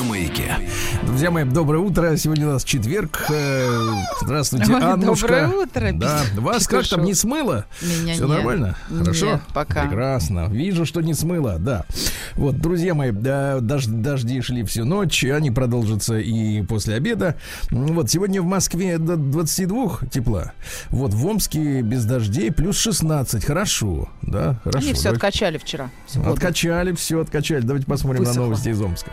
На маяке. Друзья мои, доброе утро. Сегодня у нас четверг. Э, Здравствуйте, Ой, Аннушка. доброе утро, Да, вас как там не смыло? Меня Все нет. нормально? Хорошо? Нет, пока. Прекрасно. Вижу, что не смыло, да. Вот, друзья мои, да, дож- дожди шли всю ночь, они продолжатся и после обеда. Вот, сегодня в Москве до 22 тепла. Вот, в Омске без дождей плюс 16. Хорошо, да, хорошо. Они все откачали вчера. Откачали, все откачали. Давайте посмотрим Высохло. на новости из Омска.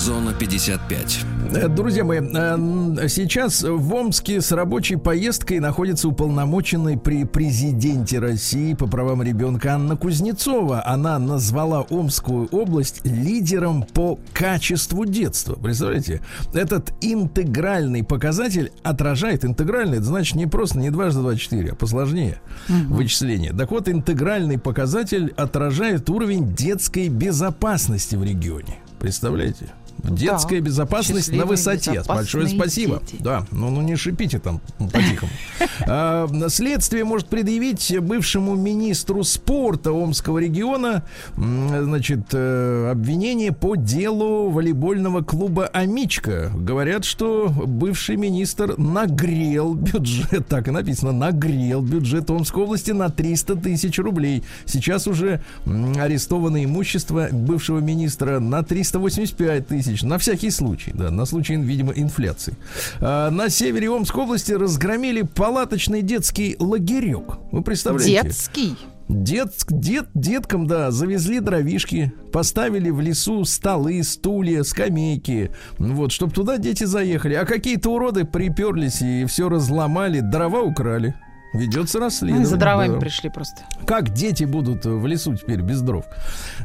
Зона 55. Э, Друзья мои, э, сейчас в Омске с рабочей поездкой находится уполномоченный при президенте России по правам ребенка Анна Кузнецова. Она назвала Омскую область лидером по качеству детства. Представляете? Этот интегральный показатель отражает, интегральный, это значит не просто не дважды два четыре, а посложнее вычисление. Так вот, интегральный показатель отражает уровень детской безопасности в регионе. Представляете? Детская безопасность на высоте. Большое спасибо. дети. Да, ну, ну не шипите там по-тихому. А, Следствие может предъявить бывшему министру спорта Омского региона значит, э, обвинение по делу волейбольного клуба «Амичка». Говорят, что бывший министр нагрел бюджет, так и написано, нагрел бюджет Омской области на 300 тысяч рублей. Сейчас уже арестовано имущество бывшего министра на 385 тысяч. На всякий случай, да, на случай, видимо, инфляции. А, на севере Омской области разгромили палаточный детский лагерек. Вы представляете? Детский. Дет, дет, деткам, да, завезли дровишки, поставили в лесу столы, стулья, скамейки, вот, чтобы туда дети заехали. А какие-то уроды приперлись и все разломали, дрова украли. Ведется расследование. Они за дровами да. пришли просто. Как дети будут в лесу теперь без дров?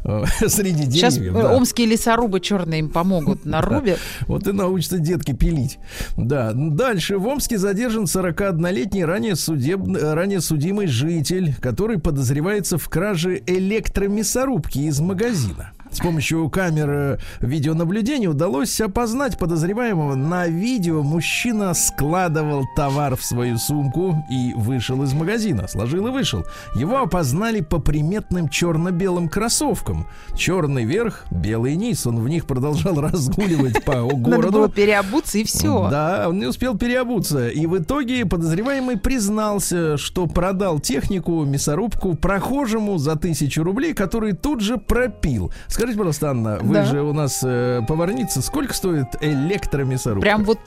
Э, Среди Сейчас деревьев. э, да. омские лесорубы черные им помогут. Нарубят. Вот и научатся детки пилить. Да. Дальше. В Омске задержан 41-летний ранее, судеб... ранее судимый житель, который подозревается в краже электромясорубки из магазина. С помощью камер видеонаблюдения удалось опознать подозреваемого. На видео мужчина складывал товар в свою сумку и вышел из магазина. Сложил и вышел. Его опознали по приметным черно-белым кроссовкам. Черный верх, белый низ. Он в них продолжал разгуливать по Надо городу. было переобуться и все. Да, он не успел переобуться. И в итоге подозреваемый признался, что продал технику, мясорубку прохожему за тысячу рублей, который тут же пропил. Скажите, пожалуйста, Анна, вы Да. же у нас э, поварница. Сколько стоит электромясорубка? Прям вот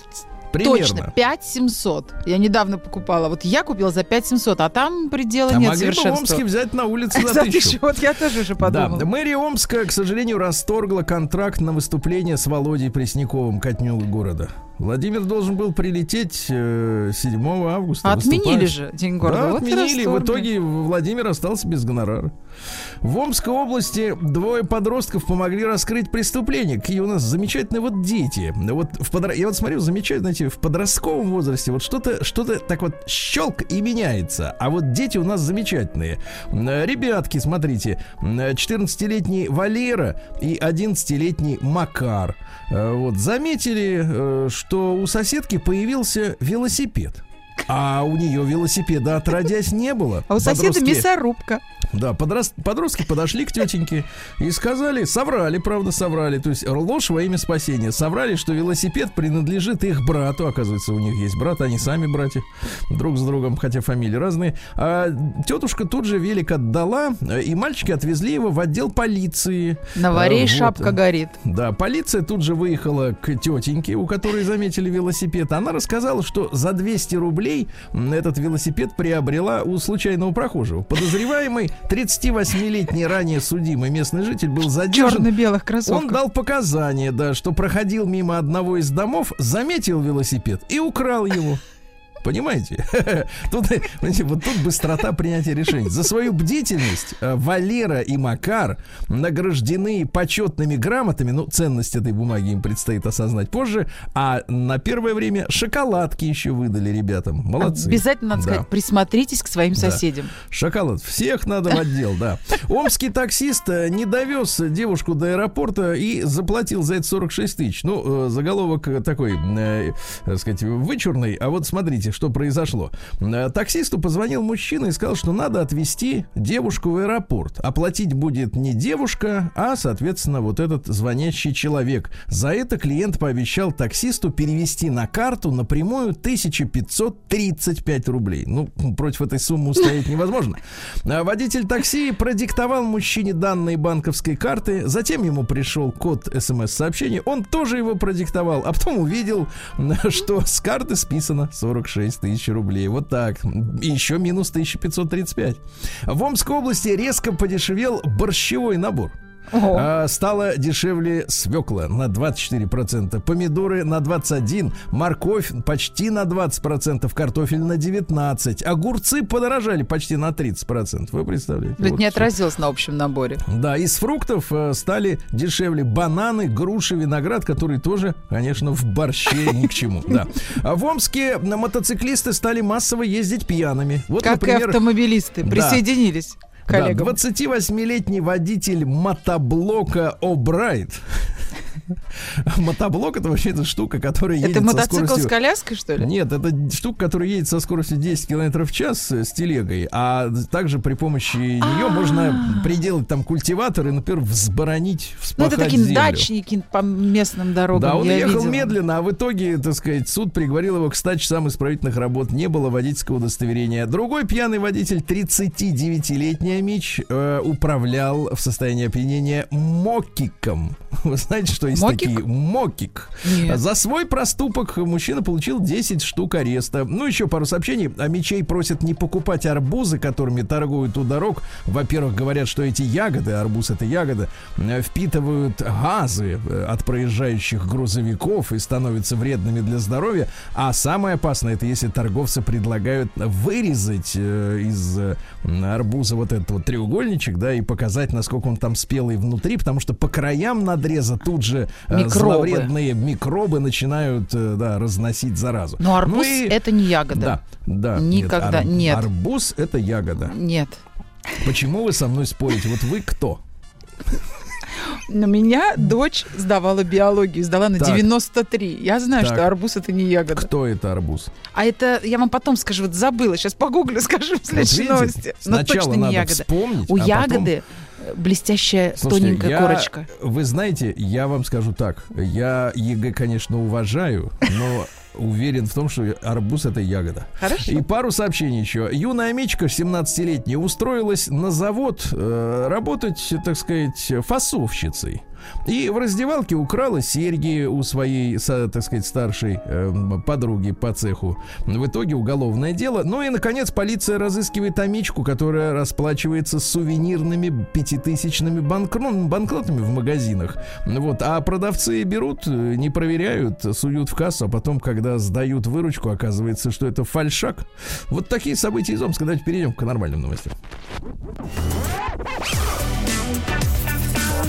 Примерно. точно 5700. Я недавно покупала. Вот я купила за 5700, а там предела А нет могли бы в. Омске взять на улице за тысячу. Вот я тоже уже подумала. Да, мэрия Омска, к сожалению, расторгла контракт на выступление с Володей Пресняковым, Катню города. Владимир должен был прилететь э, 7 августа. Отменили выступать. же День города. Да, Вот отменили. В итоге Владимир остался без гонорара. В Омской области двое подростков помогли раскрыть преступление. Какие у нас замечательные вот дети. Вот в подро- Я вот смотрю, замечаю, знаете, в подростковом возрасте вот что-то что так вот щелк и меняется. А вот дети у нас замечательные. М, Ребятки, смотрите. м, 14-летний Валера и 11-летний Макар. Э, Вот, заметили, э, что у соседки появился велосипед. А у нее велосипеда отродясь не было. А у соседа Подростки- мясорубка. да, подрос- подростки подошли к тетеньке и сказали, соврали, правда, соврали, то есть ложь во имя спасения. Соврали, что велосипед принадлежит их брату, оказывается, у них есть брат, они сами братья, друг с другом, хотя фамилии разные. А тетушка тут же велик отдала, и мальчики отвезли его в отдел полиции. На А, варе вот. шапка горит. Да, полиция тут же выехала к тетеньке, у которой заметили велосипед. Она рассказала, что за 200 рублей м, этот велосипед приобрела у случайного прохожего. Подозреваемый 38-летний ранее судимый местный житель был задержан. Черно-белых Он кроссовках. дал показания, да, что проходил мимо одного из домов, заметил велосипед и украл его. Понимаете? Тут, знаете, вот тут быстрота принятия решений. За свою бдительность э, Валера и Макар награждены почетными грамотами. Ну, ценность этой бумаги им предстоит осознать позже. А на первое время шоколадки еще выдали ребятам. Молодцы. Обязательно надо Да. сказать, присмотритесь к своим Да. соседям. Шоколад. Всех надо в отдел, да. Омский таксист э, не довез девушку до аэропорта и заплатил за это 46 тысяч. Ну, э, заголовок такой, э, так сказать, вычурный. А вот смотрите, что произошло. Э, Таксисту позвонил мужчина и сказал, что надо отвезти девушку в аэропорт. Оплатить будет не девушка, а, соответственно, вот этот звонящий человек. За это клиент пообещал таксисту перевести на карту напрямую 1535 рублей. Ну, против этой суммы устоять невозможно. А Водитель такси продиктовал мужчине данные банковской карты, затем ему пришел код смс-сообщения, он тоже его продиктовал, а потом увидел, что с карты списано 46 тысяч рублей. Вот так. Еще минус 1535. В Омской области резко подешевел борщевой набор. Ого. А, стало дешевле свекла на 24%, помидоры на 21%, морковь почти на 20%, картофель на 19%, огурцы подорожали почти на 30%. Вы представляете? Это Вот не что. отразилось на общем наборе. Да, из фруктов э, стали дешевле бананы, груши, виноград, которые тоже, конечно, в борще ни к чему. Да. А в Омске мотоциклисты стали массово ездить пьяными. Вот, Как и автомобилисты присоединились да, коллегам. 28-летний водитель мотоблока О'Брайт. Мотоблок это вообще эта штука, которая едет Это мотоцикл скоростью... с коляской, что ли? Нет, это штука, которая едет со скоростью 10 км в час э, с телегой, а также при помощи нее можно приделать там культиватор и, например, взборонить, Ну, вспахать это такие дачники по местным дорогам. Да, он ехал медленно, а в итоге, так сказать, суд приговорил его к 100 часам исправительных работ. Не было водительского удостоверения. Другой пьяный водитель, 39-летний Амич, э, управлял в состоянии опьянения мокиком. Вы знаете, что есть Мокик? такие? Мокик. Нет. За свой проступок мужчина получил 10 штук ареста. Ну, еще пару сообщений. А мечей просят не покупать арбузы, которыми торгуют у дорог. Во-первых, говорят, что эти ягоды, арбуз это ягода, э, впитывают газы э, от проезжающих грузовиков и становятся вредными для здоровья. А самое опасное, это если торговцы предлагают вырезать э, из арбуза вот этот вот треугольничек, да, и показать, насколько он там спелый внутри, потому что по краям надреза тут же э, Микробы. зловредные микробы начинают, э, да, разносить заразу. Но арбуз Ну и- это не ягода. Да, да. Никогда, ар- нет. Арбуз это ягода. Нет. Почему вы со мной спорите? Вот вы кто? Но меня дочь сдавала биологию, сдала на Так. 93. Я знаю, Так. что арбуз это не ягода. Кто это арбуз? А это я вам потом скажу, вот забыла. Сейчас погуглю, скажу в Вот следующей видите, новости. Но Сначала точно не надо ягода. вспомнить, У а потом- ягоды э, блестящая Слушайте, тоненькая я- корочка. Вы знаете, я вам скажу так. Я ЕГЭ, конечно, уважаю, но уверен в том, что арбуз это ягода. Хорошо. И пару сообщений еще. Юная мечка, 17-летняя, устроилась на завод э, работать, так сказать, фасовщицей. И в раздевалке украла серьги у своей, так сказать, старшей эм, подруги по цеху. В итоге уголовное дело. Ну и, наконец, полиция разыскивает амичку, которая расплачивается сувенирными пятитысячными банкно- банкнотами в магазинах. Вот. А продавцы берут, э, не проверяют, суют в кассу, а потом, когда сдают выручку, оказывается, что это фальшак. Вот такие события из Омска. Давайте перейдем к нормальным новостям.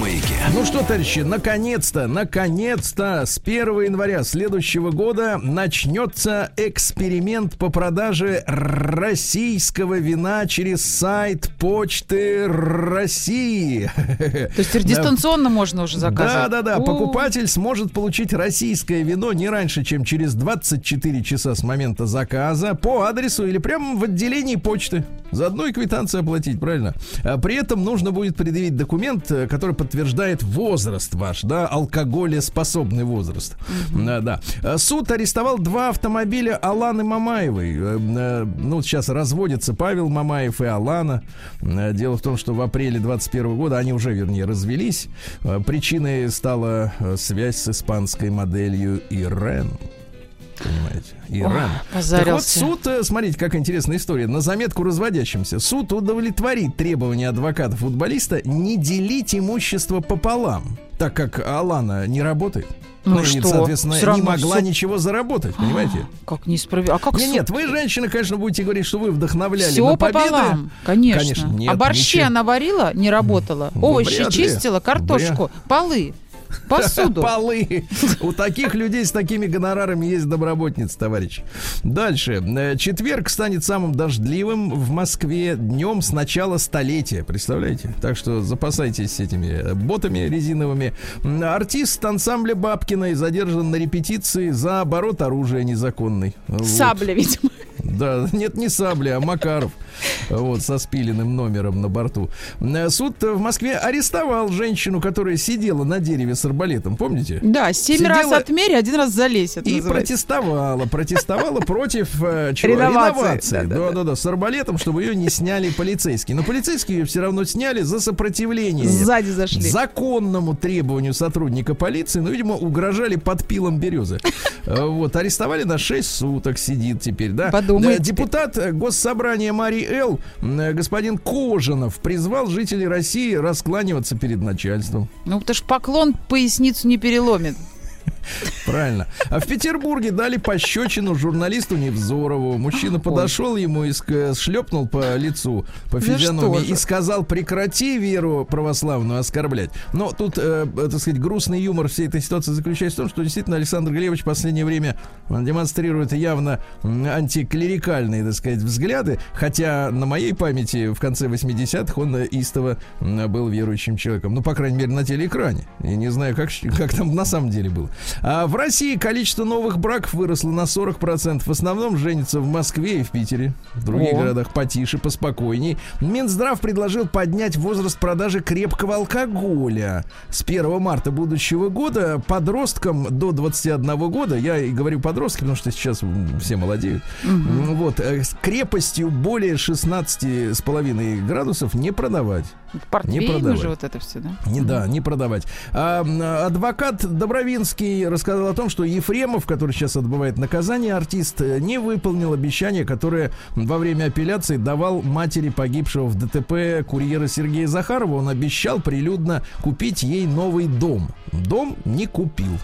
маяке. Ну что, товарищи, наконец-то, наконец-то с 1 января следующего года начнется эксперимент по продаже российского вина через сайт Почты России. То есть дистанционно можно уже Да, заказывать? да, да. О, Покупатель сможет получить российское вино не раньше, чем через 24 часа с момента заказа по адресу или прямо в отделении почты. Заодно и квитанцию оплатить, правильно? А при этом нужно будет предъявить документ, э, который подтверждает возраст ваш, да, алкоголеспособный возраст. Да, да. А Суд арестовал два автомобиля Аланы Мамаевой. Э, э, Ну, сейчас разводятся Павел Мамаев и Алана. Э, Дело в том, что в апреле 21 года они уже, вернее, развелись. Э, Причиной стала э, связь с испанской моделью Ирен. Понимаете? Иран. Позарился. Так вот, суд, э, смотрите, какая интересная история. На заметку разводящимся. Суд удовлетворит требования адвоката футболиста не делить имущество пополам, так как Алана не работает. Ну и, что? соответственно, Всё не могла всё- ничего заработать, понимаете? Как несправедливо. А как Нет, суд? нет, вы, женщина, конечно, будете говорить, что вы вдохновляли Все на победы. пополам, конечно. Конечно, нет, а борщи ничего. она варила, не работала. Ну, Овощи чистила, картошку, полы, посуду. Полы. У таких людей с такими гонорарами есть доброботница, товарищ. Дальше. Э, Четверг станет самым дождливым в Москве днем с начала столетия. Представляете? Так что запасайтесь этими э, ботами резиновыми. Артист ансамбля Бабкиной задержан на репетиции за оборот оружия незаконный. Вот. Сабля, видимо. Да, нет, не сабля, а Макаров. Вот, со спиленным номером на борту. Э, Суд в Москве арестовал женщину, которая сидела на дереве с арбалетом. Помните? Да, семь Сидела раз отмери, один раз залезь. это И называется. протестовала, протестовала против э, чего? Реновации. Да-да-да. Да, да, да, с арбалетом, чтобы ее не сняли полицейские. Но полицейские ее все равно сняли за сопротивление. Сзади зашли. Законному требованию сотрудника полиции, ну, видимо, угрожали под пилом березы. Э, Вот, арестовали на 6 суток, сидит теперь, да. Подумайте. Э, Депутат Госсобрания Марий М, э, господин Кожанов, призвал жителей России раскланиваться перед начальством. Ну, потому что поклон поясницу не переломит. Правильно. А в Петербурге дали пощечину журналисту Невзорову. Мужчина подошел ему и шлепнул по лицу, по физиономии и сказал, прекрати веру православную оскорблять. Но тут, э, э, так сказать, грустный юмор всей этой ситуации заключается в том, что действительно Александр Глебович в последнее время демонстрирует явно антиклерикальные, так сказать, взгляды, хотя на моей памяти в конце 80-х он истово был верующим человеком. Ну, по крайней мере, на телеэкране. И не знаю, как, как там на самом деле было. А в России количество новых браков выросло на 40%. В основном женятся в Москве и в Питере. В других О. городах потише, поспокойней. Минздрав предложил поднять возраст продажи крепкого алкоголя. С 1 марта будущего года подросткам до 21 года, я и говорю подростки, потому что сейчас все молодеют, м, вот, э, с крепостью более 16,5 градусов не продавать. Портвейн продавай. же вот это все, да? Не, да, не продавать. А, адвокат Добровинский рассказал о том, что Ефремов, который сейчас отбывает наказание, артист, э, не выполнил обещание, которое во время апелляции давал матери погибшего в ДТП курьера Сергея Захарова. Он обещал прилюдно купить ей новый дом. Дом не купил.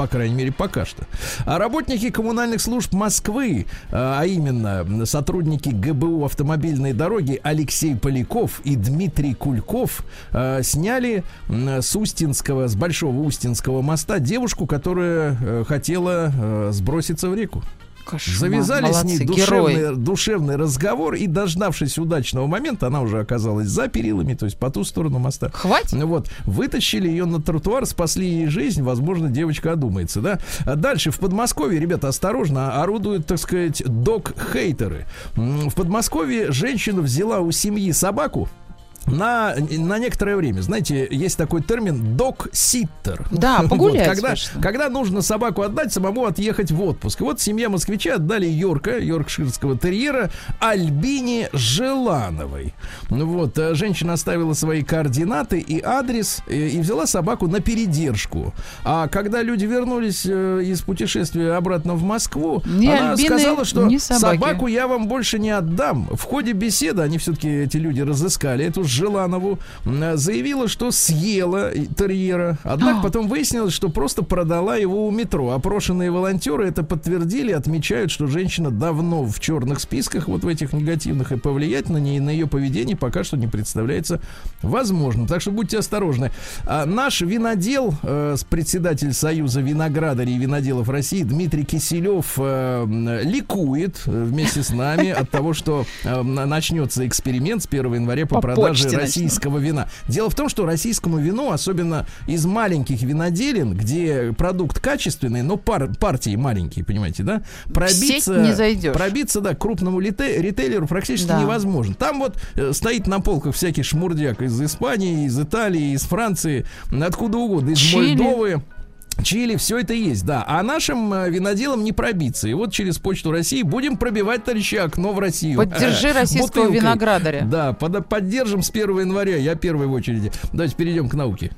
По крайней мере, пока что. А работники коммунальных служб Москвы, а именно сотрудники ГБУ автомобильной дороги Алексей Поляков и Дмитрий Кульков, э, сняли с Устинского, с Большого Устинского моста девушку, которая э, хотела э, сброситься в реку. Кошмар. Завязали с ней Молодцы, душевный, душевный разговор, и, дождавшись удачного момента, она уже оказалась за перилами, то есть по ту сторону моста. Хватит? Ну Вот, вытащили ее на тротуар, спасли ей жизнь, возможно, девочка одумается, да. А дальше, в Подмосковье, ребята, осторожно, орудуют, так сказать, док-хейтеры. В Подмосковье женщина взяла у семьи собаку, на, на некоторое время, знаете, есть такой термин док-ситтер. Да, Вот, погулять, когда, слышно. когда нужно собаку отдать, самому отъехать в отпуск. И вот семья москвича отдали Йорка, йоркширского терьера, Альбине Желановой. Вот, э, женщина оставила свои координаты и адрес э, и взяла собаку на передержку. А когда люди вернулись э, из путешествия обратно в Москву, Ни она Альбины, сказала, что собаку я вам больше не отдам. В ходе беседы они все-таки эти люди разыскали эту Желанову, заявила, что съела терьера. Однако А. потом выяснилось, что просто продала его у метро. Опрошенные волонтеры это подтвердили, отмечают, что женщина давно в черных списках, вот в этих негативных, и повлиять на нее, на ее поведение пока что не представляется возможным. Так что будьте осторожны. А наш винодел, э, председатель Союза виноградарей и виноделов России Дмитрий Киселев э, ликует э, вместе с нами от того, что э, на- начнется эксперимент с 1 января по, По продаже почте российского вина. Дело в том, что российскому вину, особенно из маленьких виноделин, где продукт качественный, но пар- партии маленькие, понимаете, да? Пробиться, не зайдешь. пробиться, да, крупному лите- ритейлеру практически Да. невозможно. Там вот э, стоит на полках всякий шмурдяк из Испании, из Италии, из Франции, откуда угодно, из Чили. Мольдовы. Чили, все это есть, да. А нашим э, виноделам не пробиться. И вот через Почту России будем пробивать, товарищи, окно в Россию. Поддержи российского Бутылкой. виноградаря. Да, под- поддержим с 1 января. Я первый в очереди. Давайте перейдем к науке.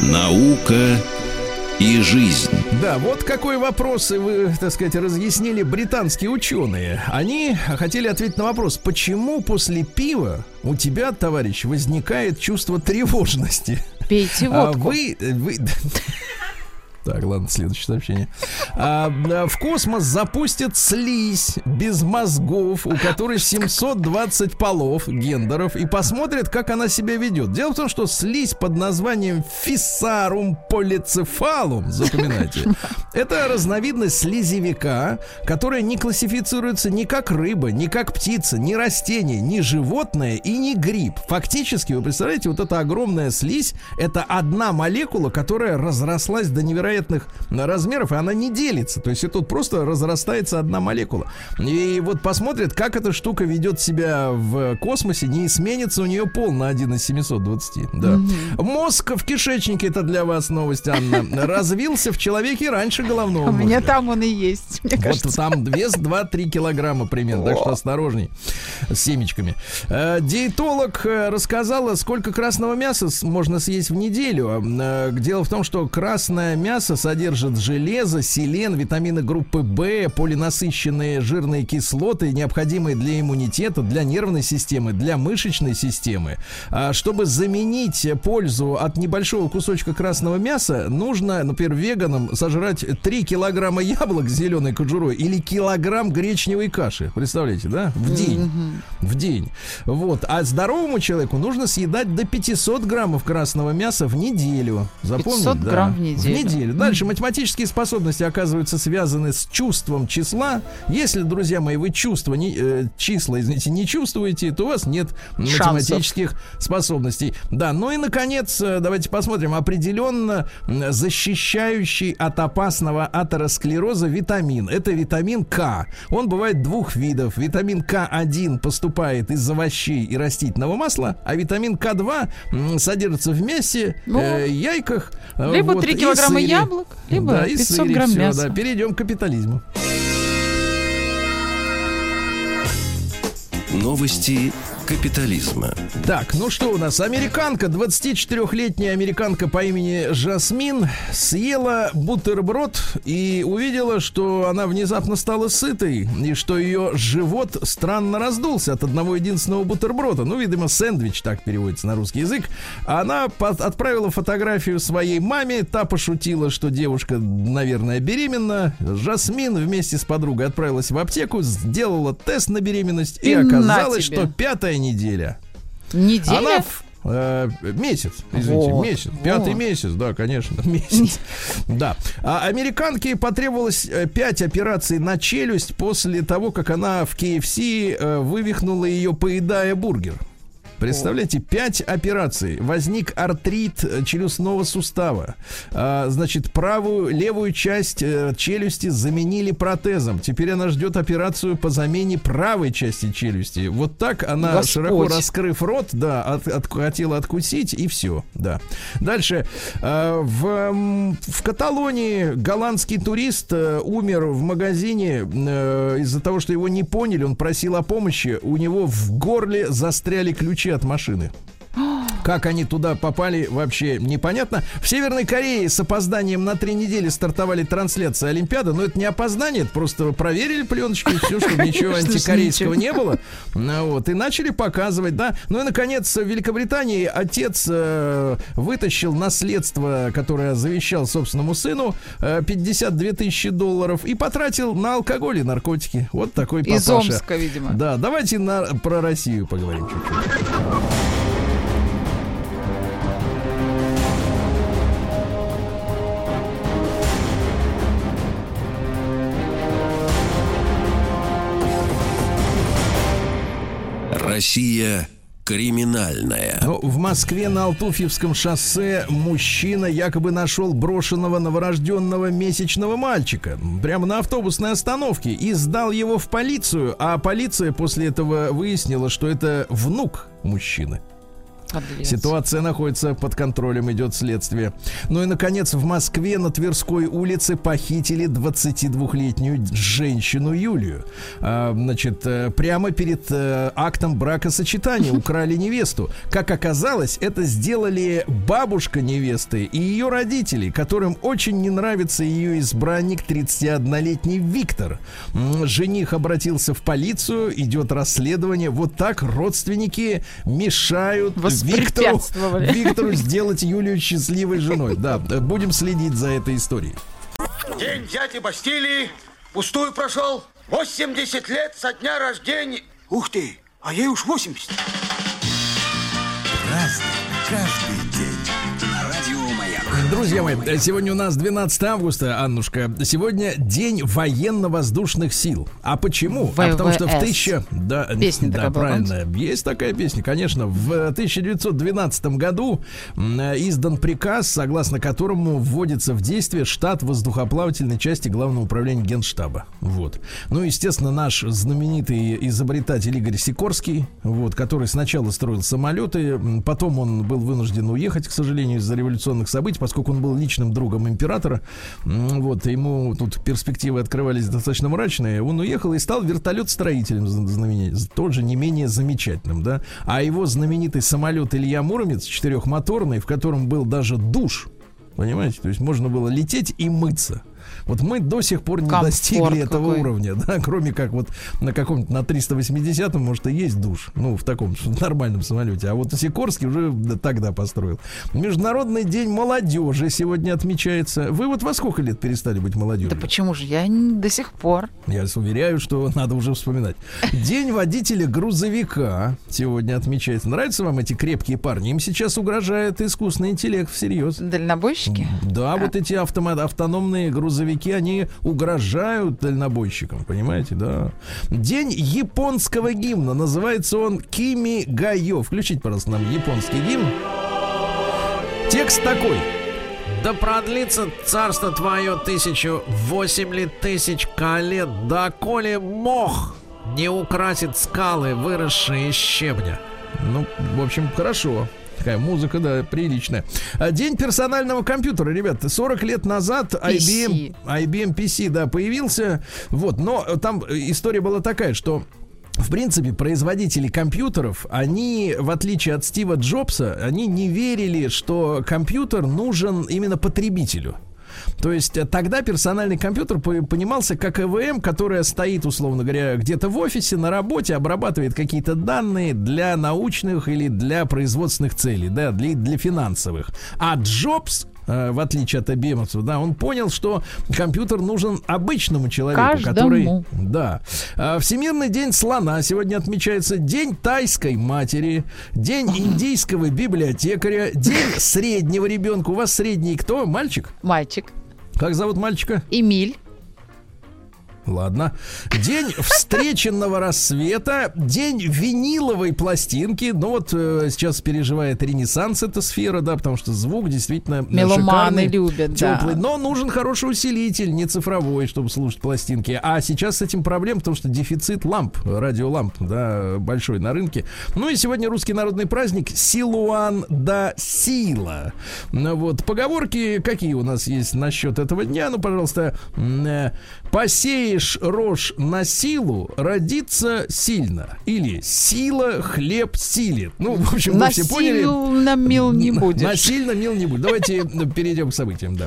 Наука и жизнь. Да, вот какой вопрос вы, так сказать, разъяснили британские ученые. Они хотели ответить на вопрос, почему после пива у тебя, товарищ, возникает чувство тревожности? Пейте А водку. вы, вы... Так, ладно, следующее сообщение. А, а, в космос запустят слизь без мозгов, у которой 720 полов, гендеров, и посмотрят, как она себя ведет. Дело в том, что слизь под названием фиссарум полицефалум, запоминайте, это разновидность слизевика, которая не классифицируется ни как рыба, ни как птица, ни растение, ни животное и ни гриб. Фактически, вы представляете, вот эта огромная слизь, это одна молекула, которая разрослась до невероятных размеров, и она не делится. То есть это тут просто разрастается одна молекула. И вот посмотрят, как эта штука ведет себя в космосе, не сменится у нее пол на 1 из 720. Да. Мозг в кишечнике, это для вас новость, Анна, развился в человеке раньше головного У меня там он и есть, мне Вот кажется. там вес 2-3 килограмма примерно, так что осторожней с семечками. Э, Диетолог э, рассказала, сколько красного мяса можно съесть в неделю. Э, Дело в том, что красное мясо содержит железо, селен, витамины группы В, полинасыщенные жирные кислоты, необходимые для иммунитета, для нервной системы, для мышечной системы. Чтобы заменить пользу от небольшого кусочка красного мяса, нужно, например, веганам сожрать 3 килограмма яблок с зеленой кожурой или килограмм гречневой каши. Представляете, да? В день. В день. Вот. А здоровому человеку нужно съедать до 500 граммов красного мяса в неделю. Запомнили? 500 Да. грамм в неделю. В неделю. Дальше математические способности оказываются связаны с чувством числа. Если, друзья мои, вы чувства, не, э, числа, извините, не чувствуете, то у вас нет Шансов. математических способностей. Да, ну и, наконец, э, давайте посмотрим. Определенно защищающий от опасного атеросклероза витамин. Это витамин К. Он бывает двух видов. Витамин К1 поступает из овощей и растительного масла, а витамин К2 м, содержится в мясе, Ну, э, яйках. э, Либо вот, 3 и килограмма сыре. Яблок, либо Да, и 500 сыре, грамм всё, мяса. да. Перейдем к капитализму. Новости капитализма. Так, ну что у нас? Американка, 24-летняя американка по имени Жасмин съела бутерброд и увидела, что она внезапно стала сытой и что ее живот странно раздулся от одного единственного бутерброда. Ну, видимо, сэндвич так переводится на русский язык. Она под- отправила фотографию своей маме. Та пошутила, что девушка, наверное, беременна. Жасмин вместе с подругой отправилась в аптеку, сделала тест на беременность и, И оказалось, что пятая неделя. Неделя? Она в- э, месяц, извините, Вот, месяц, пятый вот. месяц, да, конечно, месяц, да. А американке потребовалось э, пять операций на челюсть после того, как она в KFC э, вывихнула ее, поедая бургер. Представляете, пять операций. Возник артрит э, челюстного сустава. А, значит, правую, левую часть э, челюсти заменили протезом. Теперь она ждет операцию по замене правой части челюсти. Вот так она, Господь. широко раскрыв рот, да, от- от- хотела откусить, и все, да. Дальше. Э, в, в Каталонии голландский турист э, умер в магазине из-за того, что его не поняли. Он просил о помощи. У него в горле застряли ключи от машины. Как они туда попали, вообще непонятно. В Северной Корее с опозданием на три недели стартовали трансляции Олимпиады, но это не опоздание, это просто проверили пленочки все, чтобы ничего антикорейского не было. Ну, вот, и начали показывать, да. Ну и, наконец, в Великобритании отец э, вытащил наследство, которое завещал собственному сыну, э, 52 тысячи долларов, и потратил на алкоголь и наркотики. Вот такой Из папаша. Омска, видимо. Да, давайте на, про Россию поговорим чуть-чуть. Россия криминальная. Ну, в Москве на Алтуфьевском шоссе мужчина якобы нашел брошенного новорожденного месячного мальчика прямо на автобусной остановке и сдал его в полицию, а полиция после этого выяснила, что это внук мужчины. Подлец. Ситуация находится под контролем, идет следствие. Ну и, наконец, в Москве на Тверской улице похитили 22-летнюю женщину Юлию. А, значит, э, прямо перед э, актом бракосочетания украли невесту. Как оказалось, это сделали бабушка невесты и ее родители, которым очень не нравится ее избранник 31-летний Виктор. Жених обратился в полицию, идет расследование. Вот так родственники мешают Виктору. Виктору сделать Юлию счастливой женой. Да, да, будем следить за этой историей. День дяди Бастилии пустую прошел. 80 лет со дня рождения. Ух ты, а ей уж 80. Друзья мои, сегодня у нас 12 августа, Аннушка. Сегодня день военно-воздушных сил. А почему? А потому что в ВВС. тысяча... Да, Песня да, такая была, правильно. Есть такая песня, конечно. В 1912 году издан приказ, согласно которому вводится в действие штат воздухоплавательной части Главного управления Генштаба. Вот. Ну, естественно, наш знаменитый изобретатель Игорь Сикорский, вот, который сначала строил самолеты, потом он был вынужден уехать, к сожалению, из-за революционных событий, поскольку он был личным другом императора. Вот, ему тут перспективы открывались достаточно мрачные. Он уехал и стал вертолет-строителем зна- знаменитым, тоже не менее замечательным, да. А его знаменитый самолет Илья Муромец, четырехмоторный, в котором был даже душ, понимаете, то есть можно было лететь и мыться. Вот мы до сих пор не Комфорт достигли этого какой. уровня, да, кроме как вот на каком-то на 380-м, может, и есть душ, ну, в таком нормальном самолете. А вот Сикорский уже да, тогда построил. Международный день молодежи сегодня отмечается. Вы вот во сколько лет перестали быть молодежью? Да почему же? Я до сих пор. Я вас уверяю, что надо уже вспоминать. День водителя грузовика сегодня отмечается. Нравятся вам эти крепкие парни? Им сейчас угрожает искусственный интеллект всерьез. Дальнобойщики? Да, вот эти автома- автономные грузовики, они угрожают дальнобойщикам, понимаете, да. День японского гимна. Называется он Кими Гайо. Включите, пожалуйста, нам японский гимн. Текст такой. Да продлится царство твое тысячу, восемь ли тысяч колет, да коли мох не украсит скалы, выросшие из щебня. Ну, в общем, хорошо. Такая музыка, да, приличная. А День персонального компьютера, ребят, 40 лет назад IBM, IBM PC, да, появился. Вот, но там история была такая, что в принципе, производители компьютеров, они, в отличие от Стива Джобса, они не верили, что компьютер нужен именно потребителю. То есть э, тогда персональный компьютер по- понимался как ЭВМ, которая стоит, условно говоря, где-то в офисе, на работе, обрабатывает какие-то данные для научных или для производственных целей, да, для, для финансовых. А Джобс э, в отличие от IBM, да, он понял, что компьютер нужен обычному человеку, Каждому. который да. А, Всемирный день слона сегодня отмечается. День тайской матери. День индийского библиотекаря. День среднего ребенка. У вас средний кто? Мальчик? Мальчик. Как зовут мальчика? Эмиль. Ладно. День встреченного рассвета. День виниловой пластинки. Ну вот э, сейчас переживает ренессанс эта сфера, да, потому что звук действительно э, Меломаны шикарный, любят, да. теплый. Но нужен хороший усилитель, не цифровой, чтобы слушать пластинки. А сейчас с этим проблем, потому что дефицит ламп, радиоламп, да, большой на рынке. Ну и сегодня русский народный праздник Силуан да Сила. Ну вот, поговорки какие у нас есть насчет этого дня? Ну, пожалуйста, м, посеешь рожь на силу, родится сильно. Или сила хлеб силит. Ну, в общем, вы все поняли. Насильно мил не будешь. Насильно мил не будет. Давайте э, перейдем к событиям, да.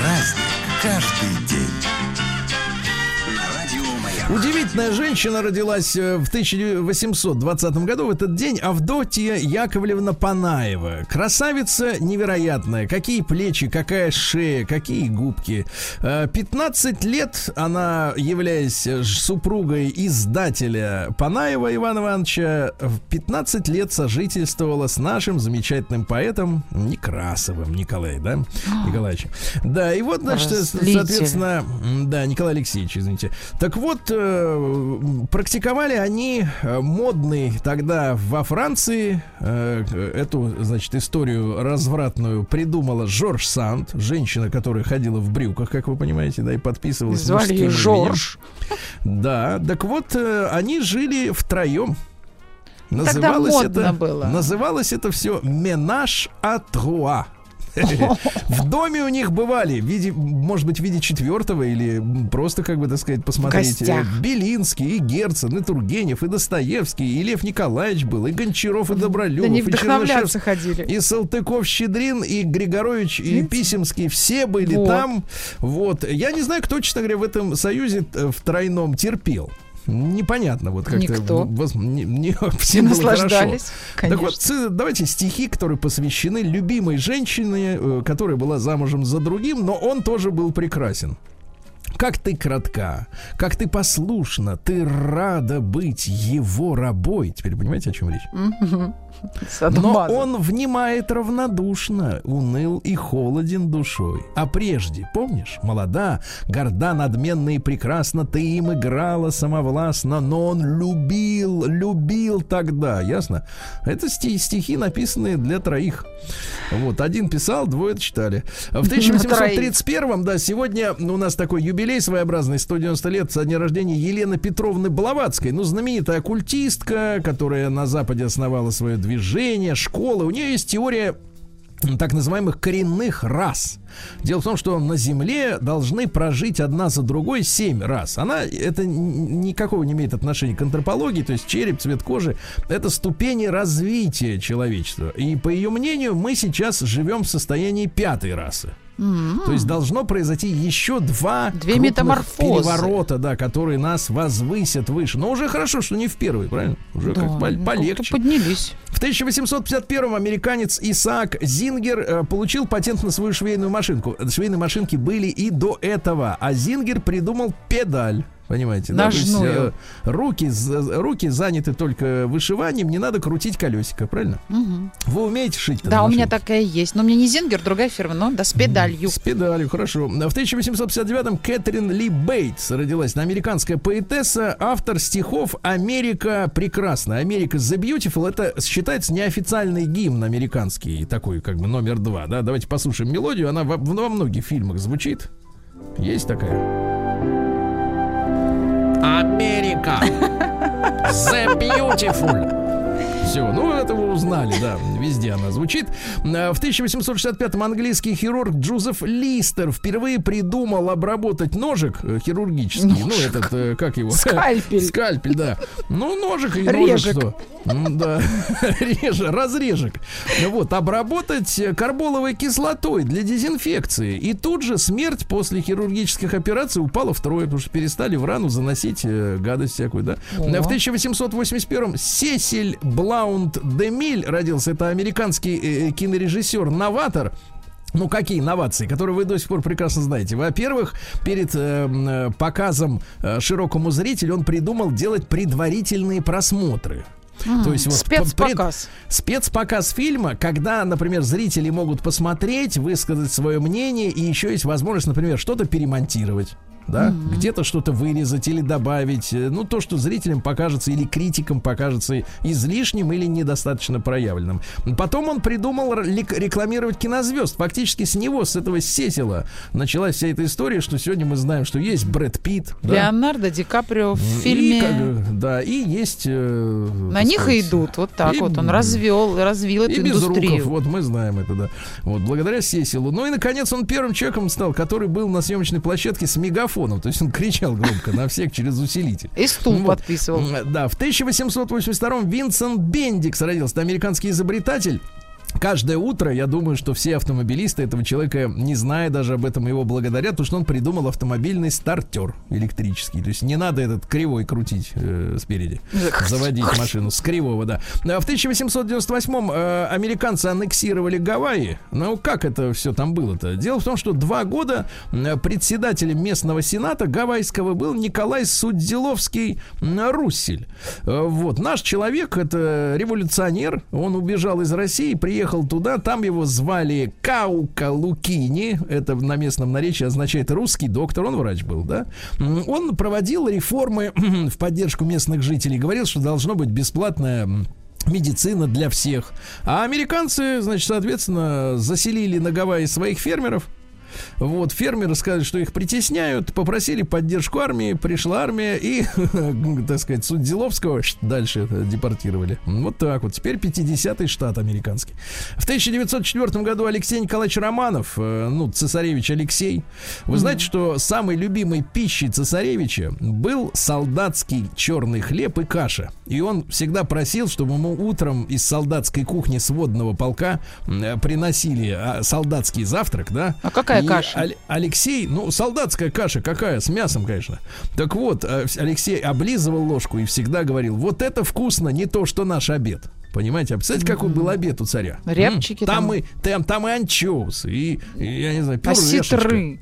Праздник каждый Удивительная женщина родилась э, в 1820 году в этот день. Авдотья Яковлевна Панаева. Красавица невероятная. Какие плечи, какая шея, какие губки. Э, 15 лет она, являясь э, супругой издателя Панаева Ивана Ивановича, в 15 лет сожительствовала с нашим замечательным поэтом Некрасовым Николай, да? Николаевичем. Да, и вот, значит, э, соответственно, да, Николай Алексеевич, извините. Так вот, э, практиковали они э, модный тогда во Франции э, эту, значит, историю развратную придумала Жорж Санд, женщина, которая ходила в брюках, как вы понимаете, да, и подписывалась Звали ее мужским именем. Жорж. Да, так вот, э, они жили втроем. Называлось модно это, было. называлось это все «Менаж Атруа». В доме у них бывали, в виде, может быть, в виде четвертого или просто, как бы, так сказать, посмотреть. э, Белинский, и Герцен, и Тургенев, и Достоевский, и Лев Николаевич был, и Гончаров, и Добролюбов, Да и вдохновляться ходили. и Салтыков, Щедрин, и Григорович, и Писемский, все были Вот. там. Вот. Я не знаю, кто, честно говоря, в этом союзе э, в тройном терпел. Непонятно, вот как-то. Никто. воз- не- не- Все всем наслаждались. Так Конечно. вот, ц- давайте стихи, которые посвящены любимой женщине, э, которая была замужем за другим, но он тоже был прекрасен. Как ты кратка, как ты послушна, ты рада быть его рабой. Теперь понимаете, о чем речь? Но он внимает равнодушно, уныл и холоден душой. А прежде, помнишь, молода, горда, надменна и прекрасна, ты им играла самовластно, но он любил, любил тогда, ясно? Это сти- стихи, написанные для троих. Вот, один писал, двое читали. В 1831 да, сегодня у нас такой юбилей своеобразный, 190 лет со дня рождения Елены Петровны Блаватской. Ну, знаменитая оккультистка, которая на Западе основала свое движение, школа. У нее есть теория так называемых коренных рас. Дело в том, что на Земле должны прожить одна за другой семь раз. Она это никакого не имеет отношения к антропологии, то есть череп, цвет кожи. Это ступени развития человечества. И по ее мнению, мы сейчас живем в состоянии пятой расы. То есть должно произойти еще два Две метаморфозы. переворота, да, которые нас возвысят выше. Но уже хорошо, что не в первый, правильно? Уже Да, как ну, полегче. поднялись. В 1851 американец Исаак Зингер э, получил патент на свою швейную машинку. Швейные машинки были и до этого, а Зингер придумал педаль. Понимаете, да? То есть, Ножную. э, руки, руки заняты только вышиванием, не надо крутить колесико, правильно? Вы умеете шить? Да, у меня такая есть. Но у меня не Зингер, другая фирма, но да, с педалью. С педалью, хорошо. В 1859-м Кэтрин Ли Бейтс родилась. Американская поэтесса, автор стихов «Америка прекрасна». «Америка the Beautiful» — это считается неофициальный гимн американский, такой как бы номер два. Да? Давайте послушаем мелодию. Она во, во многих фильмах звучит. Есть такая? Америка the Beautiful. Все, ну это вы узнали, да, везде она звучит. А, В 1865-м английский хирург Джозеф Листер впервые придумал обработать ножик э, хирургический. Ну, этот, э, как его? Скальпель. Скальпель, да. Ну, ножик и ножик что? Да, реже, разрежек. Вот, обработать э, карболовой кислотой для дезинфекции. И тут же смерть после хирургических операций упала втрое, потому что перестали в рану заносить гадость всякую, да. О. В 1881-м Сесиль Блаунд де Миль родился. Это американский э, кинорежиссер, новатор. Ну, какие инновации, которые вы до сих пор прекрасно знаете. Во-первых, перед э, э, показом э, широкому зрителю он придумал делать предварительные просмотры. То есть вот п- пред- Спецпоказ. спецпоказ фильма, когда, например, зрители могут посмотреть, высказать свое мнение, и еще есть возможность, например, что-то перемонтировать. Да, где-то что-то вырезать или добавить, э, ну то, что зрителям покажется или критикам покажется излишним или недостаточно проявленным. Потом он придумал рекламировать кинозвезд. Фактически с него, с этого сесила, началась вся эта история, что сегодня мы знаем, что есть Брэд Питт, да, Леонардо Ди Каприо в и фильме. как бы, да, и есть. э, На них и сказать, идут. Вот так и- вот. Он развел, развил и эту без руков, индустрию. вот мы знаем это, да. Вот, благодаря Сесилу. Ну и, наконец, он первым человеком стал, который был на съемочной площадке с мегафоном. То есть он кричал громко на всех через усилитель. И стул Вот. подписывал. Да, в 1882-м Винсент Бендикс родился. Это американский изобретатель. Каждое утро, я думаю, что все автомобилисты этого человека, не зная даже об этом, его благодарят, потому что он придумал автомобильный стартер электрический. То есть не надо этот кривой крутить э, спереди, заводить машину с кривого, да. А В 1898-м э, американцы аннексировали Гавайи. Ну, как это все там было-то? Дело в том, что два года э, председателем местного сената гавайского был Николай Судзиловский Руссель. Э, Вот. Наш человек, это революционер, он убежал из России, приехал туда, там его звали Каука Лукини, это на местном наречии означает русский доктор, он врач был, да? Он проводил реформы в поддержку местных жителей, говорил, что должно быть бесплатная м, медицина для всех. А американцы, значит, соответственно, заселили на Гавайи своих фермеров, Вот, фермеры сказали, что их притесняют, попросили поддержку армии, пришла армия и, так сказать, Судзиловского дальше депортировали. Вот так вот. Теперь 50-й штат американский. В 1904 году Алексей Николаевич Романов, э, ну, цесаревич Алексей, вы знаете, что самой любимой пищей цесаревича был солдатский черный хлеб и каша. И он всегда просил, чтобы ему утром из солдатской кухни сводного полка э, приносили а, солдатский завтрак, да? А какая каша? Аль- Алексей, ну, солдатская каша какая, с мясом, конечно. Так вот, э, Алексей облизывал ложку и всегда говорил, вот это вкусно, не то, что наш обед. Понимаете, а представляете, какой был обед у царя? Рябчики там. там. и, там, там и анчоусы, и, и, я не знаю, пюрешечка. Осетры.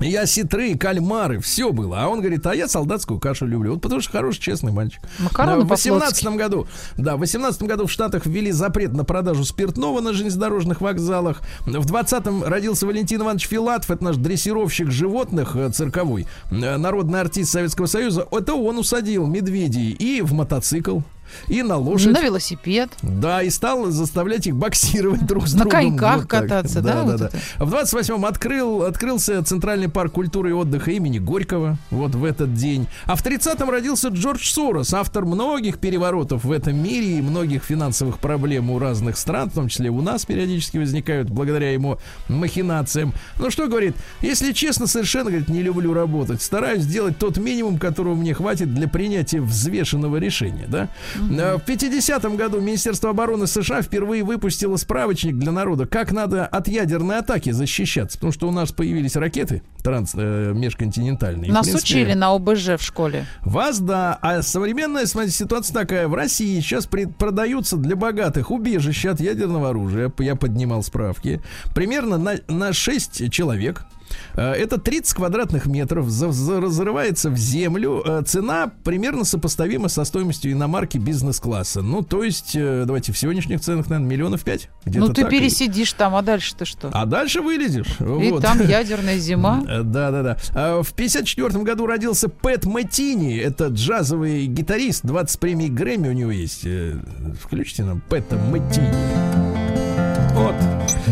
И осетры, и кальмары, все было. А он говорит, а я солдатскую кашу люблю. Вот потому что хороший, честный мальчик. Макароны В по-флотски. 18 году, да, в 18 году в Штатах ввели запрет на продажу спиртного на железнодорожных вокзалах. В 20-м родился Валентин Иванович Филатов, это наш дрессировщик животных э, цирковой, э, народный артист Советского Союза. Это он усадил медведей и в мотоцикл, и на лошадь. На велосипед. Да, и стал заставлять их боксировать друг с На другом. коньках Вот так. кататься, да, Да, вот да, это? да. В 28-м открыл, открылся Центральный парк культуры и отдыха имени Горького. Вот в этот день. А в 30-м родился Джордж Сорос, автор многих переворотов в этом мире и многих финансовых проблем у разных стран, в том числе у нас периодически возникают благодаря ему махинациям. Ну что говорит, если честно, совершенно, говорит, не люблю работать. Стараюсь сделать тот минимум, которого мне хватит для принятия взвешенного решения, да? Э, В 50-м году Министерство обороны США впервые выпустило справочник для народа, как надо от ядерной атаки защищаться, потому что у нас появились ракеты транс, э, межконтинентальные. Нас принципе, учили на ОБЖ в школе. вас, да. А современная смотрите, ситуация такая. В России сейчас пред- продаются для богатых убежища от ядерного оружия. Я поднимал справки. Примерно на, на 6 человек. Э, Это 30 квадратных метров, разрывается в землю. Э, Цена примерно сопоставима со стоимостью иномарки бизнес-класса. Ну, то есть, э, давайте, в сегодняшних ценах, наверное, миллионов пять. Ну ты так. пересидишь там, а дальше ты что? А дальше вылезешь. И Вот. там ядерная зима. Э, Да, да, да. А В 54 году родился Пэт Мэтини. Это джазовый гитарист. 20 премий Грэмми у него есть. Включите нам Пэта Мэтини. Вот.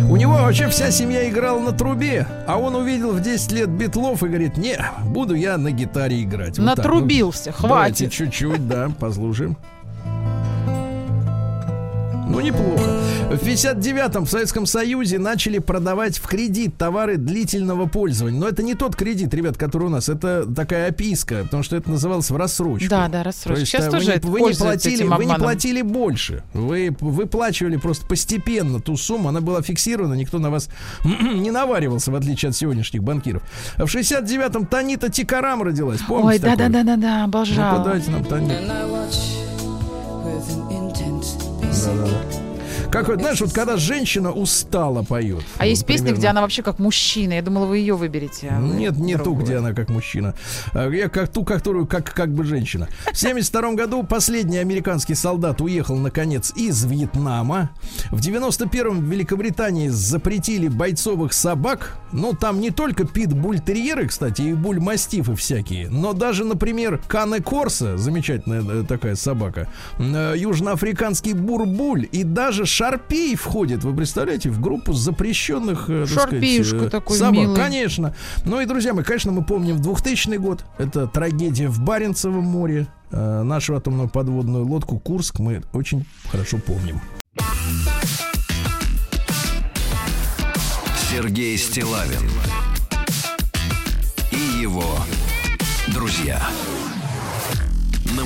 У него вообще вся семья играла на трубе, а он увидел в 10 лет битлов и говорит, не, буду я на гитаре играть. Вот так. Ну, Натрубился, Давайте хватит. чуть-чуть, да, послушаем. Ну, неплохо. В 59-м в Советском Союзе начали продавать в кредит товары длительного пользования. Но это не тот кредит, ребят, который у нас. Это такая описка, потому что это называлось в рассрочку. Да, да, То рассрочка. есть, Сейчас тоже вы, не, это вы, не платили, этим вы не платили больше. Вы выплачивали просто постепенно ту сумму. Она была фиксирована, никто на вас не наваривался, в отличие от сегодняшних банкиров. В 69-м Танита Тикарам родилась. Помните Ой, да, да, такую? да, да, да, Ну-ка, обожала. дайте нам Таниту. no, no, no. Как знаешь, вот когда женщина устала поет. А вот есть песни, примерно. где она вообще как мужчина. Я думала, вы ее выберете. а вы Нет, не ту, другую. где она как мужчина. А Я как ту, которую как, как бы женщина. В 72 году последний американский солдат уехал, наконец, из Вьетнама. В 91-м в Великобритании запретили бойцовых собак. Ну, там не только пит-буль-терьеры, кстати, и буль-мастифы всякие, но даже, например, Кане Корса, замечательная э, такая собака, э, южноафриканский бурбуль и даже шарпей входит, вы представляете, в группу запрещенных э, так сказать, Шарпеюшка э, такой собак. милый. Конечно. Ну и, друзья мои, конечно, мы помним 2000 год. Это трагедия в Баренцевом море. Э, нашу атомную подводную лодку Курск мы очень хорошо помним. Сергей Стилавин и его друзья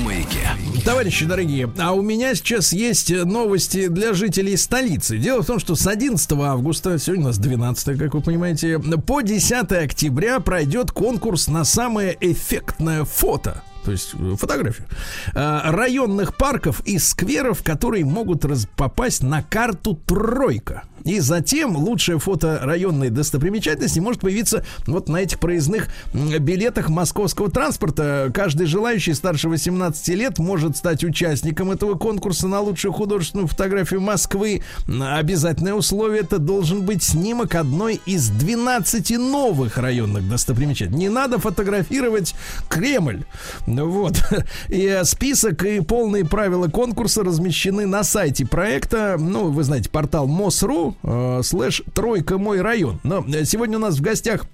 маяке. Товарищи дорогие, а у меня сейчас есть новости для жителей столицы. Дело в том, что с 11 августа, сегодня у нас 12, как вы понимаете, по 10 октября пройдет конкурс на самое эффектное фото. То есть э, фотографию э, районных парков и скверов, которые могут попасть на карту тройка. И затем лучшее фото районной достопримечательности может появиться вот на этих проездных билетах московского транспорта. Каждый желающий старше 18 лет может стать участником этого конкурса на лучшую художественную фотографию Москвы. Обязательное условие это должен быть снимок одной из 12 новых районных достопримечательностей. Не надо фотографировать Кремль. Ну Вот. И э, список и полные правила конкурса размещены на сайте проекта. Ну, вы знаете, портал МОСРУ э, слэш тройка мой район. Но э, сегодня у нас в гостях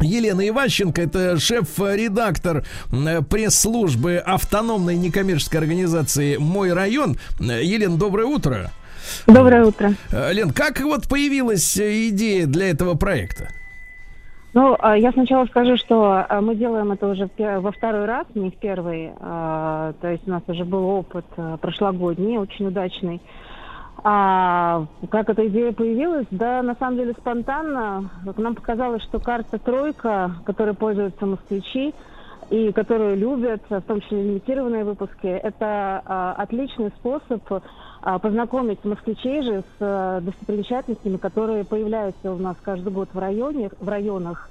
Елена Иващенко, это шеф-редактор пресс-службы автономной некоммерческой организации «Мой район». Елена, доброе утро. Доброе утро. Лен, как вот появилась идея для этого проекта? Ну, а, я сначала скажу, что а, мы делаем это уже во второй раз, не в первый. А, То есть у нас уже был опыт прошлогодний, очень удачный. А как эта идея появилась? Да, на самом деле спонтанно. Нам показалось, что карта «Тройка», которой пользуются москвичи, и которую любят, в том числе лимитированные выпуски, это а, отличный способ а, познакомить москвичей же с а, достопримечательностями, которые появляются у нас каждый год в районе, в районах.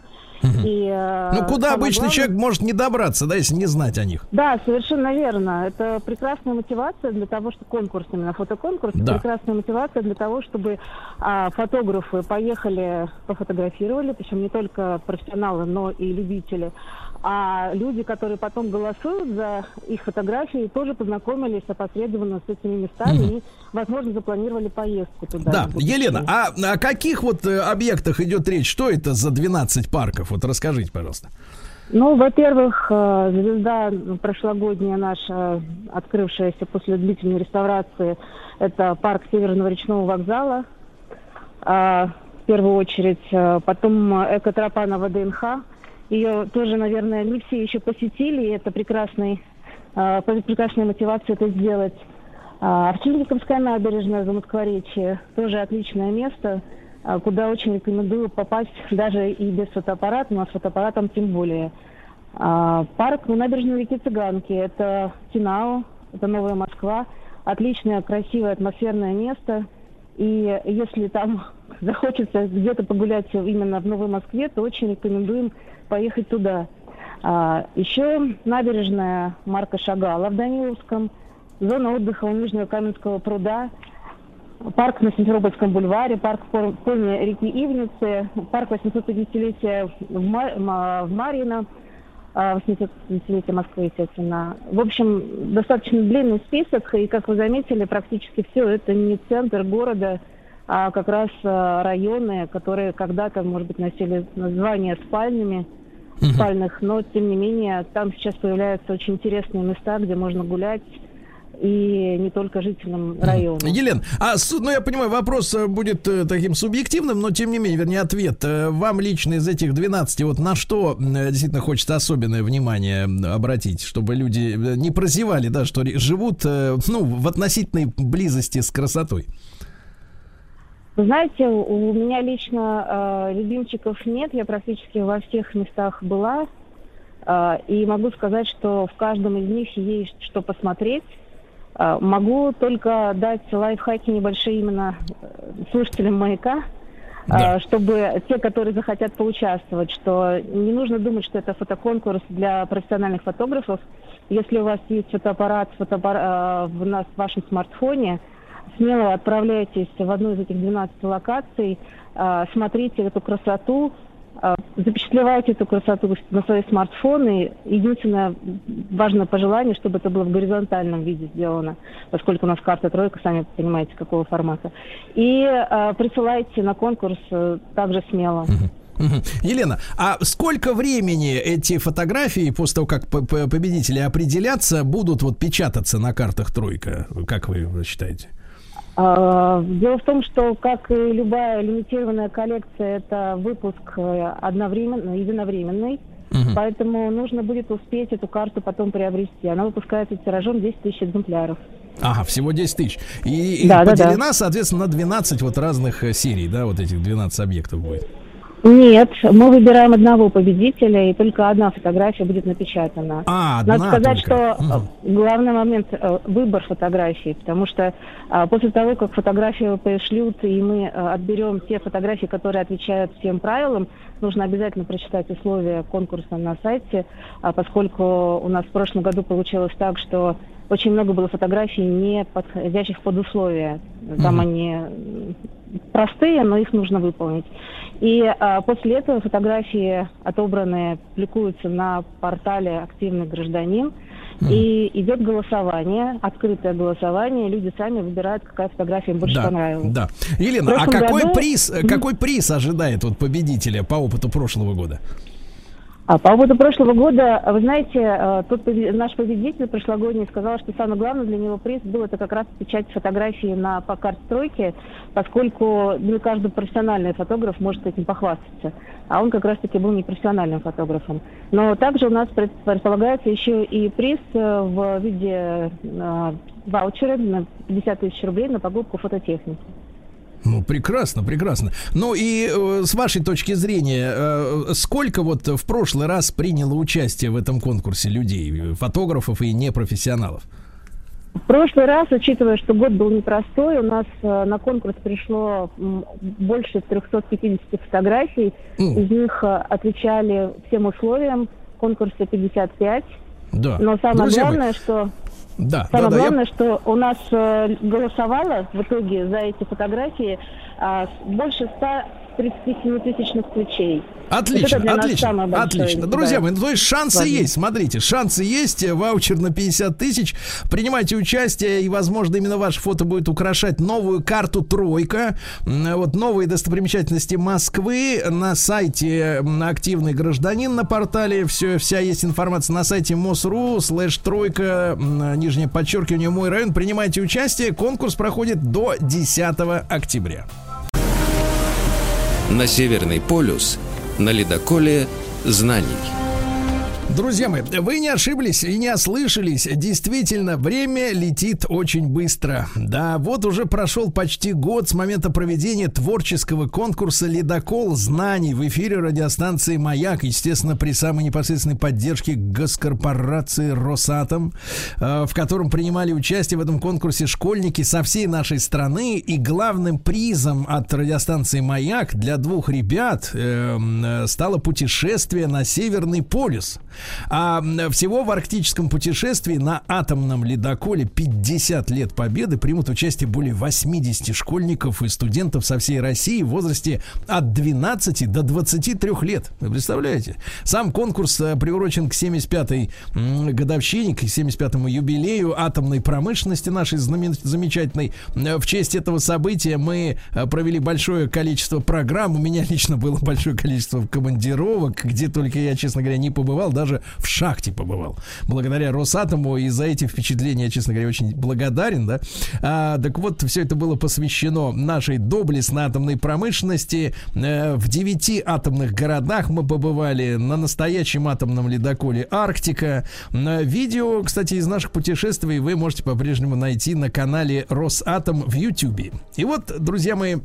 И, Ну, куда обычный главное- человек может не добраться, да, если не знать о них? да, совершенно верно. Это прекрасная мотивация для того, что конкурс, именно фотоконкурс, Да. прекрасная мотивация для того, чтобы а, фотографы поехали, пофотографировали, причем не только профессионалы, но и любители, а люди, которые потом голосуют за их фотографии, тоже познакомились опосредованно с этими местами и, возможно, запланировали поездку туда. Да. Елена, а о каких вот э, объектах идет речь? Что это за 12 парков? Вот расскажите, пожалуйста. Ну, во-первых, э, звезда прошлогодняя наша, открывшаяся после длительной реставрации, это парк Северного речного вокзала. А, В первую очередь. Э, Потом экотропа на ВДНХ. Ее тоже, наверное, не все еще посетили. и Это прекрасный, э, прекрасная мотивация это сделать. А, Овчинниковская набережная за Москворечье. Тоже отличное место, а, куда очень рекомендую попасть даже и без фотоаппарата, но с фотоаппаратом тем более. А, Парк на набережной реки Цыганки. Это Тинау, это Новая Москва. Отличное, красивое, атмосферное место. И если там захочется где-то погулять именно в Новой Москве, то очень рекомендуем поехать туда. А, еще набережная Марка Шагала в Даниловском, зона отдыха у Нижнего Каменского пруда, парк на Симферопольском бульваре, парк пор- поймы реки Ивницы, парк 850-летия в, Ма- Ма- в Марьино, а, 850-летия Москвы, естественно. В общем, достаточно длинный список, и, как вы заметили, практически все это не центр города, а как раз а, районы, которые когда-то, может быть, носили название спальнями, спальных, но, тем не менее, там сейчас появляются очень интересные места, где можно гулять, и не только жителям района. Елен, а ну я понимаю, вопрос э, будет э, таким субъективным, но тем не менее, вернее, ответ. Э, Вам лично из этих 12, вот на что действительно хочется особенное внимание обратить, чтобы люди не прозевали, да, что живут, ну, в относительной близости с красотой. Знаете, у у меня лично э, любимчиков нет, я практически во всех местах была, э, и могу сказать, что в каждом из них есть что посмотреть. Э, могу только дать лайфхаки небольшие именно э, слушателям «Маяка», э, Да. чтобы те, которые захотят поучаствовать, что не нужно думать, что это фотоконкурс для профессиональных фотографов. Если у вас есть фотоаппарат фотоаппара- э, в, на- в вашем смартфоне, смело отправляйтесь в одну из этих 12 локаций, э, смотрите эту красоту, запечатлевайте эту красоту на свои смартфоны. Единственное важное пожелание, чтобы это было в горизонтальном виде сделано, поскольку у нас карта тройка, сами понимаете, какого формата. И э, присылайте на конкурс э, также смело. Елена, а сколько времени эти фотографии после того, как победители определятся, будут вот печататься на картах тройка? Как вы считаете? А, Дело в том, что, как и любая лимитированная коллекция, это выпуск э, одновременно, единовременный. Мгм. Поэтому нужно будет успеть эту карту потом приобрести. Она выпускается тиражом 10 тысяч экземпляров. Ага, всего 10 тысяч. И, и Да, да, да. поделена, соответственно, на 12 вот разных э, серий, да, вот этих 12 объектов будет. Нет, мы выбираем одного победителя, и только одна фотография будет напечатана. А, Надо одна сказать, только. что э, главный момент э, выбор фотографий, потому что а, после того, как фотографию пришлют, и мы э, отберем те фотографии, которые отвечают всем правилам, нужно обязательно прочитать условия конкурса на сайте, а, поскольку у нас в прошлом году получилось так, что очень много было фотографий, не подходящих под условия. Там Мгм. они простые, но их нужно выполнить. И а, после этого фотографии отобранные публикуются на портале «Активный гражданин». И идет голосование, открытое голосование. Люди сами выбирают, какая фотография им больше Да, понравилась. да. Елена, а какой году- приз, какой приз ожидает вот победителя по опыту прошлого года? А по поводу прошлого года, вы знаете, э, тот наш победитель прошлогодний сказал, что самое главное для него приз был это как раз печать фотографии на по карте стройки, поскольку не каждый профессиональный фотограф может этим похвастаться. А он как раз-таки был непрофессиональным фотографом. Но также у нас пред- предполагается еще и приз э, в виде э, ваучера на 50 тысяч рублей на покупку фототехники. Ну, прекрасно, прекрасно. Ну и э, с вашей точки зрения, э, сколько вот в прошлый раз приняло участие в этом конкурсе людей, э, фотографов и непрофессионалов? В прошлый раз, учитывая, что год был непростой, у нас э, на конкурс пришло м, больше 350 фотографий. М. Из них э, отвечали всем условиям. Конкурса 55. Да. Но самое Друзья мои, главное, что да, Самое да, главное, я... что у нас э, голосовало в итоге за эти фотографии а, больше ста 37-тысячных ключей. Отлично, вот отлично, отлично. Друзья да. мои, ну, то есть шансы Ладно. есть, смотрите, шансы есть, э, ваучер на 50 тысяч, принимайте участие, и, возможно, именно ваше фото будет украшать новую карту «Тройка», вот новые достопримечательности Москвы на сайте «Активный гражданин» на портале, все, вся есть информация на сайте mos.ru, слэш «Тройка», э, нижнее подчеркивание «Мой район», принимайте участие, конкурс проходит до 10 октября. На Северный полюс на ледоколе знаний. Друзья мои, вы не ошиблись и не ослышались. Действительно, время летит очень быстро. Да, вот уже прошел почти год с момента проведения творческого конкурса «Ледокол знаний» в эфире радиостанции «Маяк», естественно, при самой непосредственной поддержке госкорпорации «Росатом», э, в котором принимали участие в этом конкурсе школьники со всей нашей страны. И главным призом от радиостанции «Маяк» для двух ребят э, м, э, стало путешествие на Северный полюс. А всего в арктическом путешествии на атомном ледоколе 50 лет победы примут участие более 80 школьников и студентов со всей России в возрасте от 12 до 23 лет. Вы представляете? Сам конкурс э, приурочен к 75-й м, годовщине, к 75-му юбилею атомной промышленности нашей замечательной. Э, В честь этого события мы э, провели большое количество программ. У меня лично было большое количество командировок, где только я, честно говоря, не побывал, даже в шахте побывал. Благодаря Росатому и за эти впечатления, я, честно говоря, очень благодарен, да. А, так вот, все это было посвящено нашей доблестной атомной промышленности. Э, в девяти атомных городах мы побывали на настоящем атомном ледоколе Арктика. Видео, кстати, из наших путешествий вы можете по-прежнему найти на канале Росатом в YouTube. И вот, друзья мои,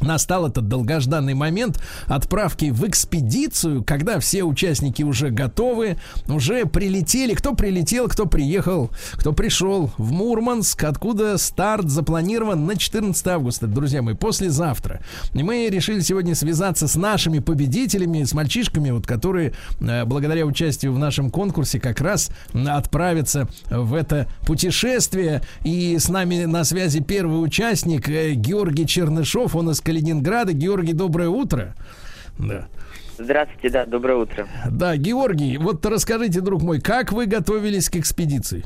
Настал этот долгожданный момент отправки в экспедицию, когда все участники уже готовы, уже прилетели. Кто прилетел, кто приехал, кто пришел в Мурманск, откуда старт запланирован на 14 августа, друзья мои, послезавтра. И мы решили сегодня связаться с нашими победителями, с мальчишками, вот, которые э, благодаря участию в нашем конкурсе как раз отправятся в это путешествие. И с нами на связи первый участник э, Георгий Чернышов, он из Калининграда. Георгий, доброе утро. Да. Здравствуйте, да, доброе утро. Да, Георгий, вот расскажите, друг мой, как вы готовились к экспедиции?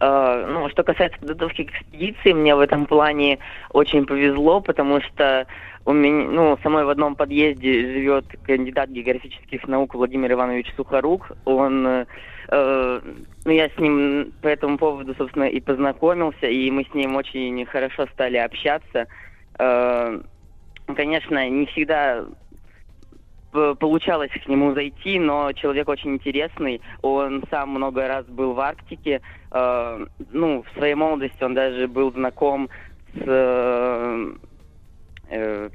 Э, ну, что касается подготовки к экспедиции, мне в этом плане очень повезло, потому что у меня, ну, со мной в одном подъезде живет кандидат географических наук Владимир Иванович Сухорук. Он, э, э, ну, я с ним по этому поводу, собственно, и познакомился, и мы с ним очень хорошо стали общаться. Э, конечно, не всегда п- получалось к нему зайти, но человек очень интересный. Он сам много раз был в Арктике. Э, ну, в своей молодости он даже был знаком с... э, э,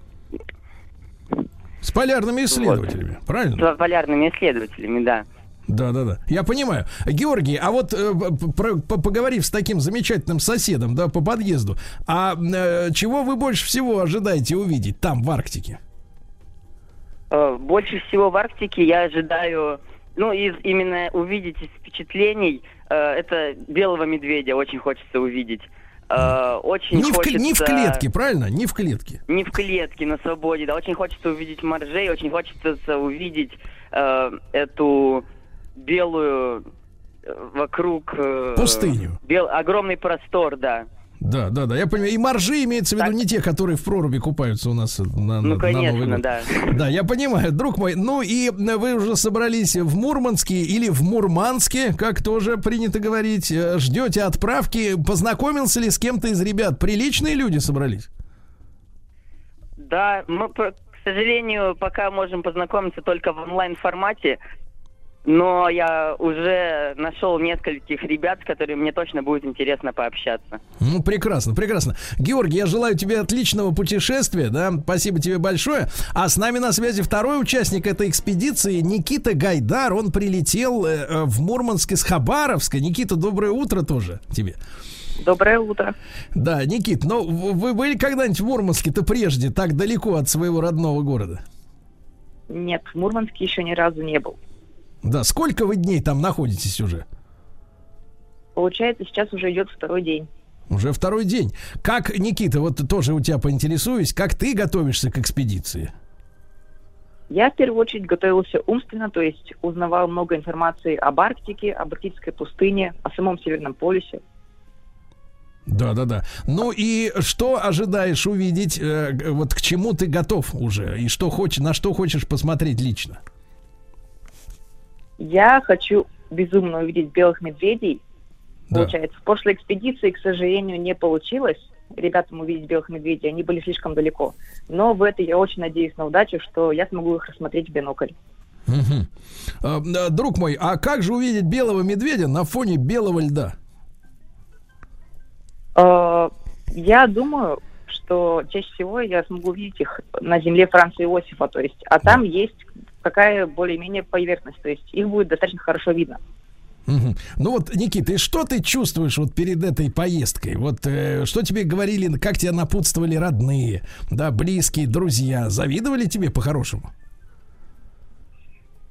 С полярными исследователями, правильно? с полярными исследователями, да. Да, да, да. Я понимаю. Георгий, а вот э, про- по- поговорив с таким замечательным соседом, да, по подъезду, а э, чего вы больше всего ожидаете увидеть там, в Арктике? Э, Больше всего в Арктике я ожидаю, ну, из именно увидеть из впечатлений, э, это белого медведя очень хочется увидеть. Э, очень Не в, хочется... кл- не в клетке, правильно? Не в клетке. Не в клетке, на свободе, да. Очень хочется увидеть моржей, очень хочется увидеть э, эту белую э, вокруг... э, Пустыню. бел- огромный простор, да. Да, да, да. Я понимаю. И моржи имеется в виду Так. не те, которые в проруби купаются у нас на, на- Ну, на Новый конечно, год. да. Да, я понимаю, друг мой. Ну и э, вы уже собрались в Мурманске или в Мурманске, как тоже принято говорить. Э, Ждете отправки. Познакомился ли с кем-то из ребят? Приличные люди собрались? Да, мы, к сожалению, пока можем познакомиться только в онлайн-формате, но я уже нашел нескольких ребят, с которыми мне точно будет интересно пообщаться. Ну, прекрасно, прекрасно. Георгий, я желаю тебе отличного путешествия, да, спасибо тебе большое. А с нами на связи второй участник этой экспедиции, Никита Гайдар. Он прилетел э, э, в Мурманск из Хабаровска. Никита, доброе утро тоже тебе. Доброе утро. Да, Никит, ну в- вы были когда-нибудь в Мурманске-то прежде, так далеко от своего родного города? Нет, в Мурманске еще ни разу не был. Да, сколько вы дней там находитесь уже? Получается, сейчас уже идет второй день. Уже второй день. Как, Никита, вот тоже у тебя поинтересуюсь, как ты готовишься к экспедиции? Я в первую очередь готовился умственно, то есть узнавал много информации об Арктике, об Арктической пустыне, о самом Северном полюсе. Да, да, да. Ну и что ожидаешь увидеть? э, вот к чему ты готов уже? И что хочешь, на что хочешь посмотреть лично? Я хочу безумно увидеть белых медведей. Да. Получается, в прошлой экспедиции, к сожалению, не получилось ребятам увидеть белых медведей, они были слишком далеко. Но в этой я очень надеюсь на удачу, что я смогу их рассмотреть в бинокль. А, э, друг мой, а как же увидеть белого медведя на фоне белого льда? Э, Я думаю, что чаще всего я смогу увидеть их на земле Франца Иосифа, то есть, а там есть какая более-менее поверхность, то есть их будет достаточно хорошо видно. Мгм. Ну вот, Никита, и что ты чувствуешь вот перед этой поездкой? Вот э, что тебе говорили, как тебя напутствовали родные, да, близкие, друзья? Завидовали тебе по-хорошему?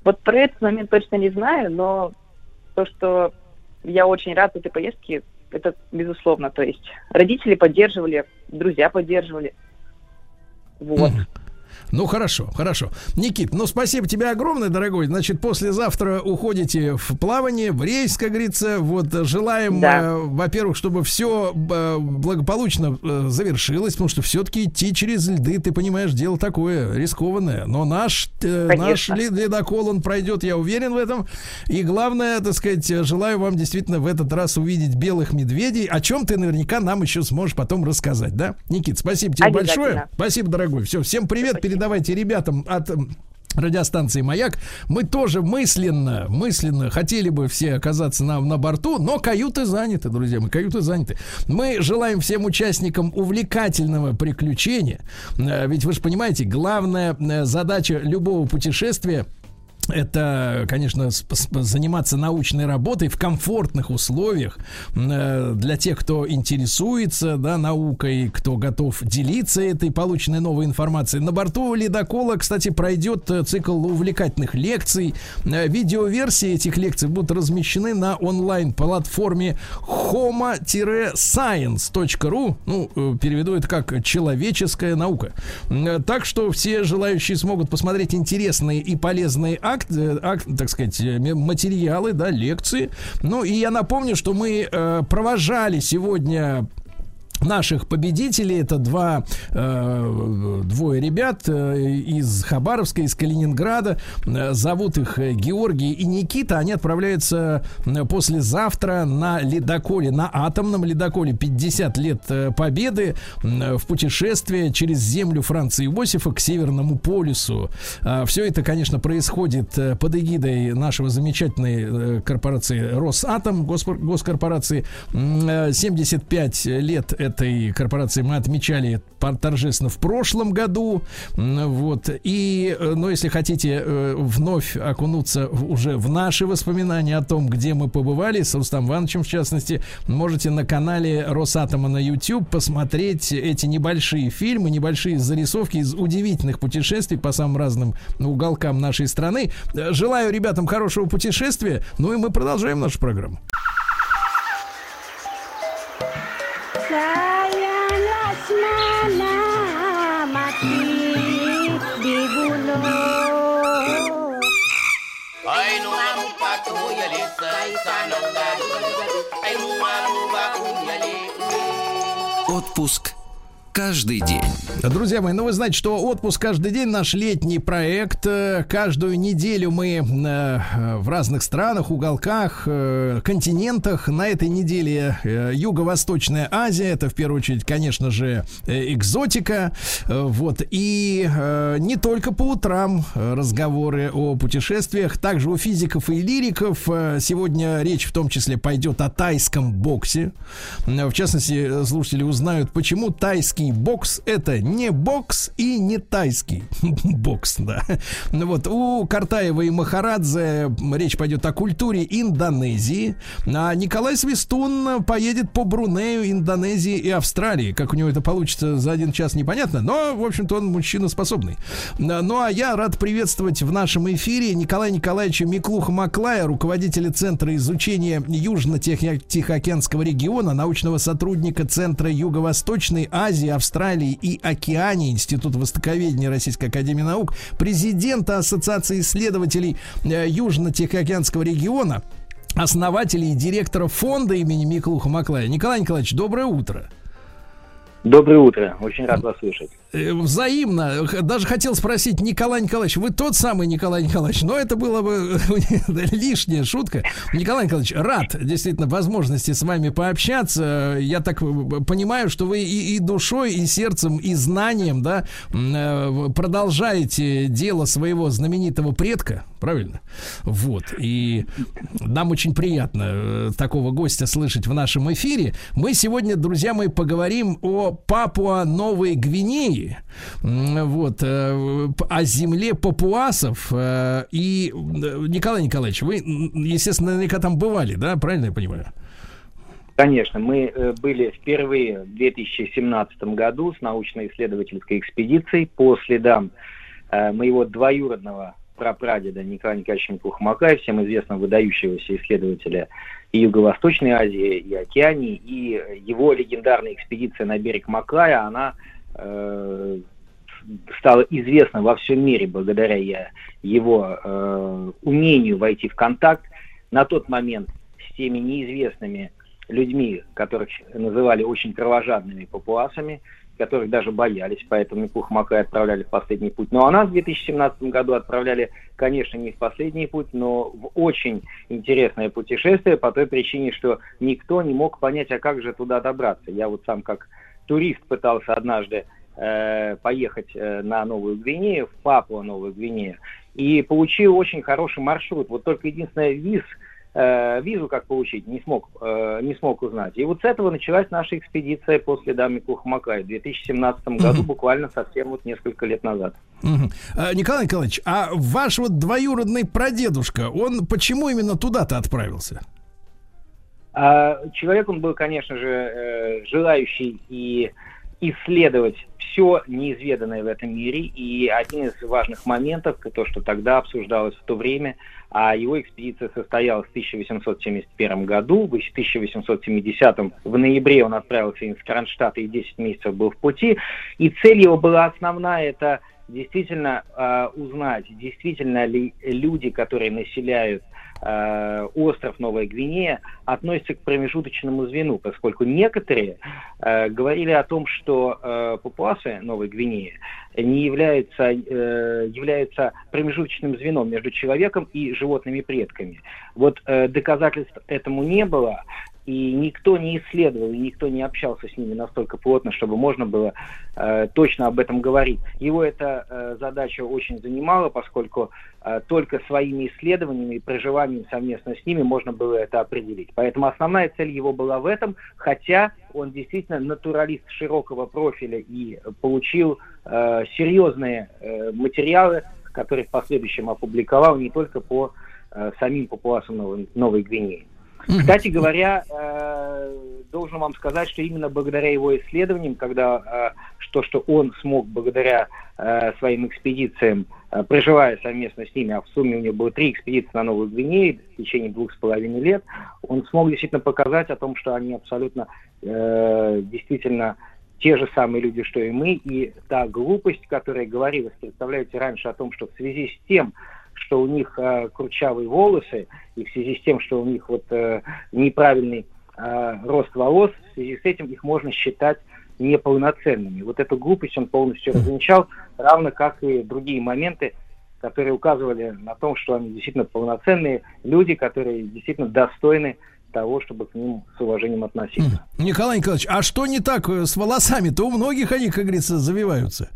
Вот про этот момент точно не знаю, но то, что я очень рад этой поездке, это безусловно. То есть родители поддерживали, друзья поддерживали. Вот. Мгм. Ну хорошо, хорошо. Никит, ну спасибо тебе огромное, дорогой. Значит, послезавтра уходите в плавание, в рейс, как говорится. Вот э, желаем, Да. э, во-первых, чтобы все благополучно э, завершилось, потому что все-таки идти через льды, ты понимаешь, дело такое рискованное. Но наш, э, наш Конечно. лед- ледокол, он пройдет, я уверен в этом. И главное, так сказать, э, желаю вам действительно в этот раз увидеть белых медведей, о чем ты наверняка нам еще сможешь потом рассказать, да? Никит, спасибо тебе большое. Спасибо, дорогой. Все, всем привет. Передавайте ребятам от радиостанции «Маяк». Мы тоже мысленно, мысленно хотели бы все оказаться на, на борту, но каюты заняты, друзья мои, каюты заняты. Мы желаем всем участникам увлекательного приключения. Э, Ведь вы же понимаете, главная э, задача любого путешествия это, конечно, заниматься научной работой в комфортных условиях э, для тех, кто интересуется да, наукой, кто готов делиться этой полученной новой информацией. На борту ледокола, кстати, пройдет э, цикл увлекательных лекций. Э, Видеоверсии этих лекций будут размещены на онлайн-платформе homo-science.ru. Ну, переведу это как человеческая наука. Так что все желающие смогут посмотреть интересные и полезные акт, э, акт, так сказать, э, материалы, да, лекции. Ну и я напомню, что мы э, провожали сегодня наших победителей. Это два, э, двое ребят э, из Хабаровска, из Калининграда. Э, зовут их э, Георгий и Никита. Они отправляются послезавтра на ледоколе, на атомном ледоколе 50 лет победы в путешествие через землю Франции Иосифа к Северному полюсу. Все это, конечно, происходит под эгидой нашего замечательной корпорации Росатом, госкорпорации. М, э, 75 лет этой корпорации мы отмечали торжественно в прошлом году. Вот. И, э, но если хотите э, вновь окунуться уже в наши воспоминания о том, где мы побывали, с Рустам Ивановичем в частности, можете на канале Росатома на YouTube посмотреть эти небольшие фильмы, небольшие зарисовки из удивительных путешествий по самым разным уголкам нашей страны. Желаю ребятам хорошего путешествия. Ну и мы продолжаем нашу программу. Sayang Отпуск каждый день. Друзья мои, ну вы знаете, что отпуск каждый день наш летний проект. Каждую неделю мы э, в разных странах, уголках, э, континентах. На этой неделе э, Юго-Восточная Азия. Это в первую очередь, конечно же, экзотика. Вот. И не только по утрам разговоры о путешествиях, также у физиков и лириков. Сегодня речь в том числе пойдет о тайском боксе. В частности, слушатели узнают, почему тайский бокс это не бокс и не тайский бокс, да. Ну Вот у Картаева и Махарадзе речь пойдет о культуре Индонезии, а Николай Свистун поедет по Брунею, Индонезии и Австралии. Как у него это получится за один час, непонятно, но, в общем-то, он мужчина способный. Ну, а я рад приветствовать в нашем эфире Николая Николаевича Миклуха Маклая, руководителя Центра изучения Южно-Тихоокеанского региона, научного сотрудника Центра Юго-Восточной Азии, Австралии и Океании Института Востоковедения Российской Академии Наук, президента Ассоциации исследователей э, Южно-Тихоокеанского региона, основателя и директора фонда имени Миклуха Маклая. Николай Николаевич, доброе утро. Доброе утро, очень рад вас слышать. Э, Взаимно. Даже хотел спросить, Николай Николаевич, вы тот самый Николай Николаевич, но это было бы лишняя шутка. Николай Николаевич, рад действительно возможности с вами пообщаться. Я так э, понимаю, что вы и, и душой, и сердцем, и знанием, да, э, продолжаете дело своего знаменитого предка, правильно? Вот. И нам очень приятно такого гостя слышать в нашем эфире. Мы сегодня, друзья мои, поговорим о Папуа-Новой Гвинеи. М, Вот. э, О земле папуасов. э, И, э, Николай Николаевич, вы, естественно, наверняка там бывали, да? Правильно я понимаю? Конечно, мы были впервые в 2017 году с научно-исследовательской экспедицией по следам моего двоюродного прапрадеда Николая Николаевича Микухмакая, всем известного выдающегося исследователя и Юго-Восточной Азии, и Океании, и его легендарная экспедиция на берег Маклая, она э, стала известна во всем мире благодаря его э, умению войти в контакт на тот момент с теми неизвестными людьми, которых называли очень кровожадными папуасами, которых даже боялись, поэтому Микух Макай отправляли в последний путь. Ну а нас в 2017 году отправляли, конечно, не в последний путь, но в очень интересное путешествие по той причине, что никто не мог понять, а как же туда добраться. Я вот сам как турист пытался однажды э, поехать э, на Новую Гвинею, в Папуа Новую Гвинею, и получил очень хороший маршрут. Вот только единственное, виз, э, визу как получить, не смог, э, не смог узнать. И вот с этого началась наша экспедиция по следам Микухмакая в 2017 году, буквально совсем вот несколько лет назад. А, Николай Николаевич, а ваш вот двоюродный прадедушка, он почему именно туда-то отправился? А, Человек он был, конечно же, э, желающий и исследовать все неизведанное в этом мире. И один из важных моментов, то, что тогда обсуждалось в то время, а его экспедиция состоялась в 1871 году. В 1870 в ноябре он отправился из Кронштадта и 10 месяцев был в пути. И цель его была основная, это действительно э, узнать, действительно ли люди, которые населяют э, остров Новая Гвинея, относятся к промежуточному звену, поскольку некоторые э, говорили о том, что э, папуасы Новой Гвинеи не являются, э, являются промежуточным звеном между человеком и животными предками. Вот э, доказательств этому не было, и никто не исследовал, и никто не общался с ними настолько плотно, чтобы можно было э, точно об этом говорить. Его эта э, задача очень занимала, поскольку э, только своими исследованиями и проживанием совместно с ними можно было это определить. Поэтому основная цель его была в этом, хотя он действительно натуралист широкого профиля и получил э, серьезные э, материалы, которые в последующем опубликовал не только по э, самим папуасам Новой, Новой Гвинеи. Кстати говоря, э, должен вам сказать, что именно благодаря его исследованиям, когда э, что, что он смог благодаря э, своим экспедициям, проживая совместно с ними, а в сумме у него было три экспедиции на Новую Гвинею в течение двух с половиной лет, он смог действительно показать о том, что они абсолютно действительно те же самые люди, что и мы, и та глупость, которая говорилась, представляете, раньше о том, что в связи с тем, что у них э, кручавые волосы, и в связи с тем, что у них вот э, неправильный э, рост волос, в связи с этим их можно считать неполноценными. Вот эту глупость он полностью развенчал, равно как и другие моменты, которые указывали на том, что они действительно полноценные люди, которые действительно достойны того, чтобы к ним с уважением относиться. Николай Николаевич, а что не так э, с волосами-то? У многих они, как говорится, завиваются.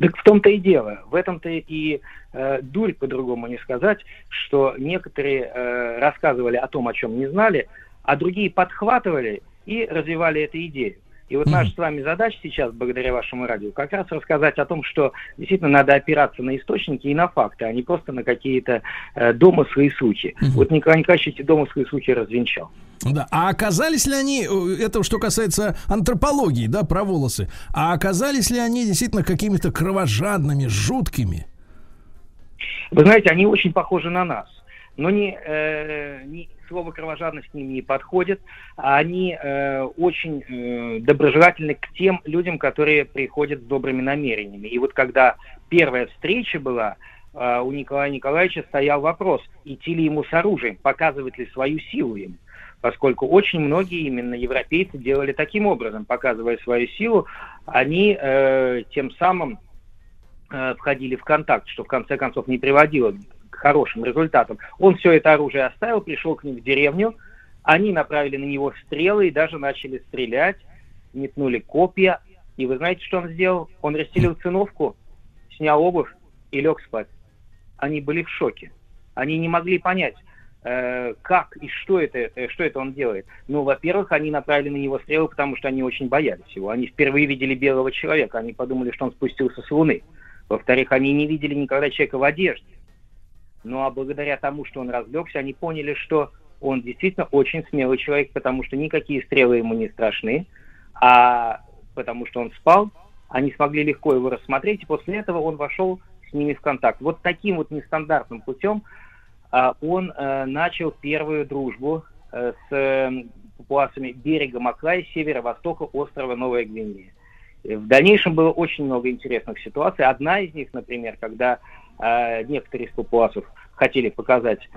Так в том-то и дело. В этом-то и э, дурь, по-другому не сказать, что некоторые э, рассказывали о том, о чем не знали, а другие подхватывали и развивали эту идею. И вот наша с вами задача сейчас, благодаря вашему радио, как раз рассказать о том, что действительно надо опираться на источники и на факты, а не просто на какие-то э, домыслы и слухи. Вот Николай Николаевич эти домыслы и слухи развенчал. Да. А оказались ли они, э, это что касается антропологии, да, про волосы, а оказались ли они действительно какими-то кровожадными, жуткими? Вы знаете, они очень похожи на нас. Но не, э, не слово кровожадность к ним не подходит. а Они э, очень э, доброжелательны к тем людям, которые приходят с добрыми намерениями. И вот когда первая встреча была, э, у Николая Николаевича стоял вопрос, идти ли ему с оружием, показывать ли свою силу им. Поскольку очень многие именно европейцы делали таким образом, показывая свою силу, они э, тем самым э, входили в контакт, что в конце концов не приводило к хорошим результатам. Он все это оружие оставил, пришел к ним в деревню, они направили на него стрелы и даже начали стрелять, метнули копья. И вы знаете, что он сделал? Он расстелил циновку, снял обувь и лег спать. Они были в шоке. Они не могли понять, как и что это, э, что это он делает. Ну, во-первых, они направили на него стрелы, потому что они очень боялись его. Они впервые видели белого человека, они подумали, что он спустился с Луны. Во-вторых, они не видели никогда человека в одежде. Ну а благодаря тому, что он разлегся, они поняли, что он действительно очень смелый человек, потому что никакие стрелы ему не страшны, а потому что он спал, они смогли легко его рассмотреть, и после этого он вошел с ними в контакт. Вот таким вот нестандартным путем он а, начал первую дружбу а, с а, папуасами берега Маклая, северо-востока острова Новая Гвинея. В дальнейшем было очень много интересных ситуаций. Одна из них, например, когда э, некоторые из папуасов хотели показать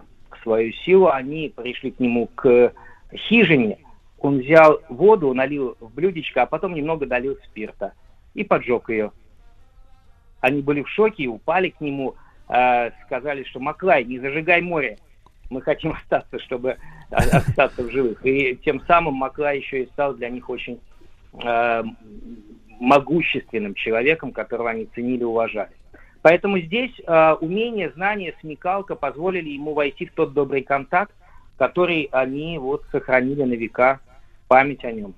свою силу, они пришли к нему к хижине, он взял воду, налил в блюдечко, а потом немного долил спирта и поджег ее. Они были в шоке и упали к нему, э, сказали, что Маклай, не зажигай море, мы хотим остаться, чтобы остаться в живых. И тем самым Маклай еще и стал для них очень э, могущественным человеком, которого они ценили и уважали. Поэтому здесь э, умение, знание, смекалка позволили ему войти в тот добрый контакт, который они вот сохранили на века память о нем.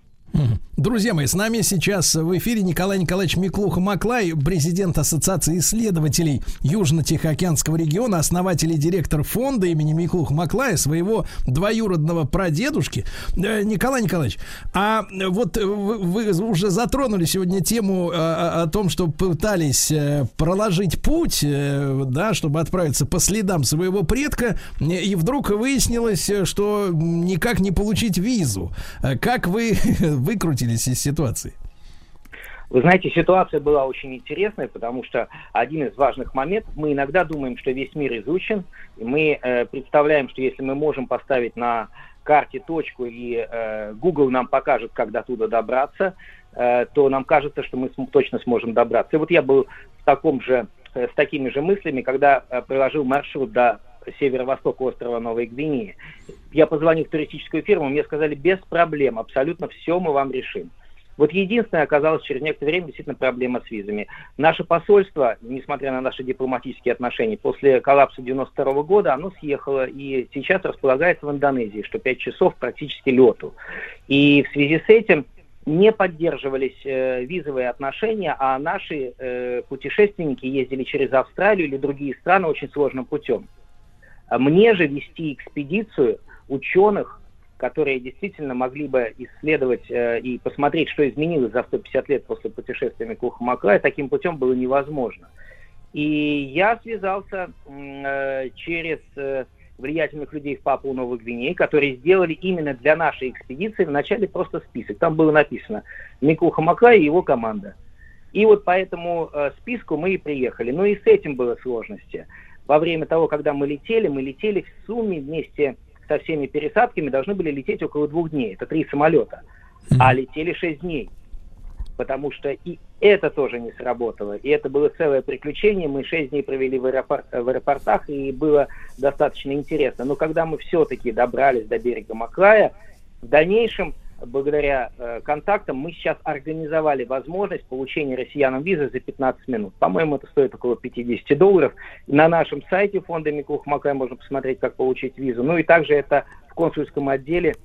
Друзья мои, с нами сейчас в эфире Николай Николаевич Миклуха-Маклай, президент Ассоциации исследователей Южно-Тихоокеанского региона, основатель и директор фонда имени Миклуха-Маклая, своего двоюродного прадедушки. Э, Николай Николаевич, а вот вы, уже затронули сегодня тему о, о том, что пытались э, проложить путь, э, да, чтобы отправиться по следам своего предка, и вдруг выяснилось, что никак не получить визу. Как вы выкрутились из ситуации? Вы знаете, ситуация была очень интересная, потому что один из важных моментов, мы иногда думаем, что весь мир изучен, и мы э, представляем, что если мы можем поставить на карте точку, и э, Google нам покажет, как до туда добраться, э, то нам кажется, что мы см- точно сможем добраться. И вот я был в таком же, э, с такими же мыслями, когда э, приложил маршрут до северо-востока острова Новой Гвинеи. Я позвонил в туристическую фирму, мне сказали, без проблем, абсолютно все мы вам решим. Вот единственное оказалось через некоторое время действительно проблема с визами. Наше посольство, несмотря на наши дипломатические отношения, после коллапса 92 года, оно съехало и сейчас располагается в Индонезии, что 5 часов практически лету. И в связи с этим не поддерживались э, визовые отношения, а наши э, путешественники ездили через Австралию или другие страны очень сложным путем. Мне же вести экспедицию ученых, которые действительно могли бы исследовать э, и посмотреть, что изменилось за 150 лет после путешествия Микуха Маклая, таким путем было невозможно. И я связался э, через э, влиятельных людей в Папуа Новой Гвинеи, которые сделали именно для нашей экспедиции вначале просто список. Там было написано Микуха Маклай и его команда. И вот по этому э, списку мы и приехали. Но и с этим было сложности. Во время того, когда мы летели, мы летели в сумме вместе со всеми пересадками, должны были лететь около двух дней. Это три самолета. А летели шесть дней. Потому что и это тоже не сработало. И это было целое приключение. Мы шесть дней провели в, аэропор- в аэропортах, и было достаточно интересно. Но когда мы все-таки добрались до берега Маклая, в дальнейшем благодаря э, контактам мы сейчас организовали возможность получения россиянам визы за 15 минут. По-моему, это стоит около 50 долларов. На нашем сайте фонда Микух Макай можно посмотреть, как получить визу. Ну и также это в консульском отделе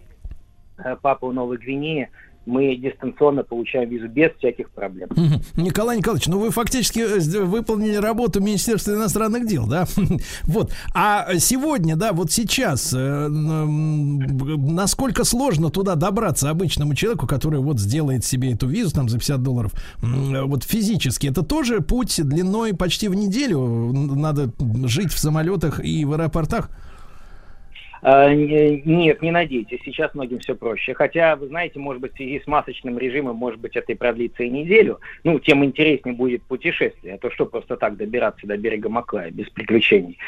э, Папуа Новой Гвинеи мы дистанционно получаем визу без всяких проблем. Николай Николаевич, ну вы фактически э, выполнили работу Министерства иностранных дел, да? вот. А сегодня, да, вот сейчас, э, насколько сложно туда добраться обычному человеку, который вот сделает себе эту визу там за 50 долларов, вот физически, это тоже путь длиной почти в неделю? Надо жить в самолетах и в аэропортах? А, нет, не надейтесь, сейчас многим все проще. Хотя, вы знаете, может быть, в связи с масочным режимом, может быть, это и продлится и неделю. Ну, тем интереснее будет путешествие. А то что просто так добираться до берега Маклая без приключений.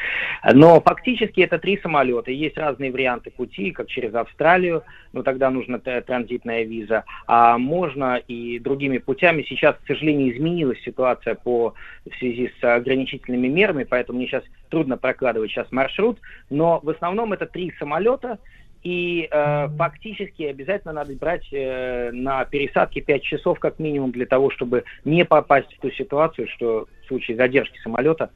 Но фактически это три самолета. Есть разные варианты пути, как через Австралию, но тогда нужна транзитная виза. А можно и другими путями. Сейчас, к сожалению, изменилась ситуация по, в связи с ограничительными мерами, поэтому мне сейчас трудно прокладывать сейчас маршрут. Но в основном это три самолета, и э, фактически обязательно надо брать э, на пересадке 5 часов как минимум для того, чтобы не попасть в ту ситуацию, что в случае задержки самолета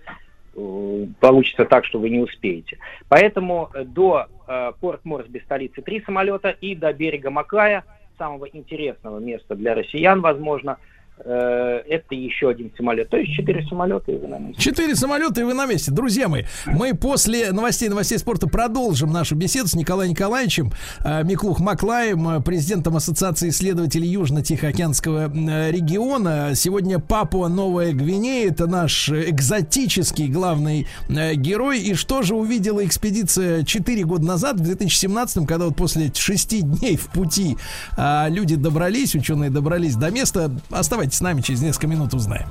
э, получится так, что вы не успеете. Поэтому э, до э, порт Морсби столицы три самолета и до берега Маклая, самого интересного места для россиян, возможно, это еще один самолет. То есть четыре самолета, и вы на месте. Четыре самолета, и вы на месте. Друзья мои, мы после новостей новостей спорта продолжим нашу беседу с Николаем Николаевичем э, Миклух Маклаем, э, президентом Ассоциации исследователей Южно-Тихоокеанского региона. Сегодня Папуа Новая Гвинея. Это наш экзотический главный герой. И что же увидела экспедиция 4 года назад, в 2017, когда вот после шести дней в пути люди добрались, ученые добрались до места. Оставайтесь с нами, через несколько минут узнаем.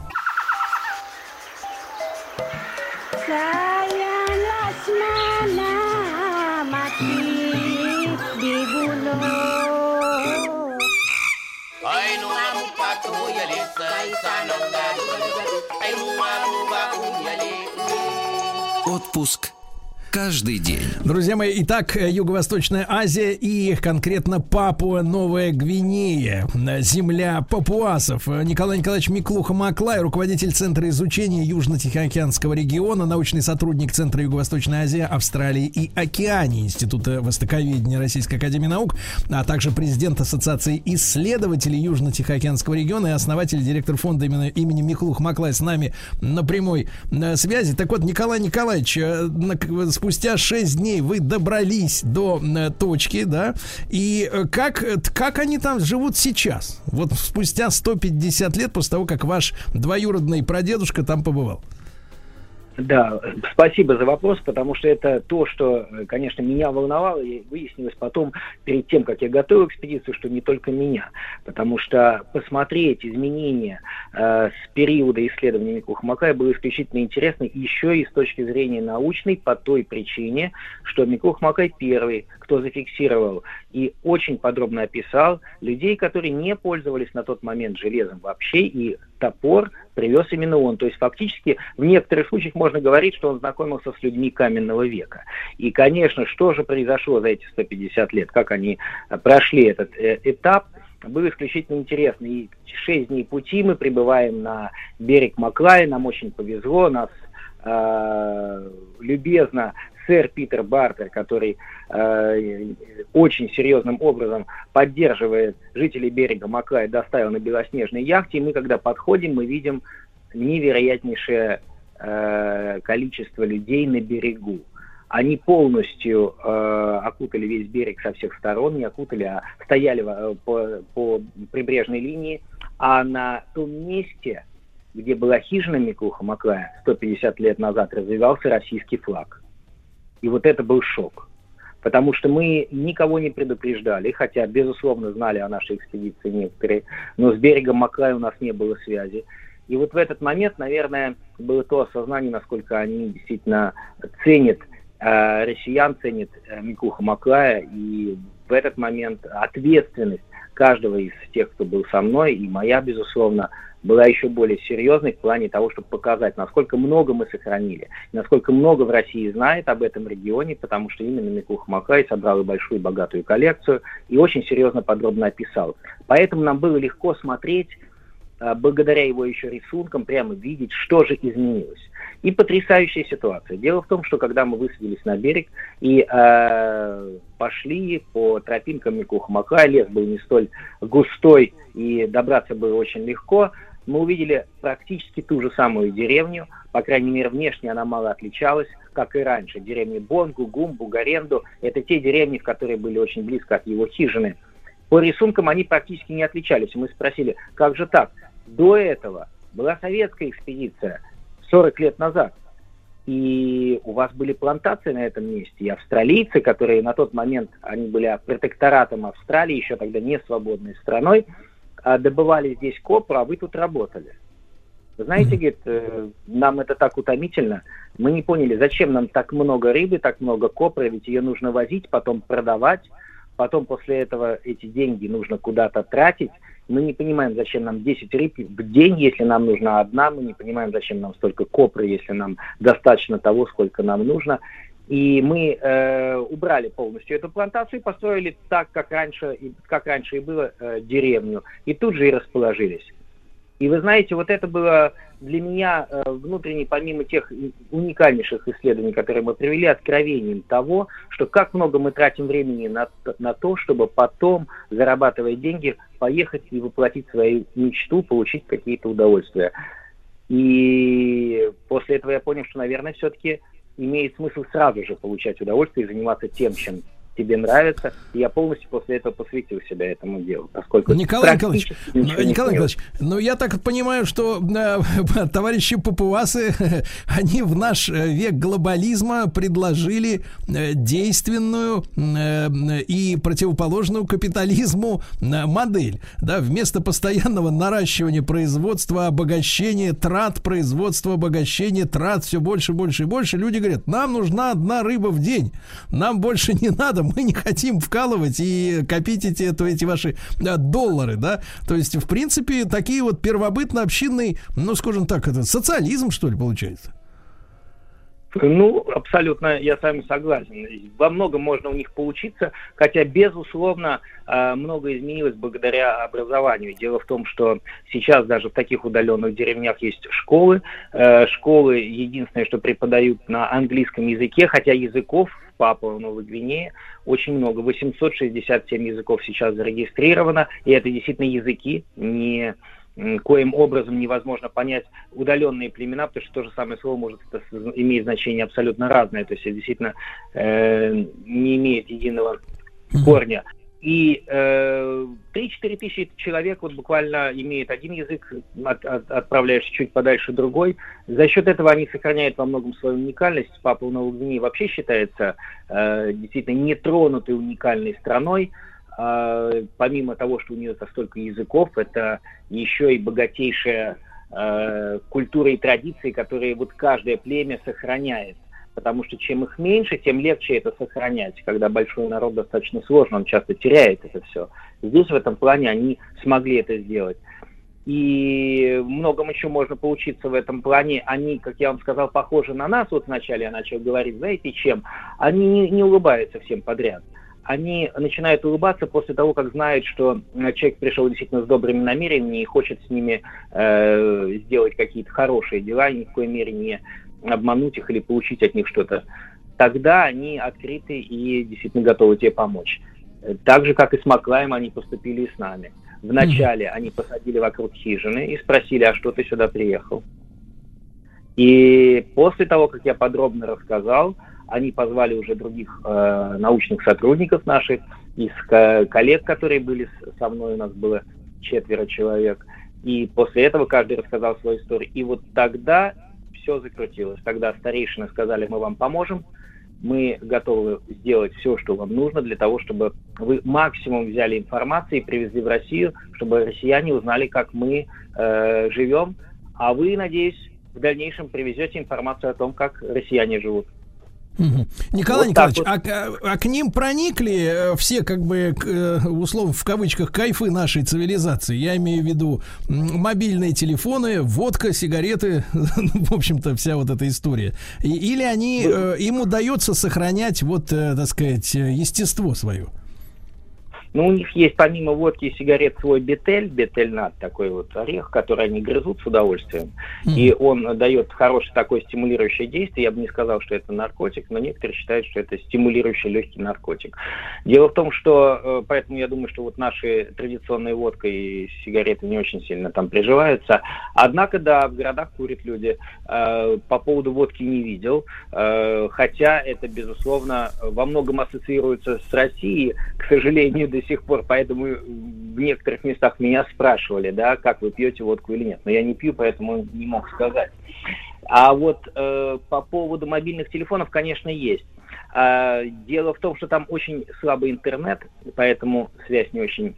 Отпуск каждый день. Друзья мои, итак, Юго-Восточная Азия и конкретно Папуа Новая Гвинея, земля папуасов. Николай Николаевич Миклуха Маклай, руководитель Центра изучения Южно-Тихоокеанского региона, научный сотрудник Центра Юго-Восточной Азии, Австралии и Океании Института Востоковедения Российской Академии Наук, а также президент Ассоциации исследователей Южно-Тихоокеанского региона и основатель, директор фонда имени, имени Миклух Маклай с нами на прямой э, связи. Так вот, Николай Николаевич, э, спустя 6 дней вы добрались до э, точки, да, и э, как, как они там живут сейчас? Вот спустя 150 лет после того, как ваш двоюродный прадедушка там побывал. Да, спасибо за вопрос, потому что это то, что, конечно, меня волновало, и выяснилось потом, перед тем, как я готовил экспедицию, что не только меня. Потому что посмотреть изменения э, с периода исследования Микухмакая было исключительно интересно еще и с точки зрения научной, по той причине, что Микухмакай первый, кто зафиксировал и очень подробно описал людей, которые не пользовались на тот момент железом вообще, и топор привез именно он. То есть фактически в некоторых случаях можно говорить, что он знакомился с людьми каменного века. И, конечно, что же произошло за эти 150 лет, как они э, прошли этот э, этап, было исключительно интересно. И 6 дней пути мы прибываем на берег Маклая, нам очень повезло, нас э, любезно сэр Питер Бартер, который э, очень серьезным образом поддерживает жителей берега Маклая, доставил на белоснежной яхте. И мы, когда подходим, мы видим невероятнейшее э, количество людей на берегу. Они полностью э, окутали весь берег со всех сторон, не окутали, а стояли по, по прибрежной линии. А на том месте, где была хижина Микуха Маклая 150 лет назад, развивался российский флаг. И вот это был шок. Потому что мы никого не предупреждали, хотя, безусловно, знали о нашей экспедиции некоторые, но с берегом Маклая у нас не было связи. И вот в этот момент, наверное, было то осознание, насколько они действительно ценят Э, россиян ценит э, Микуха Маклая, и в этот момент ответственность каждого из тех, кто был со мной, и моя, безусловно, была еще более серьезной в плане того, чтобы показать, насколько много мы сохранили, насколько много в России знает об этом регионе, потому что именно Микух Макай собрал и большую богатую коллекцию и очень серьезно подробно описал. Поэтому нам было легко смотреть а, благодаря его еще рисункам прямо видеть, что же изменилось. И потрясающая ситуация. Дело в том, что когда мы высадились на берег и э, пошли по тропинкам Микухмака, лес был не столь густой и добраться было очень легко, мы увидели практически ту же самую деревню, по крайней мере, внешне она мало отличалась, как и раньше. Деревни Бонгу, Гумбу, Гаренду – это те деревни, в которые были очень близко от его хижины. По рисункам они практически не отличались. Мы спросили, как же так? До этого была советская экспедиция 40 лет назад. И у вас были плантации на этом месте. И австралийцы, которые на тот момент, они были протекторатом Австралии, еще тогда не свободной страной, добывали здесь копру, а вы тут работали. Вы знаете, говорит, э, нам это так утомительно. Мы не поняли, зачем нам так много рыбы, так много копры, ведь ее нужно возить, потом продавать, потом после этого эти деньги нужно куда-то тратить. Мы не понимаем, зачем нам 10 рыб в день, если нам нужна одна. Мы не понимаем, зачем нам столько копры, если нам достаточно того, сколько нам нужно. И мы э, убрали полностью эту плантацию и построили так, как раньше, как раньше и было, э, деревню. И тут же и расположились. И вы знаете, вот это было для меня э, внутренне, помимо тех уникальнейших исследований, которые мы привели, откровением того, что как много мы тратим времени на, на то, чтобы потом, зарабатывая деньги, поехать и воплотить свою мечту, получить какие-то удовольствия. И после этого я понял, что, наверное, все-таки имеет смысл сразу же получать удовольствие и заниматься тем, чем тебе нравится. И я полностью после этого посвятил себя этому делу, поскольку... Николай Николаевич, Николай Николаевич, ну я так понимаю, что э, товарищи папуасы, они в наш э, век глобализма предложили э, действенную э, и противоположную капитализму э, модель. Да, вместо постоянного наращивания производства, обогащения, трат производства, обогащения, трат все больше, больше и больше, люди говорят, нам нужна одна рыба в день, нам больше не надо, мы не хотим вкалывать и копить эти, это, эти ваши доллары, да. То есть, в принципе, такие вот первобытно-общинный, ну, скажем так, это социализм, что ли, получается? Ну, абсолютно, я с вами согласен. Во многом можно у них поучиться, хотя, безусловно, э, много изменилось благодаря образованию. Дело в том, что сейчас даже в таких удаленных деревнях есть школы. Э, школы единственное, что преподают на английском языке, хотя языков Папуа Новой Гвинее очень много. 867 языков сейчас зарегистрировано, и это действительно языки, не коим образом невозможно понять удаленные племена, потому что то же самое слово может иметь значение абсолютно разное, то есть действительно э, не имеет единого корня. И э, 3-4 тысячи человек вот буквально имеет один язык, от, от, отправляешь чуть подальше другой. За счет этого они сохраняют во многом свою уникальность. Папа Новой Гвинеи вообще считается э, действительно нетронутой уникальной страной. А, помимо того, что у нее столько языков, это еще и богатейшая э, культура и традиции, которые вот каждое племя сохраняет. Потому что чем их меньше, тем легче это сохранять. Когда большой народ достаточно сложно, он часто теряет это все. Здесь в этом плане они смогли это сделать. И многому еще можно поучиться в этом плане. Они, как я вам сказал, похожи на нас. Вот вначале я начал говорить, знаете, чем? Они не, не улыбаются всем подряд они начинают улыбаться после того, как знают, что э, человек пришел действительно с добрыми намерениями и хочет с ними э, сделать какие-то хорошие дела, ни в коей мере не обмануть их или получить от них что-то. Тогда они открыты и действительно готовы тебе помочь. Так же, как и с Маклаем, они поступили и с нами. Вначале mm-hmm. они посадили вокруг хижины и спросили, а что ты сюда приехал? И после того, как я подробно рассказал, Они позвали уже других э, научных сотрудников наших, из ко- коллег, которые были со мной, у нас было четверо человек. И после этого каждый рассказал свою историю. И вот тогда все закрутилось. Тогда старейшины сказали, мы вам поможем, мы готовы сделать все, что вам нужно для того, чтобы вы максимум взяли информации и привезли в Россию, чтобы россияне узнали, как мы э, живем, а вы, надеюсь, в дальнейшем привезете информацию о том, как россияне живут. Мгм. Николай Вот Николаевич, а, к- а к ним проникли э, все, как бы, к, э, условно, в кавычках, кайфы нашей цивилизации? Я имею в виду мобильные телефоны, водка, сигареты, в общем-то, вся вот эта история. И- или они, э, им удается сохранять, вот, так сказать, естество свое? Ну, у них есть помимо водки и сигарет свой бетель, бетельнат, такой вот орех, который они грызут с удовольствием. И он дает хорошее такое стимулирующее действие. Я бы не сказал, что это наркотик, но некоторые считают, что это стимулирующий легкий наркотик. Дело в том, что, э, поэтому я думаю, что вот наши традиционные водка и сигареты не очень сильно там приживаются. Однако, да, в городах курят люди. Э, По поводу водки не видел, э, хотя это, безусловно, во многом ассоциируется с Россией, к сожалению, до сих пор, поэтому в некоторых местах меня спрашивали, да, как вы пьете водку или нет. Но я не пью, поэтому не мог сказать. А вот э, по поводу мобильных телефонов, конечно, есть. А, дело в том, что там очень слабый интернет, поэтому связь не очень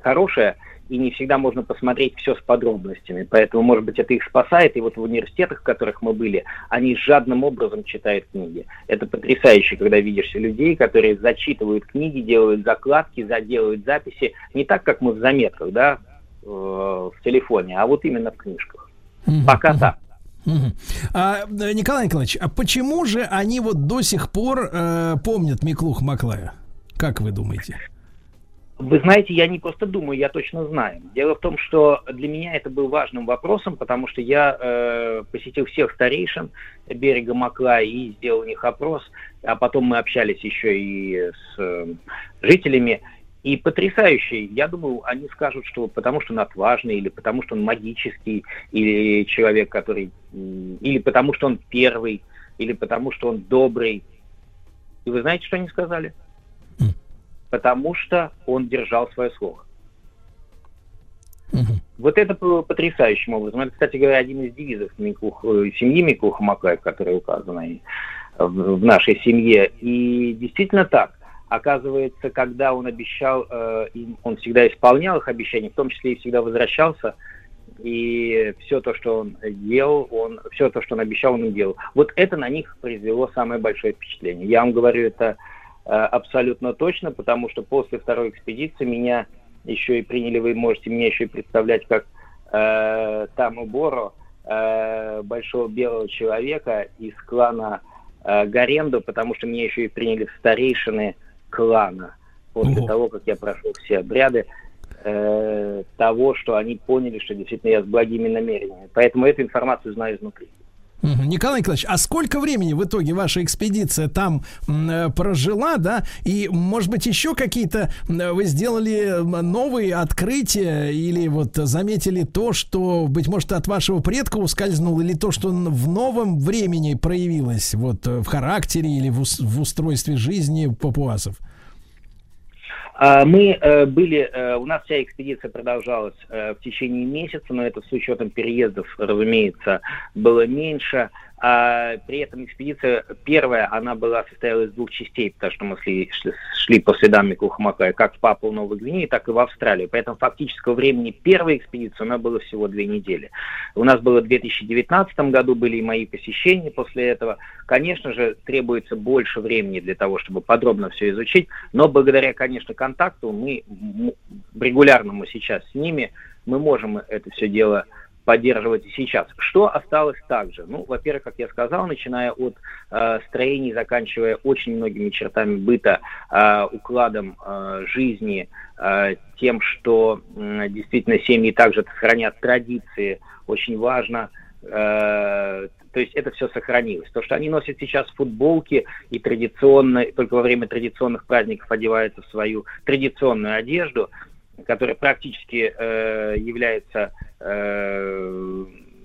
хорошая, и не всегда можно посмотреть все с подробностями. Поэтому, может быть, это их спасает. И вот в университетах, в которых мы были, они жадным образом читают книги. Это потрясающе, когда видишь людей, которые зачитывают книги, делают закладки, заделывают записи. Не так, как мы в заметках, да, э, в телефоне, а вот именно в книжках. Пока так. Мгм. А, Николай Николаевич, а почему же они вот до сих пор э, помнят Миклух Маклая? Как вы думаете? Вы знаете, я не просто думаю, я точно знаю. Дело в том, что для меня это был важным вопросом, потому что я э, посетил всех старейшин берега Макла и сделал у них опрос, а потом мы общались еще и с э, жителями. И потрясающий, я думаю, они скажут, что потому что он отважный, или потому что он магический, или человек, который, или потому что он первый, или потому что он добрый. И вы знаете, что они сказали? Потому что он держал свое слово. Вот это было потрясающим образом. Это, кстати говоря, один из девизов Микух, э, семьи Микуха Макаев, которые указаны в, нашей семье. И действительно так. Оказывается, когда он обещал, э, им, он всегда исполнял их обещания, в том числе и всегда возвращался, и все то, что он делал, он, все то, что он обещал, он и делал. Вот это на них произвело самое большое впечатление. Я вам говорю это абсолютно точно, потому что после второй экспедиции меня еще и приняли, вы можете меня еще и представлять как э, Таму Боро, э, большого белого человека из клана э, Гаренду, потому что меня еще и приняли в старейшины клана после того, как я прошел все обряды э, того, что они поняли, что действительно я с благими намерениями. Поэтому эту информацию знаю изнутри. Николай Николаевич, а сколько времени в итоге ваша экспедиция там э, прожила, да? И, может быть, еще какие-то м, вы сделали новые открытия или вот заметили то, что, быть может, от вашего предка ускользнуло, или то, что в новом времени проявилось вот э, в характере или в, в устройстве жизни папуасов? А, Мы э, были, э, у нас вся экспедиция продолжалась э, в течение месяца, но это с учетом переездов, разумеется, было меньше. А при этом экспедиция первая, она была состояла из двух частей, потому что мы шли, шли, по следам Микухамакая как в Папу Новой Гвинеи, так и в Австралию. Поэтому фактического времени первой экспедиции у нас было всего две недели. У нас было в 2019 году, были и мои посещения после этого. Конечно же, требуется больше времени для того, чтобы подробно все изучить, но благодаря, конечно, контакту мы регулярному сейчас с ними, мы можем это все дело поддерживать и сейчас. Что осталось также? Ну, во-первых, как я сказал, начиная от э, строений, заканчивая очень многими чертами быта, э, укладом э, жизни, э, тем, что э, действительно семьи также сохранят традиции, очень важно. Э, то есть это все сохранилось. То, что они носят сейчас футболки и традиционно, только во время традиционных праздников одеваются в свою традиционную одежду, которая практически э, является э,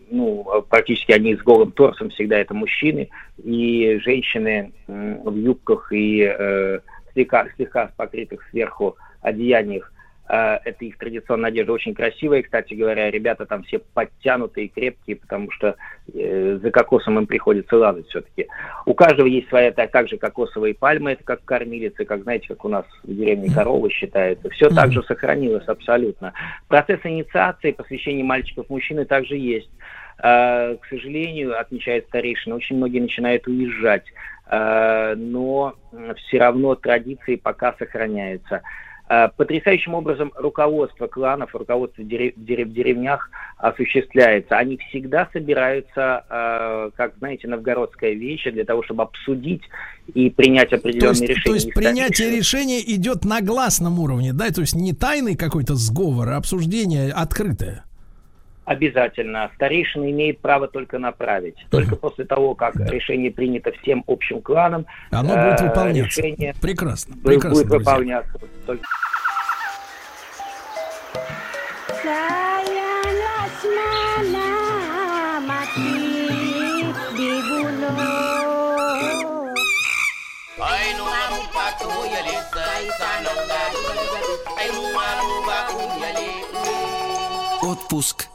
ну, практически они с голым торсом всегда это мужчины, и женщины м, в юбках и э, слегка, слегка покрытых сверху одеяниях. Э, Это их традиционная одежда, очень красивая. Кстати говоря, ребята там все подтянутые, крепкие, потому что э, за кокосом им приходится лазать все-таки. У каждого есть своя та- также кокосовые пальмы, это как кормилицы, как знаете, как у нас в деревне коровы считается. Все так же сохранилось абсолютно. Процесс инициации, посвящения мальчиков мужчины также есть. Э, К сожалению, отмечает старейшина, очень многие начинают уезжать, Э, но все равно традиции пока сохраняются. Э, Потрясающим образом руководство кланов, руководство в дере- в дере- в деревнях осуществляется. Они всегда собираются, э, как, знаете, новгородская вещь, для того, чтобы обсудить и принять То определенные есть, решения. то есть принятие решения идет на гласном уровне, да, то есть не тайный какой-то сговор, а обсуждение открытое. Обязательно. Старейшина имеет право только направить. Только после того, как решение принято всем общим кланом, Оно будет э, выполняться. решение Прекрасно, бу- прекрасно, будет друзья. выполняться. Только- Отпуск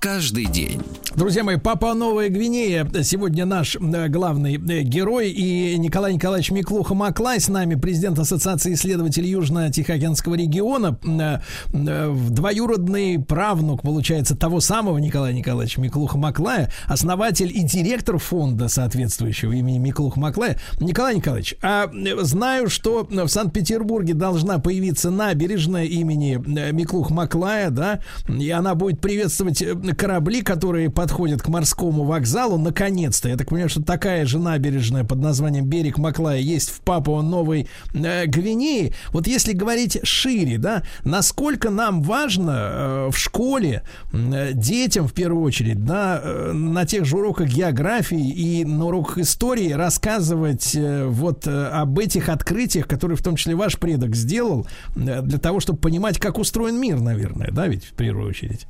каждый день. Друзья мои, Папа Новая Гвинея сегодня наш э, главный э, герой и Николай Николаевич Миклуха Маклай с нами, президент Ассоциации исследователей Южно-Тихоокеанского региона, э, двоюродный правнук, получается, того самого Николая Николаевича Миклуха Маклая, основатель и директор фонда соответствующего имени Миклуха Маклая. Николай Николаевич, а знаю, что в Санкт-Петербурге должна появиться набережная имени Миклуха Маклая, да, и она будет приветствовать корабли, которые подходят к морскому вокзалу, наконец-то. Я так понимаю, что такая же набережная под названием Берег Маклая есть в Папуа Новой э, Гвинеи. Вот если говорить шире, да, насколько нам важно э, в школе э, детям в первую очередь, да, э, на тех же уроках географии и на уроках истории рассказывать э, вот э, об этих открытиях, которые в том числе ваш предок сделал, э, для того, чтобы понимать, как устроен мир, наверное, да, ведь в первую очередь.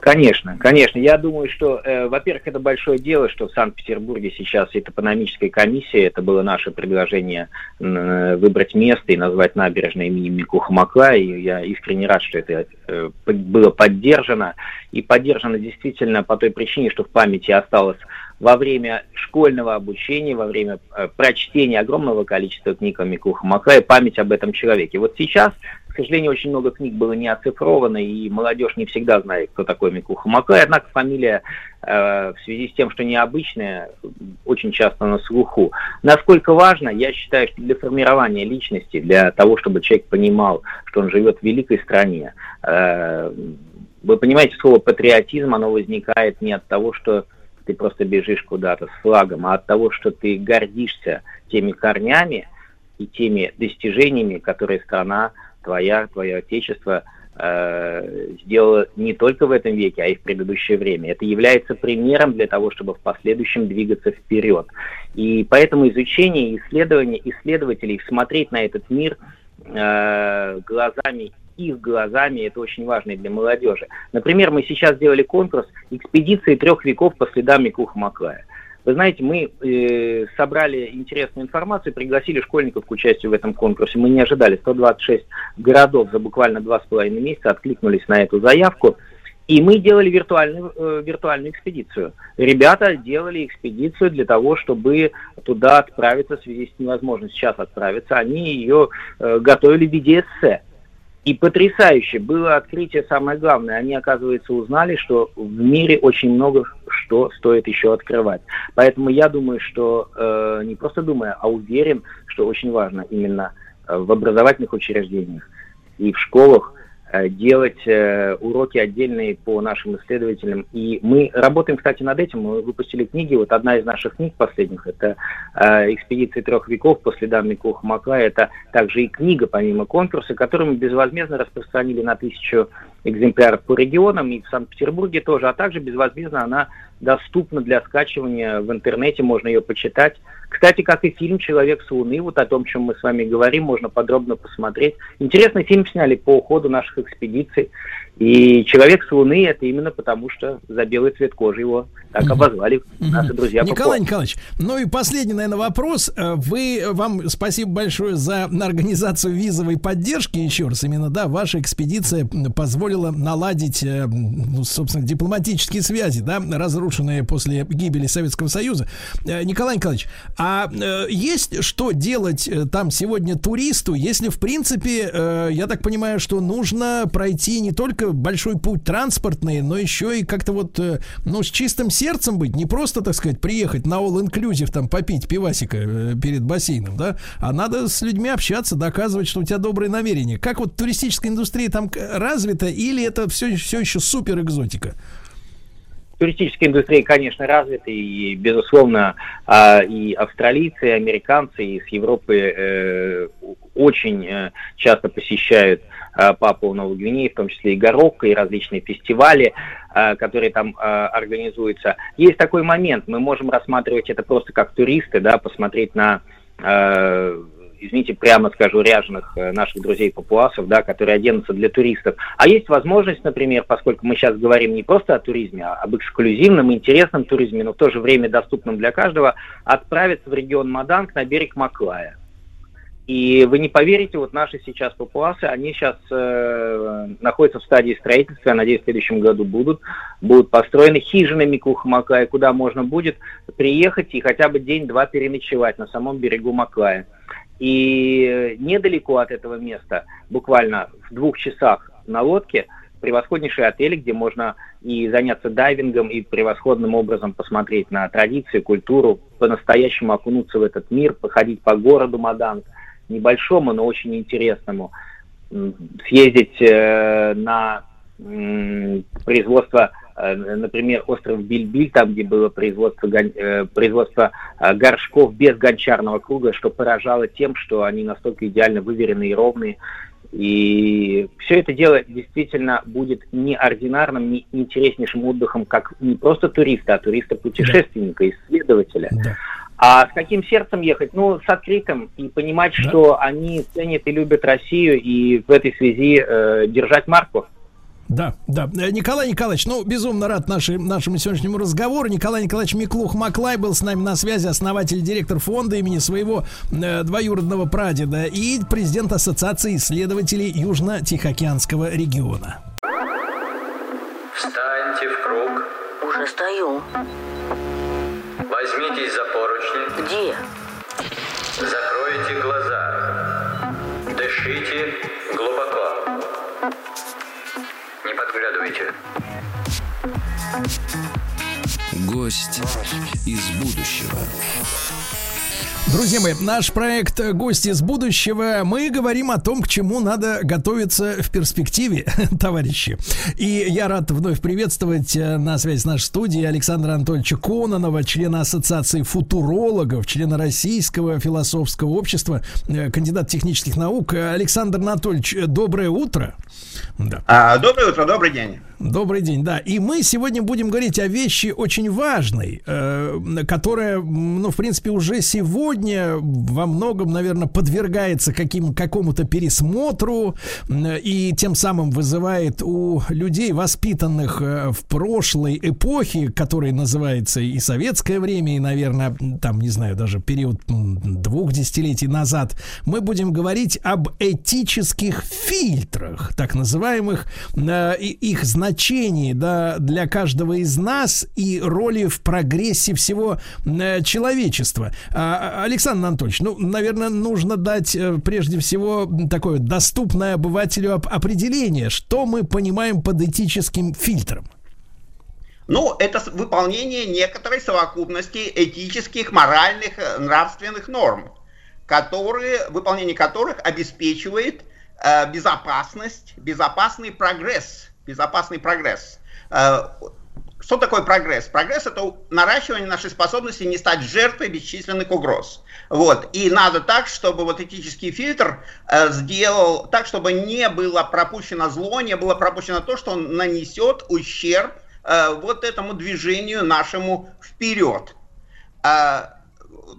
Конечно, конечно. Я думаю, что, э, во-первых, это большое дело, что в Санкт-Петербурге сейчас и топономическая комиссия, это было наше предложение м, выбрать место и назвать набережной имени Микуха Макла, и я искренне рад, что это э, было поддержано, и поддержано действительно по той причине, что в памяти осталось во время школьного обучения, во время э, прочтения огромного количества книг о Микуха Маклае память об этом человеке. Вот сейчас, сожалению, очень много книг было не оцифровано, и молодежь не всегда знает, кто такой Микуха Маклай, однако фамилия э, в связи с тем, что необычная, очень часто на слуху. Насколько важно, я считаю, что для формирования личности, для того, чтобы человек понимал, что он живет в великой стране, э, вы понимаете, слово патриотизм, оно возникает не от того, что ты просто бежишь куда-то с флагом, а от того, что ты гордишься теми корнями и теми достижениями, которые страна твоя, твое отечество э, сделало не только в этом веке, а и в предыдущее время. Это является примером для того, чтобы в последующем двигаться вперед. И поэтому изучение, исследование исследователей, смотреть на этот мир э, глазами их глазами, это очень важно и для молодежи. Например, мы сейчас сделали конкурс «Экспедиции трех веков по следам Микуха Маклая». Вы знаете, мы э, собрали интересную информацию, пригласили школьников к участию в этом конкурсе. Мы не ожидали. 126 городов за буквально два с половиной месяца откликнулись на эту заявку. И мы делали виртуальную, э, виртуальную экспедицию. Ребята делали экспедицию для того, чтобы туда отправиться в связи с невозможностью сейчас отправиться. Они ее э, готовили в виде эссе. И потрясающе было открытие, самое главное, они, оказывается, узнали, что в мире очень много что стоит еще открывать. Поэтому я думаю, что, э, не просто думаю, а уверен, что очень важно именно э, в образовательных учреждениях и в школах делать э, уроки отдельные по нашим исследователям. И мы работаем, кстати, над этим. Мы выпустили книги. Вот одна из наших книг последних – это э, «Экспедиции трех веков по следам Микуха Маклая». Это также и книга, помимо конкурса, которую мы безвозмездно распространили на тысячу экземпляров по регионам и в Санкт-Петербурге тоже, а также безвозмездно она доступна для скачивания в интернете, можно ее почитать, Кстати, как и фильм «Человек с Луны», вот о том, чем мы с вами говорим, можно подробно посмотреть. Интересный фильм сняли по уходу наших экспедиций. И человек с Луны это именно потому, что за белый цвет кожи его так обозвали наши друзья. Николай Николаевич, ну и последний, наверное, вопрос. Э, вы, вам спасибо большое за организацию визовой поддержки еще раз. Именно, да, ваша экспедиция позволила наладить, э, ну, собственно, дипломатические связи, да, разрушенные после гибели Советского Союза. Э, Николай Николаевич, а есть что делать там сегодня туристу, если, в принципе, я так понимаю, что нужно пройти не только большой путь транспортный, но еще и как-то вот, э, ну, с чистым сердцем быть, не просто, так сказать, приехать на all inclusive там попить пивасика э, перед бассейном, да, а надо с людьми общаться, доказывать, что у тебя добрые намерения. Как вот туристическая индустрия там развита или это все, все еще супер экзотика? Туристическая индустрия, конечно, развита, и, безусловно, а, и австралийцы, и американцы из Европы э, очень э, часто посещают Э, Папуа Новой Гвинеи, в том числе и Горокко, и различные фестивали, э, которые там э, организуются. Есть такой момент, мы можем рассматривать это просто как туристы, да, посмотреть на извините, прямо скажу, ряженых наших друзей-папуасов, да, которые оденутся для туристов. А есть возможность, например, поскольку мы сейчас говорим не просто о туризме, а об эксклюзивном, интересном туризме, но в то же время доступном для каждого, отправиться в регион Маданг на берег Маклая. И вы не поверите, вот наши сейчас папуасы, они сейчас э, находятся в стадии строительства, я надеюсь, в следующем году будут, будут построены хижины Микуха Маклая, куда можно будет приехать и хотя бы день-два переночевать на самом берегу Маклая. И недалеко от этого места, буквально в двух часах на лодке, превосходнейшие отели, где можно и заняться дайвингом, и превосходным образом посмотреть на традиции, культуру, по-настоящему окунуться в этот мир, походить по городу Маданг – небольшому, но очень интересному. Съездить э, на э, производство, э, например, остров Бильбиль, там, где было производство, э, производство э, горшков без гончарного круга, что поражало тем, что они настолько идеально выверены и ровные. И все это дело действительно будет неординарным, не интереснейшим отдыхом, как не просто туриста, а туриста-путешественника, исследователя. Да. А с каким сердцем ехать? Ну, с открытым и понимать, да. что они ценят и любят Россию, и в этой связи э, держать марку. Да, да. Э, Николай Николаевич, ну, безумно рад нашей, нашему сегодняшнему разговору. Николай Николаевич Миклух Маклай был с нами на связи, основатель и директор фонда имени своего э, двоюродного прадеда и президент Ассоциации исследователей Южно-Тихоокеанского региона. Встаньте в круг. Уже стою. Возьмитесь за поручни. Где? Гость из будущего. Друзья мои, наш проект «Гости из будущего». Мы говорим о том, к чему надо готовиться в перспективе, товарищи. И я рад вновь приветствовать э, на связи с нашей студией Александра Анатольевича Кононова, члена Ассоциации футурологов, члена Российского философского общества, э, кандидат технических наук. Александр Анатольевич, доброе утро. Да. А, доброе утро, добрый день. Добрый день, да. И мы сегодня будем говорить о вещи очень важной, э, которая, ну, в принципе, уже сегодня во многом, наверное, подвергается каким, какому-то пересмотру э, и тем самым вызывает у людей, воспитанных э, в прошлой эпохе, которая называется и советское время, и, наверное, там, не знаю, даже период двух десятилетий назад, мы будем говорить об этических фильтрах, так называемых, э, их значениях значении да, для каждого из нас и роли в прогрессе всего э, человечества. А, Александр Анатольевич, ну, наверное, нужно дать э, прежде всего такое доступное обывателю определение, что мы понимаем под этическим фильтром. Ну, это выполнение некоторой совокупности этических, моральных, э, нравственных норм, которые, выполнение которых обеспечивает э, безопасность, безопасный прогресс безопасный прогресс. Э, что такое прогресс? Прогресс это наращивание нашей способности не стать жертвой бесчисленных угроз. Вот. И надо так, чтобы вот этический фильтр э, сделал так, чтобы не было пропущено зло, не было пропущено то, что он нанесет ущерб э, вот этому движению нашему вперед.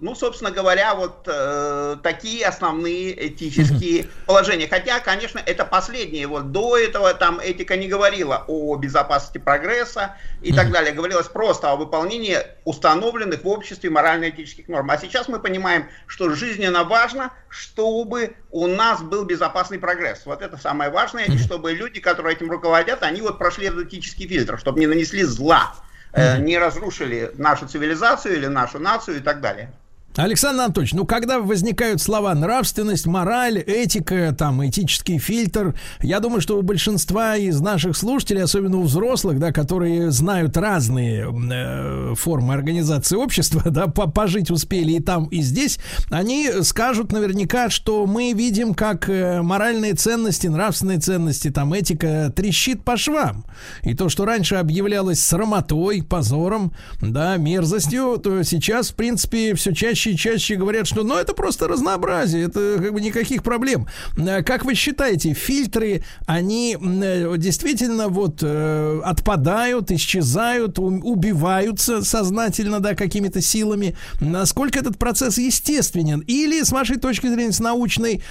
Ну, собственно говоря, вот э, такие основные этические положения. Хотя, конечно, это последнее. Вот до этого там этика не говорила о безопасности прогресса и так далее. Говорилось просто о выполнении установленных в обществе морально-этических норм. А сейчас мы понимаем, что жизненно важно, чтобы у нас был безопасный прогресс. Вот это самое важное, и чтобы люди, которые этим руководят, они вот прошли этот этический фильтр, чтобы не нанесли зла не разрушили нашу цивилизацию или нашу нацию и так далее. Александр Анатольевич, ну когда возникают слова нравственность, мораль, этика, там, этический фильтр, я думаю, что у большинства из наших слушателей, особенно у взрослых, да, которые знают разные э, формы организации общества, да, по пожить успели и там, и здесь, они скажут наверняка, что мы видим, как э, моральные ценности, нравственные ценности, там, этика трещит по швам. И то, что раньше объявлялось срамотой, позором, да, мерзостью, то сейчас, в принципе, все чаще чаще и чаще говорят, что ну это просто разнообразие, это как бы никаких проблем. Э, как вы считаете, фильтры, они э, действительно вот э, отпадают, исчезают, убиваются сознательно, да, какими-то силами? Насколько этот процесс естественен? Или, с вашей точки зрения, с научной,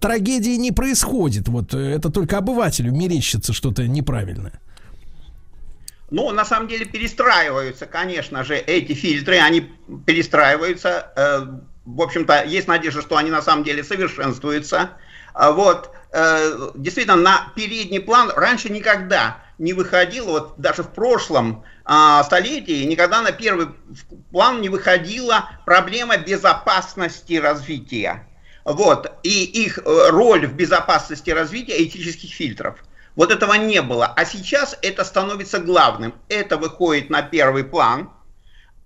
трагедии не происходит? Вот это только обывателю мерещится что-то неправильное. Ну, на самом деле перестраиваются, конечно же, эти фильтры, они перестраиваются. Э, в общем-то, есть надежда, что они на самом деле совершенствуются. А вот, э, действительно, на передний план раньше никогда не выходило, вот даже в прошлом а, столетии, никогда на первый план не выходила проблема безопасности развития. Вот, и их э, роль в безопасности развития этических фильтров – вот этого не было. А сейчас это становится главным. Это выходит на первый план.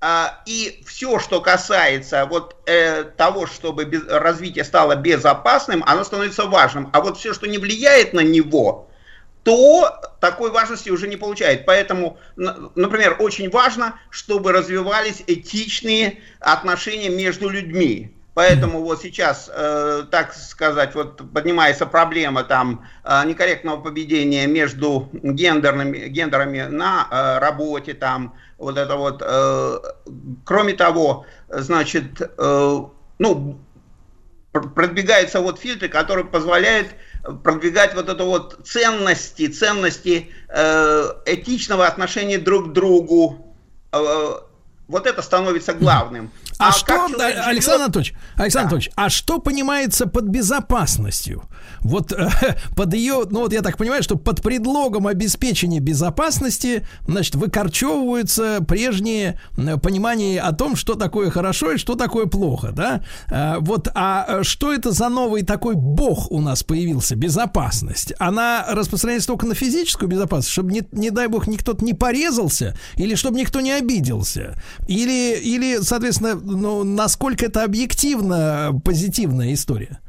А, и все, что касается вот э, того, чтобы развитие стало безопасным, оно становится важным. А вот все, что не влияет на него, то такой важности уже не получает. Поэтому, например, очень важно, чтобы развивались этичные отношения между людьми. Поэтому вот сейчас, э, так сказать, вот поднимается проблема там э, некорректного поведения между гендерными, гендерами на э, работе, там вот это вот. Э, кроме того, значит, э, ну, продвигаются вот фильтры, которые позволяют продвигать вот это вот ценности, ценности э, этичного отношения друг к другу. Э, вот это становится главным. А, а что, Александр живет... Анатольевич, Александр да. Анатольевич, а что понимается под безопасностью? Вот э, под ее, ну вот я так понимаю, что под предлогом обеспечения безопасности, значит, выкорчевываются прежние э, понимания о том, что такое хорошо и что такое плохо, да? Э, вот, а что это за новый такой бог у нас появился, безопасность? Она распространяется только на физическую безопасность, чтобы, не, не дай бог, никто не порезался, или чтобы никто не обиделся, или, или соответственно, ну, насколько это объективно позитивная история?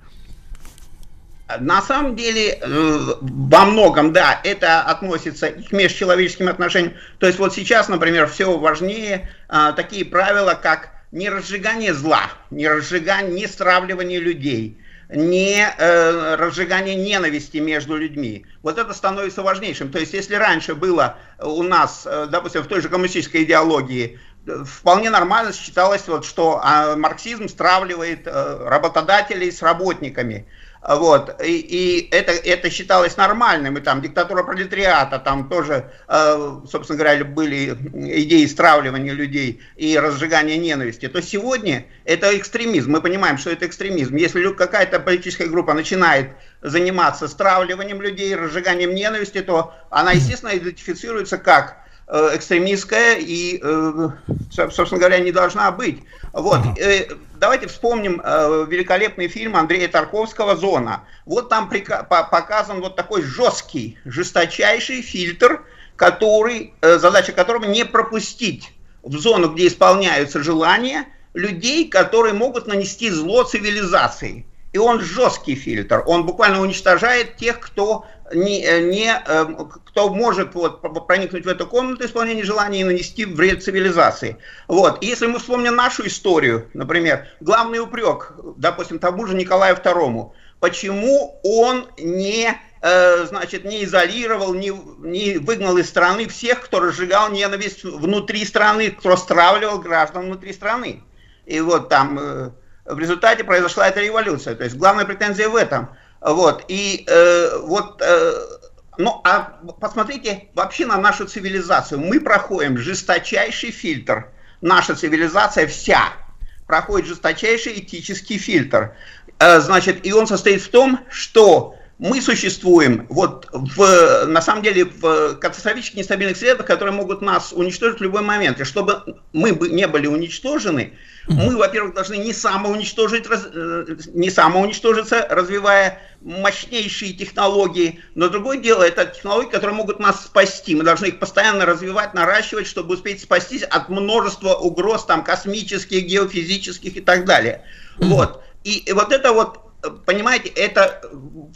На самом деле, э, во многом, да, это относится и к межчеловеческим отношениям. То есть вот сейчас, например, все важнее а, такие правила, как не разжигание зла, не разжигание, не стравливание людей, не э, разжигание ненависти между людьми. Вот это становится важнейшим. То есть если раньше было у нас, э, допустим, в той же коммунистической идеологии вполне нормально считалось, вот, что а, марксизм стравливает э, работодателей с работниками. Вот, и, и это, это считалось нормальным, и там диктатура пролетариата, там тоже, э, собственно говоря, были идеи стравливания людей и разжигания ненависти, то сегодня это экстремизм, мы понимаем, что это экстремизм. Если какая-то политическая группа начинает заниматься стравливанием людей, разжиганием ненависти, то она, естественно, идентифицируется как экстремистская и, э, собственно говоря, не должна быть. Вот. Э, давайте вспомним великолепный фильм Андрея Тарковского «Зона». Вот там показан вот такой жесткий, жесточайший фильтр, который, задача которого не пропустить в зону, где исполняются желания людей, которые могут нанести зло цивилизации. И он жесткий фильтр, он буквально уничтожает тех, кто не, э, не, э, кто может вот, проникнуть в эту комнату исполнения желаний и нанести вред цивилизации. Вот. И если мы вспомним нашу историю, например, главный упрек, допустим, тому же Николаю II, почему он не э, значит, не изолировал, не, не выгнал из страны всех, кто разжигал ненависть внутри страны, кто стравливал граждан внутри страны. и вот там э, в результате произошла эта революция. То есть главная претензия в этом. Вот, и э, вот, э, ну, а посмотрите вообще на нашу цивилизацию. Мы проходим жесточайший фильтр. Наша цивилизация вся проходит жесточайший этический фильтр. Э, значит, и он состоит в том, что мы существуем вот в, на самом деле в катастрофически нестабильных средах, которые могут нас уничтожить в любой момент. И чтобы мы не были уничтожены, мы, во-первых, должны не самоуничтожить, э, не самоуничтожиться, развивая мощнейшие технологии. Но другое дело, это технологии, которые могут нас спасти. Мы должны их постоянно развивать, наращивать, чтобы успеть спастись от множества угроз, там, космических, геофизических и так далее. Вот. И вот это вот понимаете, это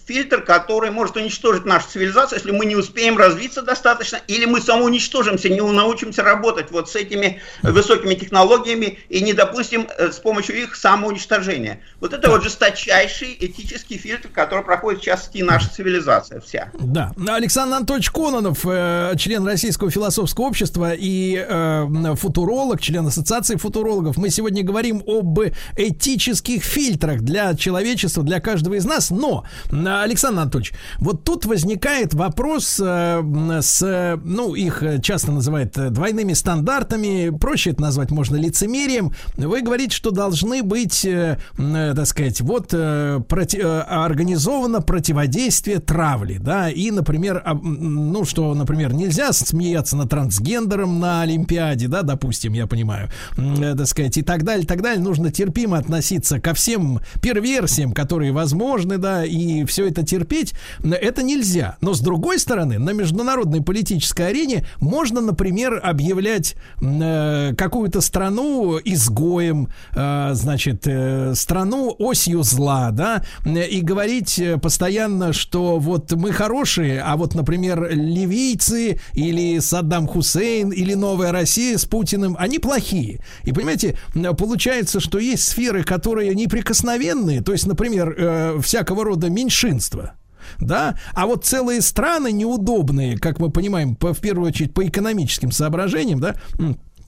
фильтр, который может уничтожить нашу цивилизацию, если мы не успеем развиться достаточно, или мы самоуничтожимся, не научимся работать вот с этими высокими технологиями и не допустим э, с помощью их самоуничтожения. Вот это вот жесточайший этический фильтр, который проходит сейчас и наша цивилизация вся. Да. Александр Анатольевич Кононов, э, член Российского философского общества и э, футуролог, член Ассоциации футурологов. Мы сегодня говорим об этических фильтрах для человечества для каждого из нас. Но, Александр Анатольевич, вот тут возникает вопрос э, с, ну, их часто называют двойными стандартами, проще это назвать можно лицемерием. Вы говорите, что должны быть, э, э, так сказать, вот э, проти, э, организовано противодействие травли, да, и, например, ну, что, например, нельзя смеяться над трансгендером на Олимпиаде, да, допустим, я понимаю, э, так сказать, и так далее, так далее. Нужно терпимо относиться ко всем перверсиям, которые возможны, да, и все это терпеть, это нельзя. Но с другой стороны, на международной политической арене можно, например, объявлять э, какую-то страну изгоем, э, значит, э, страну осью зла, да, и говорить э, постоянно, что вот мы хорошие, а вот, например, ливийцы или Саддам Хусейн или Новая Россия с Путиным, они плохие. И понимаете, получается, что есть сферы, которые неприкосновенные, то есть, например, э, всякого рода меньшинства. Да, а вот целые страны неудобные, как мы понимаем, по, в первую очередь по экономическим соображениям, да,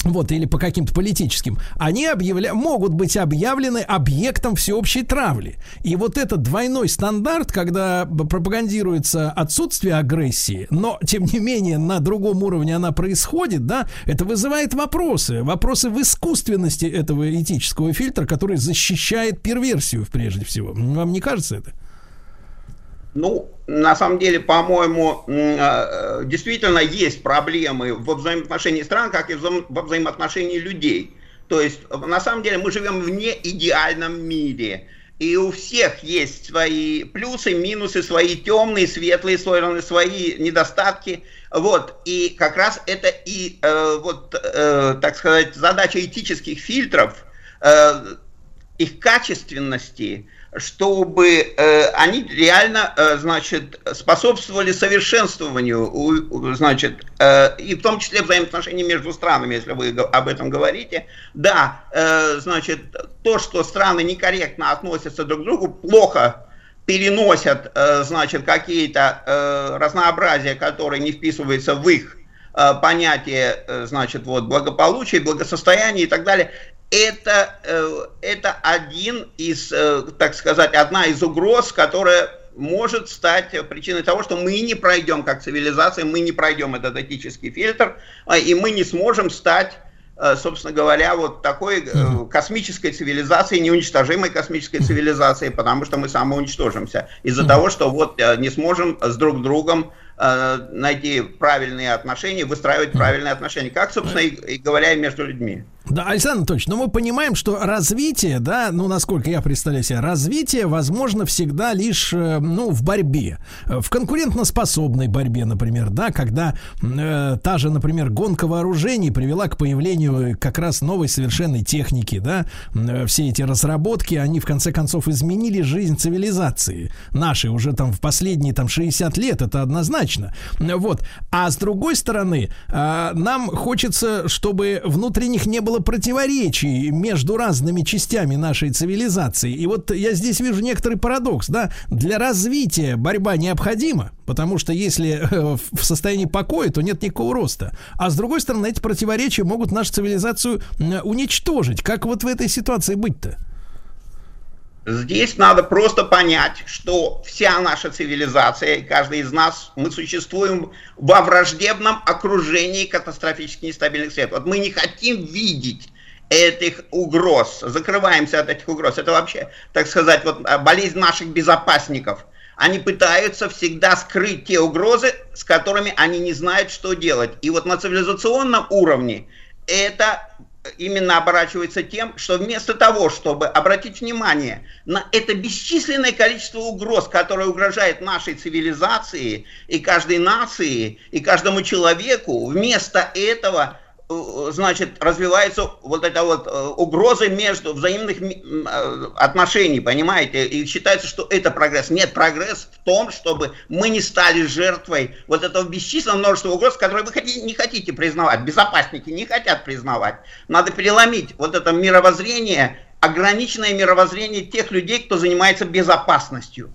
вот, или по каким-то политическим, они объявля... могут быть объявлены объектом всеобщей травли. И вот этот двойной стандарт, когда пропагандируется отсутствие агрессии, но, тем не менее, на другом уровне она происходит, да, это вызывает вопросы. Вопросы в искусственности этого этического фильтра, который защищает перверсию, прежде всего. Вам не кажется это? Ну, на самом деле, по-моему, м, э, действительно есть проблемы во взаимоотношении стран, как и во взаимоотношении людей. То есть, э, на самом деле, мы живем в неидеальном мире. И у всех есть свои плюсы, минусы, свои темные, светлые стороны, свои недостатки. Вот. И как раз это и, э, вот, э, так сказать, задача этических фильтров, э, их качественности, чтобы э, они реально, э, значит, способствовали совершенствованию, значит, э, и в том числе взаимоотношений между странами, если вы об этом говорите. Да, значит, то, что страны некорректно относятся друг к другу, плохо переносят, значит, какие-то разнообразия, которые не вписываются в их понятие, значит, вот, благополучия, благосостояния и так далее, это, э, это один из, э, так сказать, одна из угроз, которая может стать причиной того, что мы не пройдем как цивилизация, мы не пройдем этот этический фильтр, а, и мы не сможем стать, э, собственно говоря, вот такой космической цивилизацией, неуничтожимой космической цивилизацией, потому что мы самоуничтожимся. Из-за того, что вот не сможем с друг другом найти правильные отношения, выстраивать правильные отношения, как, собственно, и, и говоря, и между людьми. Да, Александр Анатольевич, но мы понимаем, что развитие, да, ну, насколько я представляю себе, развитие возможно всегда лишь, э, ну, в борьбе. Э, В конкурентоспособной борьбе, например, да, когда э, та же, например, гонка вооружений привела к появлению как раз новой совершенной техники, да, Э, все эти разработки, они в конце концов изменили жизнь цивилизации нашей уже там в последние там 60 лет, это однозначно. Вот. А с другой стороны, э, нам хочется, чтобы внутренних не было противоречий между разными частями нашей цивилизации. И вот я здесь вижу некоторый парадокс, да, для развития борьба необходима, потому что если э, в состоянии покоя, то нет никакого роста. А с другой стороны, эти противоречия могут нашу цивилизацию уничтожить. Как вот в этой ситуации быть-то? Здесь надо просто понять, что вся наша цивилизация, и каждый из нас, мы существуем во враждебном окружении катастрофически нестабильных сред. Вот мы не хотим видеть этих угроз, закрываемся от этих угроз. Это вообще, так сказать, вот а, болезнь наших безопасников. Они пытаются всегда скрыть те угрозы, с которыми они не знают, что делать. И вот на цивилизационном уровне это именно оборачивается тем, что вместо того, чтобы обратить внимание на это бесчисленное количество угроз, которое угрожает нашей цивилизации и каждой нации, и каждому человеку, вместо этого значит, развивается вот эта вот э, угроза между взаимных э, отношений, понимаете? И считается, что это прогресс. Нет, прогресс в том, чтобы мы не стали жертвой вот этого бесчисленного множества угроз, которые вы не хотите признавать. Безопасники не хотят признавать. Надо переломить вот это мировоззрение, ограниченное мировоззрение тех людей, кто занимается безопасностью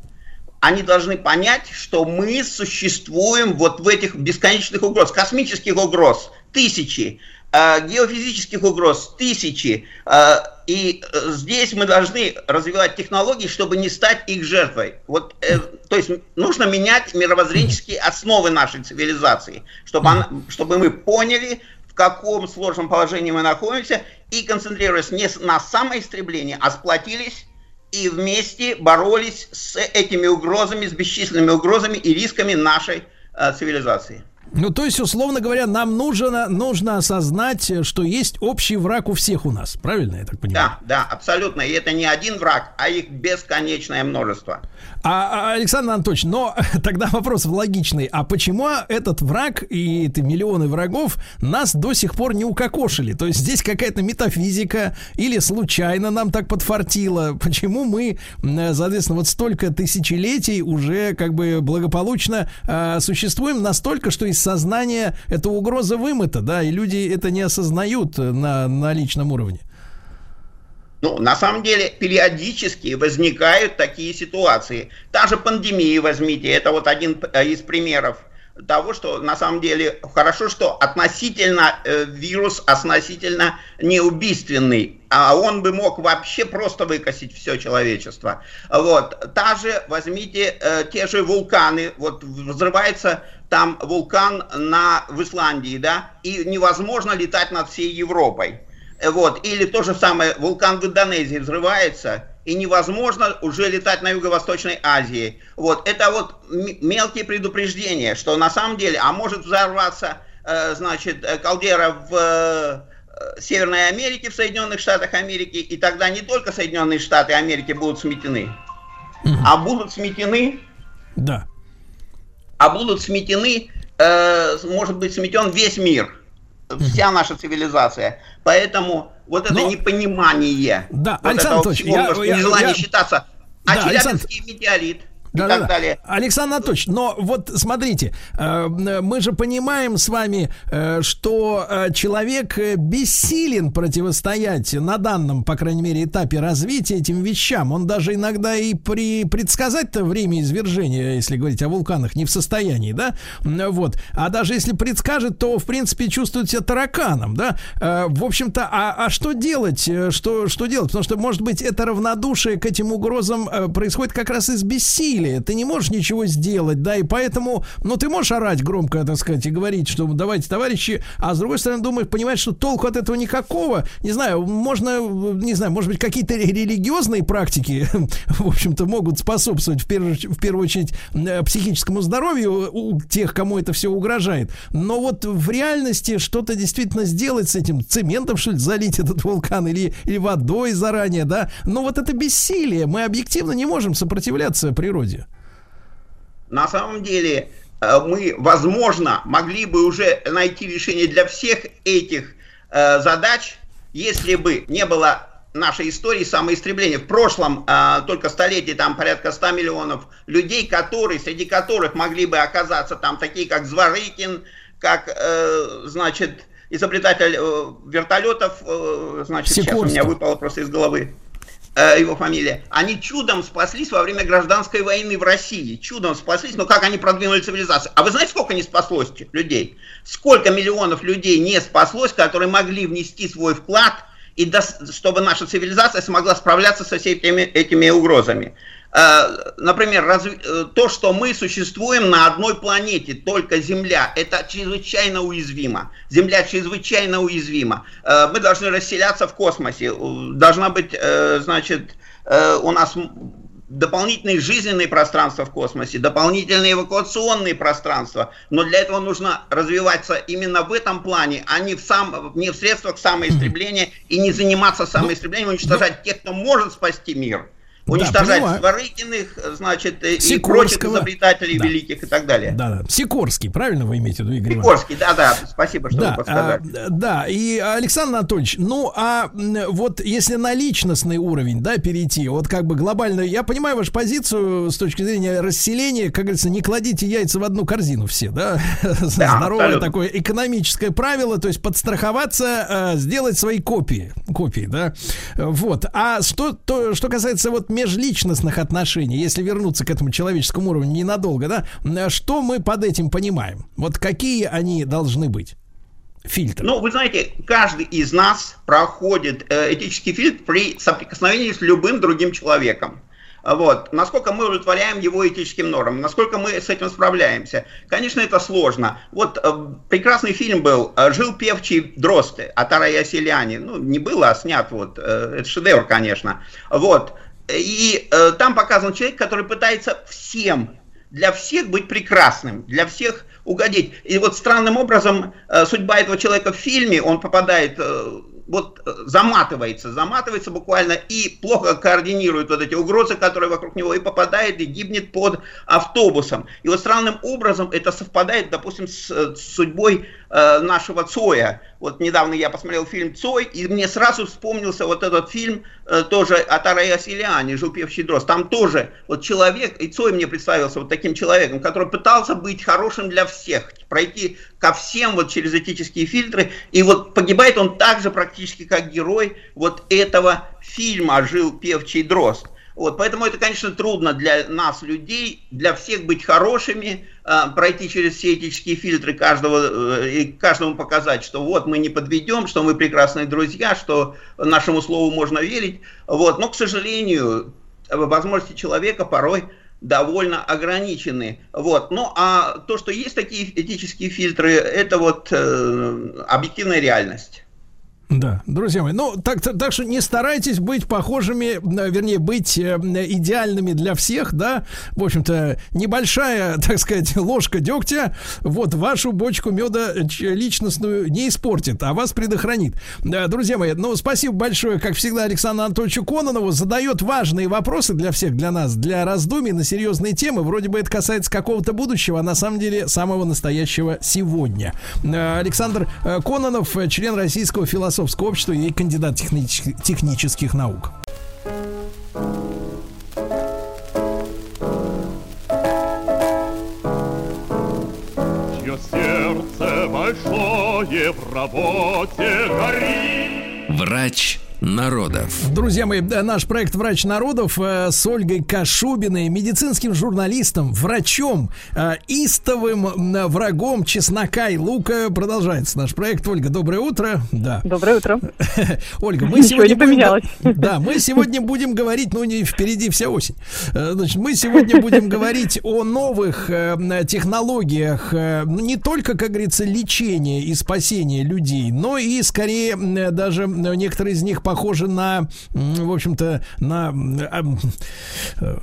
они должны понять, что мы существуем вот в этих бесконечных угроз, космических угроз, тысячи, э, геофизических угроз тысячи. Э, и э, здесь мы должны развивать технологии, чтобы не стать их жертвой. Вот, э, то есть нужно менять мировоззренческие основы нашей цивилизации, чтобы, она, чтобы мы поняли, в каком сложном положении мы находимся, и концентрируясь не на самоистреблении, а сплотились и вместе боролись с этими угрозами, с бесчисленными угрозами и рисками нашей э, цивилизации. Ну, то есть, условно говоря, нам нужно, нужно осознать, что есть общий враг у всех у нас. Правильно, я так понимаю? Да, да, абсолютно. И это не один враг, а их бесконечное множество. А, а, Александр Анатольевич, но тогда вопрос логичный. А почему этот враг и это миллионы врагов нас до сих пор не укокошили? То есть здесь какая-то метафизика или случайно нам так подфартило? Почему мы, соответственно, вот столько тысячелетий уже как бы благополучно э, существуем настолько, что из сознания эта угроза вымыта, да, и люди это не осознают на, на личном уровне? Ну, на самом деле, периодически возникают такие ситуации. Та же пандемия возьмите, это вот один э, из примеров того, что на самом деле хорошо, что относительно э, вирус относительно неубийственный, а он бы мог вообще просто выкосить все человечество. Вот. Та же, возьмите э, те же вулканы, вот взрывается там вулкан на, в Исландии, да, и невозможно летать над всей Европой. Вот. Или то же самое, вулкан в Индонезии взрывается, и невозможно уже летать на Юго-Восточной Азии. Вот. Это вот мелкие предупреждения, что на самом деле, а может взорваться, э, значит, э, калдера в э, Северной Америке, в Соединенных Штатах Америки, и тогда не только Соединенные Штаты Америки будут сметены, а будут сметены... Да. А будут сметены, э, может быть, сметен весь мир вся наша цивилизация. Поэтому вот это Но... непонимание, да, вот Александр это Анатольевич, я, я, нежелание я... считаться. А да, Челябинский Александр... метеорит да, так да. далее. Александр Анатольевич, но вот смотрите, э, мы же понимаем с вами, э, что э, человек бессилен противостоять на данном, по крайней мере, этапе развития этим вещам. Он даже иногда и при предсказать-то время извержения, если говорить о вулканах, не в состоянии, да? Вот. А даже если предскажет, то, в принципе, чувствует себя тараканом, да? В общем-то, а, а что делать? Что, что делать? Потому что, может быть, это равнодушие к этим угрозам происходит как раз из бессилия насилие, ты не можешь ничего сделать, да, и поэтому, ну, ты можешь орать громко, так сказать, и говорить, что давайте, товарищи, а с другой стороны, думаешь, понимаешь, что толку от этого никакого, не знаю, можно, не знаю, может быть, какие-то религиозные практики, в общем-то, могут способствовать, в первую, в первую очередь, э, психическому здоровью у тех, кому это все угрожает, но вот в реальности что-то действительно сделать с этим, цементом, что ли, залить этот вулкан или, или водой заранее, да, но вот это бессилие, мы объективно не можем сопротивляться природе? На самом деле э, мы, возможно, могли бы уже найти решение для всех этих э, задач, если бы не было нашей истории самоистребления. В прошлом э, только столетии там порядка 100 миллионов людей, которые, среди которых могли бы оказаться там такие, как Зворыкин, как, э, значит, изобретатель э, вертолетов, э, значит, сейчас у меня выпало просто из головы его фамилия, они чудом спаслись во время гражданской войны в России. Чудом спаслись, но как они продвинули цивилизацию? А вы знаете, сколько не спаслось людей? Сколько миллионов людей не спаслось, которые могли внести свой вклад, и дос- чтобы наша цивилизация смогла справляться со всеми этими угрозами? Э, Например, разви- э, то, что мы существуем на одной планете, только Земля, это чрезвычайно уязвимо. Земля чрезвычайно уязвима. Э, Мы должны расселяться в космосе. Должна быть, значит, у нас дополнительные жизненные пространства в космосе, дополнительные эвакуационные пространства. Но для этого нужно развиваться именно в этом плане, а не в, сам, не в средствах самоистребления и не заниматься самоистреблением, уничтожать тех, кто может спасти мир. Уничтожать понимаю. Сварыгиных, значит, и- прочих изобретателей Да. великих и так далее. Да, да. Сикорский, правильно вы имеете в виду, Игорь Иванович? Сикорский, да-да, спасибо, что Да, вы подсказали. а, да, и Александр Анатольевич, ну а вот если на личностный уровень, да, перейти, вот как бы глобально, я понимаю вашу позицию с точки зрения расселения, как говорится, не кладите яйца в одну корзину все, да, здоровое абсолютно. такое экономическое правило, то есть подстраховаться, э, сделать свои копии, копии, да, вот. А что, то, что касается вот межличностных отношений, если вернуться к этому человеческому уровню ненадолго, да, м, что мы под этим понимаем? Вот какие они должны быть? Фильтр. Ну, вы знаете, каждый из нас проходит э, этический фильтр при соприкосновении с любым другим человеком. Вот. Насколько мы удовлетворяем его этическим нормам, насколько мы с этим справляемся. Конечно, это сложно. Вот э, прекрасный фильм был э, «Жил певчий Дросты» от Ара Ясельяни. Ну, не было, а снят вот. э, это шедевр, конечно. Вот. И э, там показан человек, который пытается всем, для всех быть прекрасным, для всех угодить. И вот странным образом э, судьба этого человека в фильме, он попадает, э, вот э, заматывается, заматывается буквально и плохо координирует вот эти угрозы, которые вокруг него, и попадает и гибнет под автобусом. И вот странным образом это совпадает, допустим, с, э, с судьбой э, нашего Цоя. Вот недавно я посмотрел фильм Цой, и мне сразу вспомнился вот этот фильм э, тоже от Арая Селиани, «Жил певчий дрозд». Там тоже вот человек, и Цой мне представился вот таким человеком, который пытался быть хорошим для всех, пройти ко всем вот через этические фильтры, и вот погибает он так же практически, как герой вот этого фильма «Жил певчий дрозд». Вот, поэтому это, конечно, трудно для нас, людей, для всех быть хорошими, пройти через все этические фильтры каждого э, и каждому показать, что вот мы не подведем, что мы прекрасные друзья, что нашему слову можно верить. Вот, но, к сожалению, возможности человека порой довольно ограничены. Вот. Ну, а то, что есть такие этические фильтры, это вот э, объективная реальность. Да, друзья мои, ну так, так что не старайтесь быть похожими, э, вернее, быть э, идеальными для всех, да. В общем-то, небольшая, так сказать, ложка дегтя, вот вашу бочку меда ч- личностную не испортит, а вас предохранит. Да, друзья мои, ну спасибо большое, как всегда, Александру Анатольевичу Кононову задает важные вопросы для всех, для нас, для раздумий на серьезные темы. Вроде бы это касается какого-то будущего, а на самом деле самого настоящего сегодня. Э, Александр э, Кононов, э, член Российского философского общества и кандидат технических, технических наук. Чье сердце большое в работе горит. Врач народов. Друзья мои, наш проект «Врач народов» э, с Ольгой Кашубиной, медицинским журналистом, врачом, э, истовым м, врагом чеснока и лука. Продолжается наш проект. Ольга, доброе утро. Да. Доброе утро. Ольга, мы Ничего сегодня не будем- поменялось. Да, мы сегодня будем говорить, ну не впереди вся осень. Э, Значит, мы сегодня будем говорить о новых э, технологиях, э, ну, не только, как говорится, лечения и спасения людей, но и скорее даже некоторые из них похожи на, в общем-то, на а, э,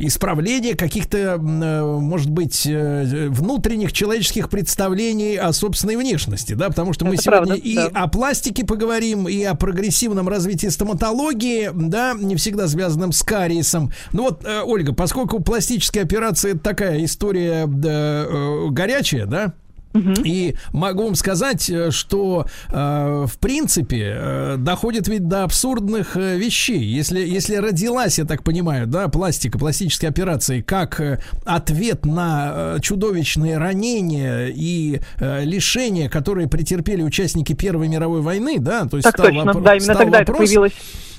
исправление каких-то, э, может быть, э, внутренних человеческих представлений о собственной внешности, да, потому что мы Это сегодня правда, и да. о пластике поговорим, и о прогрессивном развитии стоматологии, да, не всегда связанном с кариесом. Ну вот, Ольга, поскольку пластическая операция такая история да, горячая, да, И могу вам сказать, э, что э, в принципе э, доходит ведь до абсурдных э, вещей. Если, если родилась, я так понимаю, да, пластика, пластические операции, как э, ответ на э, чудовищные ранения и э, лишения, которые претерпели участники Первой мировой войны, да, то есть Так стал точно, вопро- да, именно стал тогда это вопрос- появилось.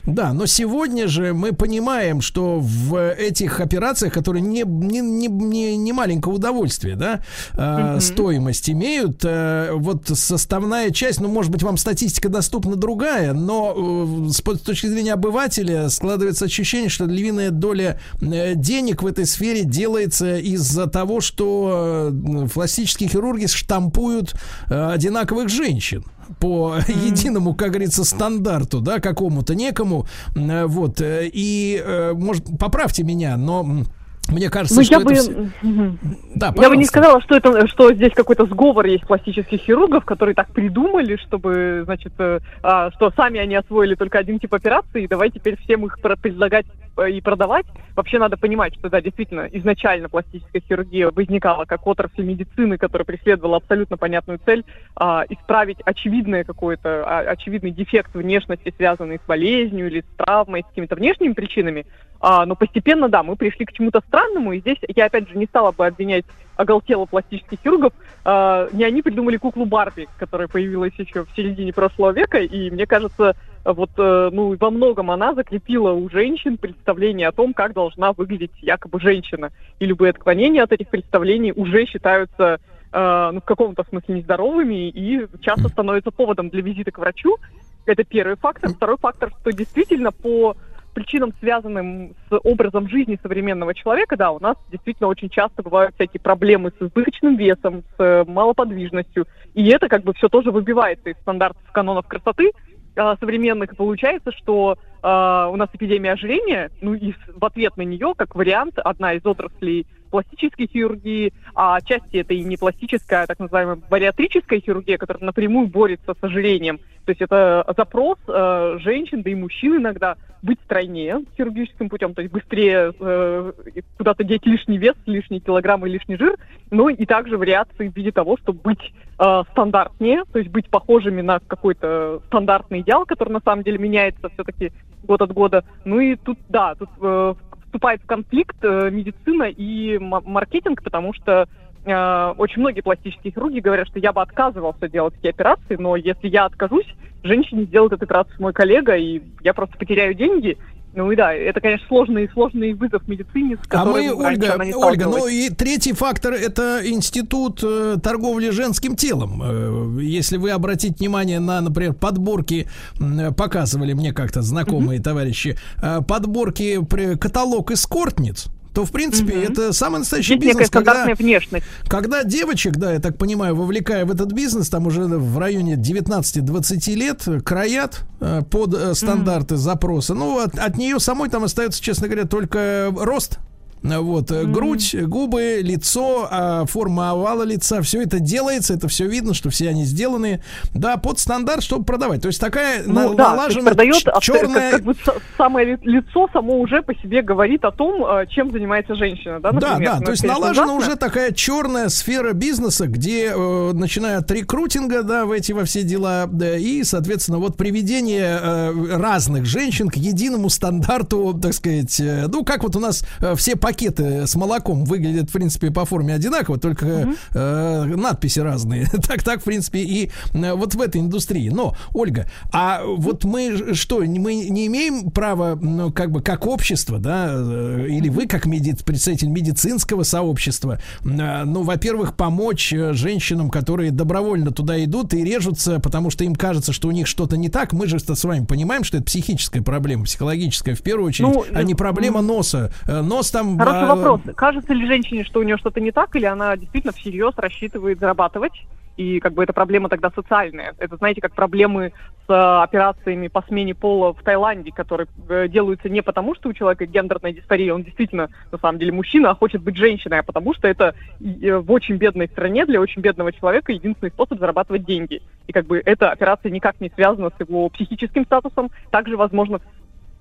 Да, но сегодня же мы понимаем, что в этих операциях, которые не, не, не, не, не маленького удовольствия, да, э, стоимость имеют, э, вот составная часть, ну, может быть, вам статистика доступна другая, но э, с, с точки зрения обывателя складывается ощущение, что львиная доля э, денег в этой сфере делается из-за того, что э, пластические хирурги штампуют э, одинаковых женщин по единому, как говорится, стандарту, да, какому-то некому, М, вот, э, и, э, может, поправьте меня, но мне кажется, Ну, что я это бы, все-. Да, я бы не сказала, что это, что здесь какой-то сговор есть пластических хирургов, которые так придумали, чтобы, значит, э, а, что сами они освоили только один тип операции, и давай теперь всем их предлагать э, и продавать. Вообще надо понимать, что да, действительно, изначально пластическая хирургия возникала как отрасль медицины, которая преследовала абсолютно понятную цель а, исправить очевидное какое-то, а, очевидный дефект внешности, связанный с болезнью или с травмой, с какими-то внешними причинами. А, но постепенно, да, мы пришли к чему-то странному, и здесь я, опять же, не стала бы обвинять оголтело пластических хирургов. А, не они придумали куклу Барби, которая появилась еще в середине прошлого века, и мне кажется, вот, э, ну, во многом она закрепила у женщин представление о том, как должна выглядеть якобы женщина. И любые отклонения от этих представлений уже считаются э, ну, в каком-то смысле нездоровыми и часто становятся поводом для визита к врачу. Это первый фактор. Второй фактор, что действительно по причинам, связанным с образом жизни современного человека, да, у нас действительно очень часто бывают всякие проблемы с избыточным весом, с э, малоподвижностью, и это как бы все тоже выбивается из стандартов канонов красоты э, современных, и получается, что э, у нас эпидемия ожирения, ну и в ответ на нее, как вариант, одна из отраслей пластической хирургии, а отчасти это и не пластическая, а так называемая бариатрическая хирургия, которая напрямую борется с ожирением. То есть это запрос э, женщин, да и мужчин иногда, быть стройнее хирургическим путем, то есть быстрее э, куда-то деть лишний вес, лишние килограммы, лишний жир, ну и также вариации в виде того, чтобы быть э, стандартнее, то есть быть похожими на какой-то стандартный идеал, который на самом деле меняется все-таки год от года. Ну и тут, да, тут э, вступает в конфликт э, медицина и маркетинг, потому что э, очень многие пластические хирурги говорят, что я бы отказывался делать такие операции, но если я откажусь, женщине сделает эту операцию мой коллега, и я просто потеряю деньги. Ну и да, это, конечно, сложный, сложный вызов медицине, А мы, Ольга, Ольга, ну и третий фактор это институт э, торговли женским телом. Э, если вы обратите внимание на, например, подборки, э, показывали мне как-то знакомые товарищи, э, подборки, при- каталог эскортниц, то, в принципе, Мгм. это самый настоящий некая бизнес, когда, внешность. когда девочек, да, я так понимаю, вовлекая в этот бизнес, там уже в районе 19-20 лет, э, краят э, под э, стандарты запроса. Ну, от, от нее самой там остается, честно говоря, только рост. Вот, э, грудь, губы, лицо, а, форма овала лица, все это делается, это все видно, что все они сделаны, да, под стандарт, чтобы продавать. То есть такая Ну да, налажена продает ч- авто- черная как, как бы самое ли- лицо само уже по себе говорит о том, э, чем занимается женщина, да, Да, например. да, Ну, то есть налажена ужасно. уже такая черная сфера бизнеса, где, э, начиная от рекрутинга, да, в эти во все дела, да, и, соответственно, вот приведение э, разных женщин к единому стандарту, так сказать, э, ну, как вот у нас э, все пакеты с молоком выглядят, в принципе, по форме одинаково, только э, надписи разные. так, так, в принципе, и э, вот в этой индустрии. Но, Ольга, а вот мы что, мы не имеем права, ну, как бы, как общество, да, э, или вы, как меди- представитель медицинского сообщества, э, ну, во-первых, помочь э, женщинам, которые добровольно туда идут и режутся, потому что им кажется, что у них что-то не так. Мы же с вами понимаем, что это психическая проблема, психологическая в первую очередь, Ну, а не проблема носа. Нос там... Хороший а, вопрос. Кажется ли женщине, что у нее что-то не так, или она действительно всерьез рассчитывает зарабатывать? И как бы эта проблема тогда социальная. Это, знаете, как проблемы с э, операциями по смене пола в Таиланде, которые э, делаются не потому, что у человека гендерная дисфория, он действительно на самом деле мужчина, а хочет быть женщиной, а потому что это э, в очень бедной стране для очень бедного человека единственный способ зарабатывать деньги. И как бы эта операция никак не связана с его психическим статусом. Также, возможно,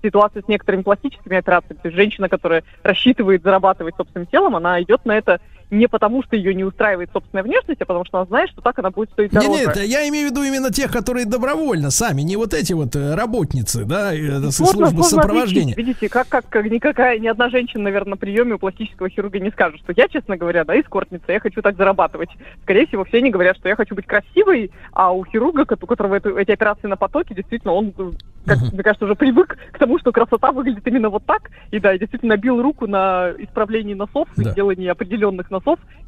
ситуация с некоторыми пластическими операциями. То есть женщина, которая рассчитывает зарабатывать собственным телом, она идет на это не потому, что ее не устраивает собственная внешность, а потому что она знает, что так она будет стоить дороже. нет, я имею в виду именно тех, которые добровольно сами, не вот эти вот э, работницы, да, э, с- Сложно- службы сложно сопровождения. отличить. Видите, как, как, как никакая, ни одна женщина, наверное, на приеме у пластического хирурга не скажет, что я, честно говоря, да, эскортница, я хочу так зарабатывать. Скорее всего, все они говорят, что я хочу быть красивой, а у хирурга, у которого это- эти операции на потоке, действительно, он, э, как, мне кажется, уже привык к тому, что красота выглядит именно вот так. И да, действительно бил руку на исправлении носов, Да. и делании определенных носов,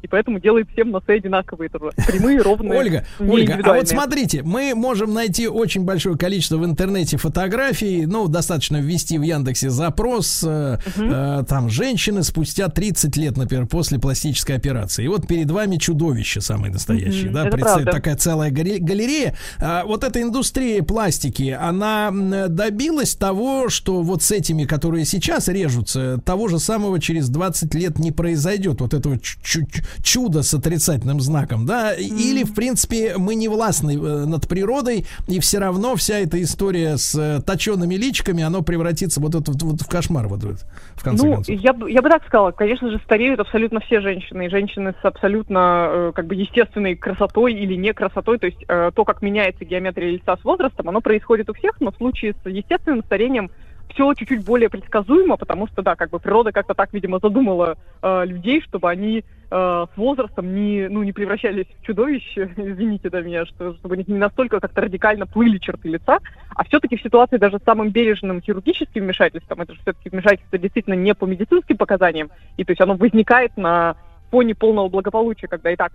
и поэтому делает всем носы одинаковые тоже. Прямые, ровные, Ольга, Ольга, а вот смотрите, мы можем найти очень большое количество в интернете фотографий, ну, достаточно ввести в Яндексе запрос, э, э, там, женщины спустя 30 лет, например, после пластической операции. И вот перед вами чудовище самое настоящее, да, правда. такая целая гале- галерея. А вот эта индустрия пластики, она добилась того, что вот с этими, которые сейчас режутся, того же самого через 20 лет не произойдет, вот этого чу- чу- чуда с отрицательным знаком, да, или, в принципе, мы не властны э, над природой, и все равно вся эта история с э, точеными личиками, оно превратится вот, вот, вот в кошмар вот этот, в конце ну, концов. я, я бы так сказала, конечно же, стареют абсолютно все женщины, и женщины с абсолютно э, как бы естественной красотой или не красотой, то есть то, как меняется геометрия лица с возрастом, оно происходит у всех, но в случае с естественным старением все чуть-чуть более предсказуемо, потому что, да, как бы природа как-то так, видимо, задумала э, людей, чтобы они с возрастом не, ну, не превращались в чудовищ, извините да, меня, что, чтобы не настолько как-то радикально плыли черты лица, а все-таки в ситуации даже с самым бережным хирургическим вмешательством, это же все-таки вмешательство действительно не по медицинским показаниям, и то есть оно возникает на фоне полного благополучия, когда и так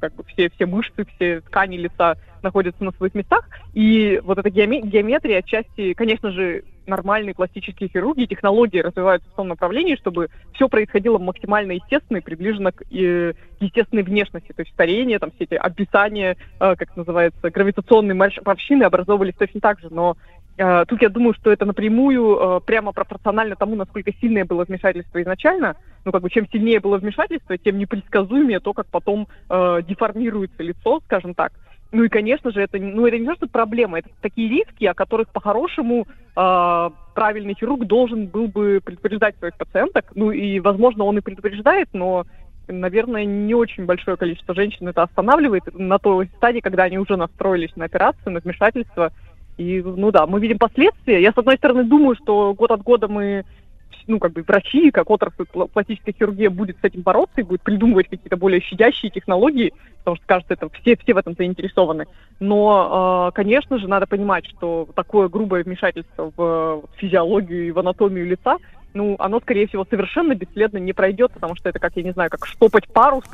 как бы все, все мышцы, все ткани лица находятся на своих местах. И вот эта геоме- геометрия отчасти, конечно же, нормальные пластические хирурги и технологии развиваются в том направлении, чтобы все происходило максимально естественно и приближено к э, естественной внешности. То есть старение, там все эти описания, э, как называется, гравитационные морщины образовывались точно так же. Но э, тут я думаю, что это напрямую э, прямо пропорционально тому, насколько сильное было вмешательство изначально. Ну, как бы, чем сильнее было вмешательство, тем непредсказуемее то, как потом э, деформируется лицо, скажем так. Ну и, конечно же, это, ну, это не то, что проблема, это такие риски, о которых по-хорошему э, правильный хирург должен был бы предупреждать своих пациенток. Ну и, возможно, он и предупреждает, но, наверное, не очень большое количество женщин это останавливает на той стадии, когда они уже настроились на операцию, на вмешательство. И, ну да, мы видим последствия. Я, с одной стороны, думаю, что год от года мы ну, как бы врачи, как отрасль пла- пластической хирургии будет с этим бороться и будет придумывать какие-то более щадящие технологии, потому что, кажется, это все, все в этом заинтересованы. Но, э, конечно же, надо понимать, что такое грубое вмешательство в физиологию и в анатомию лица, ну, оно, скорее всего, совершенно бесследно не пройдет, потому что это, как, я не знаю, как штопать парус,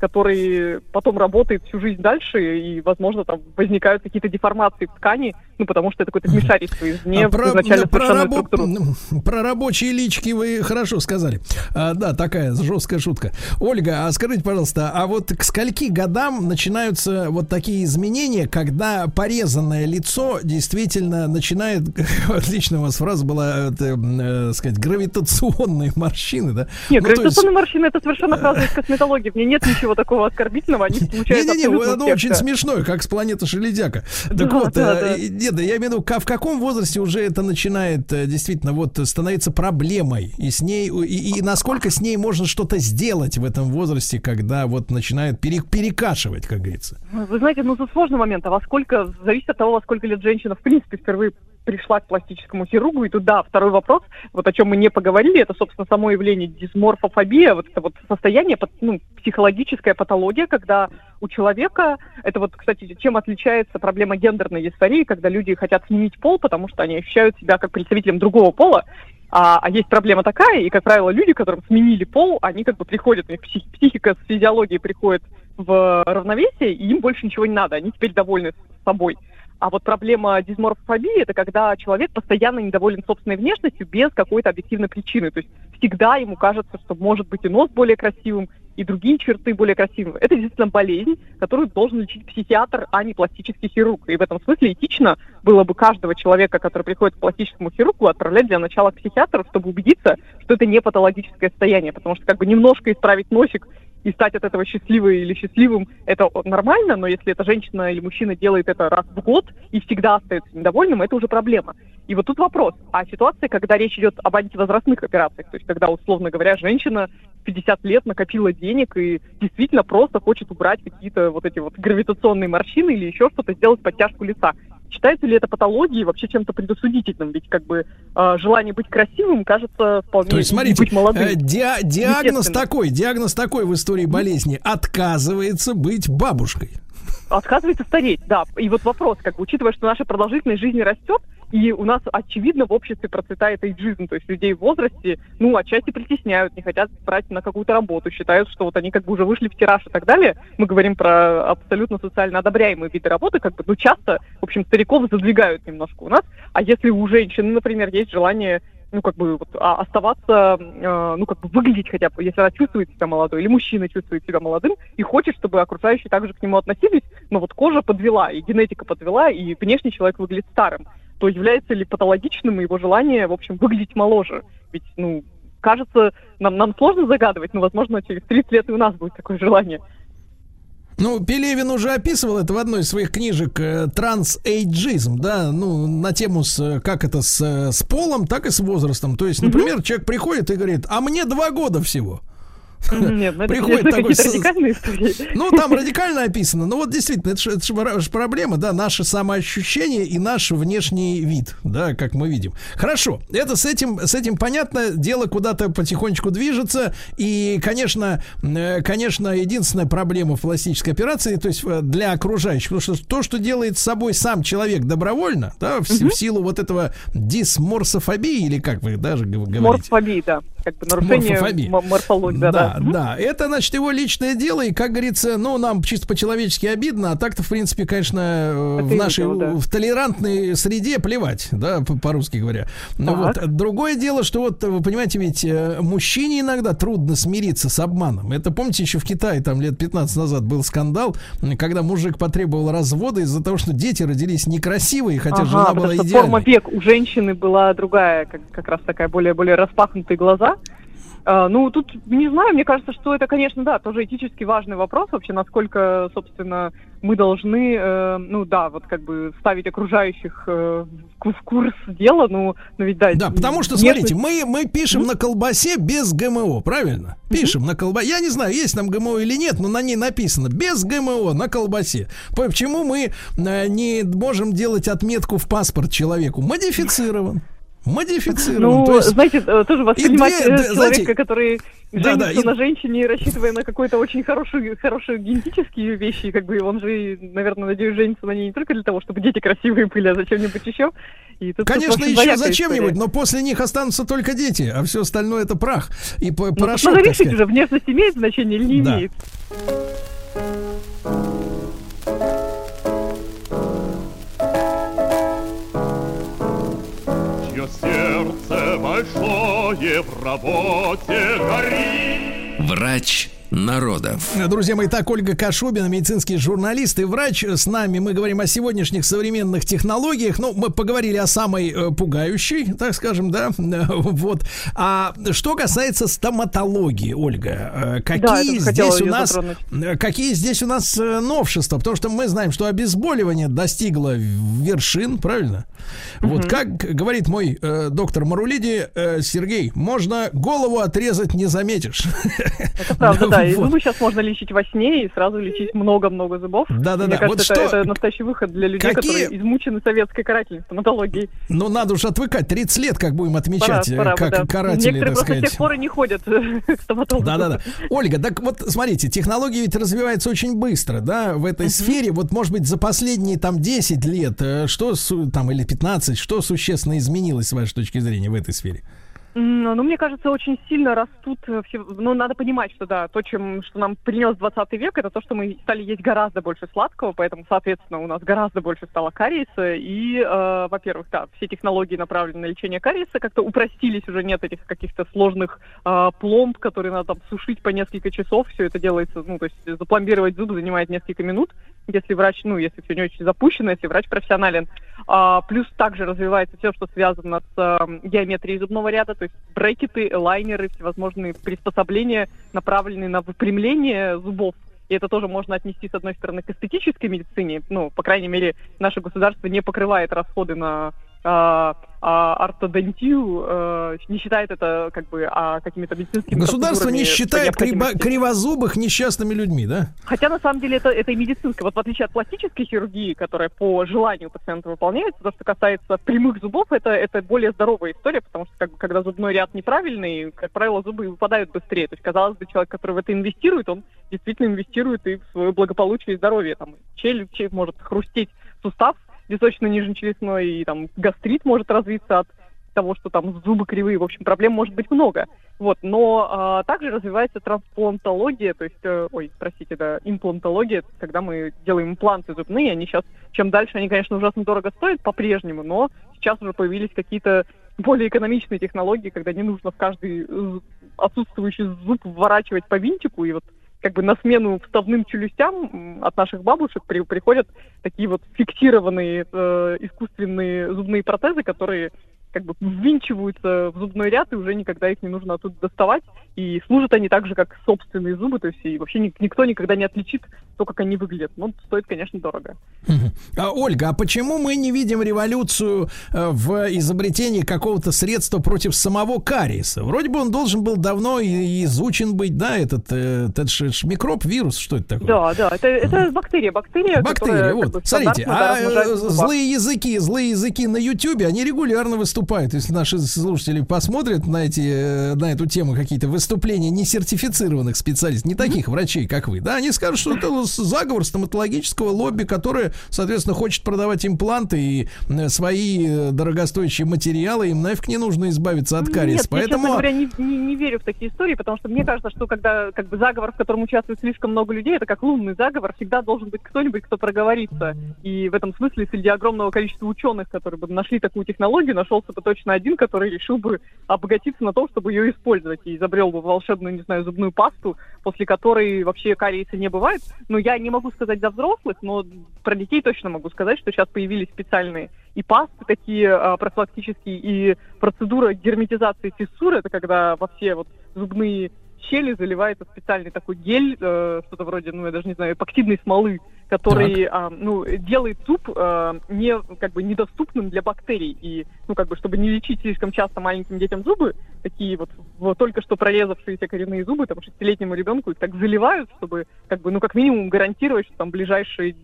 который потом работает всю жизнь дальше, и, возможно, там возникают какие-то деформации в ткани, ну, потому что это какое-то вмешательство извне А в про, изначально про совершенную рабо- м, про рабочие лички вы хорошо сказали. А, да, такая жесткая шутка. Ольга, а скажите, пожалуйста, а вот к скольки годам начинаются вот такие изменения, когда порезанное лицо действительно начинает, отличная у вас фраза была, это, э, сказать, гравитационные морщины, да? Нет, Ну, то есть- гравитационные морщины это совершенно фраза из косметологии. В ней нет ничего такого оскорбительного, они случаются Не-не-не, оно очень смешное, как с планеты Шеледяка. Так вот, да, э, нет, я имею в виду, в каком возрасте уже это начинает э, действительно вот становиться проблемой, и с ней, и, насколько с ней можно что-то сделать в этом возрасте, когда вот начинает пере- перекашивать, как говорится. Вы знаете, ну, это сложный момент. А во сколько, зависит от того, во сколько лет женщина, в принципе, впервые пришла к пластическому хирургу. И тут, да, второй вопрос, вот о чем мы не поговорили, это, собственно, само явление дисморфофобия, вот это вот состояние, ну, психологическая патология, когда у человека, это вот, кстати, чем отличается проблема гендерной дисфории, когда люди хотят сменить пол, потому что они ощущают себя как представителем другого пола, а, а есть проблема такая, и, как правило, люди, которым сменили пол, они как бы приходят, у них псих- психика с физиологией приходит в равновесие, и им больше ничего не надо, они теперь довольны собой. А вот проблема дисморфофобии – это когда человек постоянно недоволен собственной внешностью без какой-то объективной причины. То есть всегда ему кажется, что может быть и нос более красивым, и другие черты более красивыми. Это действительно болезнь, которую должен лечить психиатр, а не пластический хирург. И в этом смысле этично было бы каждого человека, который приходит к пластическому хирургу, отправлять для начала к психиатру, чтобы убедиться, что это не патологическое состояние. Потому что как бы немножко исправить носик и стать от этого счастливой или счастливым, это нормально, но если эта женщина или мужчина делает это раз в год и всегда остается недовольным, это уже проблема. И вот тут вопрос. А ситуация, когда речь идет об антивозрастных операциях, то есть когда, условно говоря, женщина в 50 лет накопила денег и действительно просто хочет убрать какие-то вот эти вот гравитационные морщины или еще что-то, сделать подтяжку лица. Считается ли это патологией, вообще чем-то предосудительным? Ведь как бы э, желание быть красивым кажется вполне То есть, смотрите, быть молодым. э, диа- диагноз такой, диагноз такой в истории болезни. Отказывается быть бабушкой. Отказывается стареть, да. И вот вопрос, как бы, учитывая, что наша продолжительность жизни растет, и у нас, очевидно, в обществе процветает эйджизм, то есть людей в возрасте, ну, отчасти притесняют, не хотят брать на какую-то работу, считают, что вот они как бы уже вышли в тираж и так далее. Мы говорим про абсолютно социально одобряемые виды работы, как бы, ну, часто, в общем, стариков задвигают немножко у нас. А если у женщины, например, есть желание ну, как бы, вот, а, оставаться, э, ну, как бы, выглядеть хотя бы, если она чувствует себя молодой, или мужчина чувствует себя молодым, и хочет, чтобы окружающие также к нему относились, но вот кожа подвела, и генетика подвела, и внешний человек выглядит старым, то является ли патологичным его желание, в общем, выглядеть моложе? Ведь, ну, кажется, нам, нам сложно загадывать, но, возможно, через 30 лет и у нас будет такое желание. Ну, Пелевин уже описывал это в одной из своих книжек э, «Трансэйджизм», да, ну, на тему, с, э, как это с, э, с полом, так и с возрастом. То есть, например, человек приходит и говорит, а мне два года всего. Нет, ну Приходит такой радикальные истории. Ну, там радикально описано. Ну, вот действительно, это же, проблема, да, наше самоощущение и наш внешний вид, да, как мы видим. Хорошо, это с этим, с этим понятно, дело куда-то потихонечку движется, и, конечно, э, конечно, единственная проблема в пластической операции, то есть э, для окружающих, потому что то, что делает с собой сам человек добровольно, да, в, си- в силу вот этого дисморсофобии, или как вы даже говорите, Морфобии, да. Как бы нарушение морфологии, да, да. Да, да, это, значит, его личное дело, и, как говорится, ну, нам чисто по-человечески обидно, а так-то, в принципе, конечно, э, в Это нашей, видео, да. в толерантной среде плевать, да, по- по-русски говоря. Ну, вот. Другое дело, что вот, вы понимаете, ведь э, мужчине иногда трудно смириться с обманом. Это, помните, еще в Китае, там, лет 15 назад был скандал, когда мужик потребовал развода из-за того, что дети родились некрасивые, хотя Ага, жена была идеальной. форма век у женщины была другая, как, как раз такая более, более распахнутые глаза. А, ну, тут не знаю, мне кажется, что это, конечно, да, тоже этически важный вопрос вообще, насколько, собственно, мы должны, э, ну да, вот как бы ставить окружающих э, в курс дела, ну, ну ведь да. Да, потому что, смотрите, мы, мы пишем на колбасе без ГМО, правильно? Пишем на колбасе. Я не знаю, есть там ГМО или нет, но на ней написано без ГМО на колбасе. Почему мы э, не можем делать отметку в паспорт человеку? Модифицирован. Модифицирован. Ну, То есть- знаете, э, тоже воспринимать две- э, да, человека, знаете, который да, да, женится и- на женщине, рассчитывая на какой-то очень хороший, хорошие генетические вещи, как бы он же, наверное, надеюсь, женится на ней не только для того, чтобы дети красивые были, а зачем-нибудь еще. И тут, Конечно, тут, еще зачем-нибудь, но после них останутся только дети, а все остальное это прах и Ну, порошок, надо так решить уже, внешность имеет значение или не Да. имеет. Большое в работе горит. Врач народов. Друзья мои, так, Ольга Кашубина, медицинский журналист и врач с нами. Мы говорим о сегодняшних современных технологиях. Ну, мы поговорили о самой э, пугающей, так скажем, да, вот. А что касается стоматологии, Ольга, э, Да, какие хотела здесь у нас, затронуть. э, какие здесь у нас э, новшества? Потому что мы знаем, что обезболивание достигло вершин, правильно? Вот как говорит мой э, доктор Марулиди, э, Сергей, можно голову отрезать, не заметишь. Это правда, да. И Вот. зубы сейчас можно лечить во сне и сразу лечить много-много зубов. Да-да-да. Мне кажется, Вот это, что- это настоящий выход для людей, Какие- которые измучены советской карательной стоматологией. Ну, надо уж отвыкать. 30 лет, как будем отмечать, э, как да. каратели, Некоторые так просто сказать. тех пор и не ходят к стоматологу. Да-да-да. Ольга, так вот, смотрите, технология ведь развивается очень быстро, да, в этой сфере. Вот, может быть, за последние там 10 лет, э, что там, или 15, что существенно изменилось с вашей точки зрения в этой сфере? Ну, мне кажется, очень сильно растут э. Ну, надо понимать, что да, то, чем, что нам принес 20 век, это то, что мы стали есть гораздо больше сладкого, поэтому, соответственно, у нас гораздо больше стало кариеса. И, э, во-первых, да, все технологии, направленные на лечение кариеса, как-то упростились, уже нет этих каких-то сложных э, пломб, которые надо там сушить по несколько часов. Все это делается, ну, то есть запломбировать зубы занимает несколько минут, если врач, ну, если все не очень запущено, если врач профессионален. А, плюс также развивается все, что связано с э, геометрией зубного ряда, то есть брекеты, лайнеры, всевозможные приспособления, направленные на выпрямление зубов. И это тоже можно отнести, с одной стороны, к эстетической медицине. Ну, по крайней мере, наше государство не покрывает расходы на а, а, ортодонтию, э, не считает это как бы а, какими-то медицинскими Государство не по считает криво- кривозубых несчастными людьми, да? Хотя на самом деле это, это и медицинское. Вот в отличие от пластической хирургии, которая по желанию пациента выполняется, то, что касается прямых зубов, это, это более здоровая история, потому что как бы, когда зубной ряд неправильный, как правило, зубы выпадают быстрее. То есть, казалось бы, человек, который в это инвестирует, он действительно инвестирует и в свое благополучие и здоровье. Там челюсть, челюсть может хрустеть сустав височно-нижнечелюстной, и там гастрит может развиться от того, что там зубы кривые, в общем, проблем может быть много. Вот, но а, также развивается трансплантология, то есть, э, ой, простите, да, имплантология, когда мы делаем импланты зубные, они сейчас, чем дальше, они, конечно, ужасно дорого стоят по-прежнему, но сейчас уже появились какие-то более экономичные технологии, когда не нужно в каждый отсутствующий зуб вворачивать по винтику, и вот как бы на смену вставным челюстям от наших бабушек при- приходят такие вот фиксированные э, искусственные зубные протезы, которые как бы ввинчиваются в зубной ряд, и уже никогда их не нужно оттуда доставать. И служат они так же, как собственные зубы, то есть и вообще ни- никто никогда не отличит то, как они выглядят. Но стоит, конечно, дорого. А, Ольга, а почему мы не видим революцию э, в изобретении какого-то средства против самого кариеса? Вроде бы он должен был давно и- изучен быть, да, этот, э, этот микроб, вирус, что это такое? Да, да, это, это бактерия, бактерия, Бактерия, которая, как вот. бы, Смотрите, а э, злые языки, злые языки на Ютьюбе, они регулярно выступают. Если наши слушатели посмотрят на эти, э, на эту тему какие-то выступления несертифицированных специалистов, не таких врачей, как вы, да, они скажут, что это заговор стоматологического лобби, которое, соответственно, хочет продавать импланты и э, свои э, дорогостоящие материалы, им нафиг не нужно избавиться от кариеса. Нет, Поэтому... я, честно говоря, не, не- не верю в такие истории, потому что мне кажется, что когда как бы заговор, в котором участвует слишком много людей, это как лунный заговор, всегда должен быть кто-нибудь, кто проговорится. И в этом смысле среди огромного количества ученых, которые бы нашли такую технологию, нашелся бы точно один, который решил бы обогатиться на том, чтобы ее использовать, и изобрел бы волшебную, не знаю, зубную пасту, после которой вообще кариеса не бывает. Но я не могу сказать за взрослых, но про детей точно могу сказать, что сейчас появились специальные и пасты такие а, профилактические, и процедура герметизации фиссуры, это когда во все вот зубные щели заливается специальный такой гель, э, что-то вроде, ну, я даже не знаю, эпоксидной смолы, который, а, ну, делает зуб а, не, как бы, недоступным для бактерий. И, ну, как бы, чтобы не лечить слишком часто маленьким детям зубы, такие вот, вот только что прорезавшиеся коренные зубы, там, шестилетнему ребенку их так заливают, чтобы, как бы, ну, как минимум гарантировать, что там ближайшие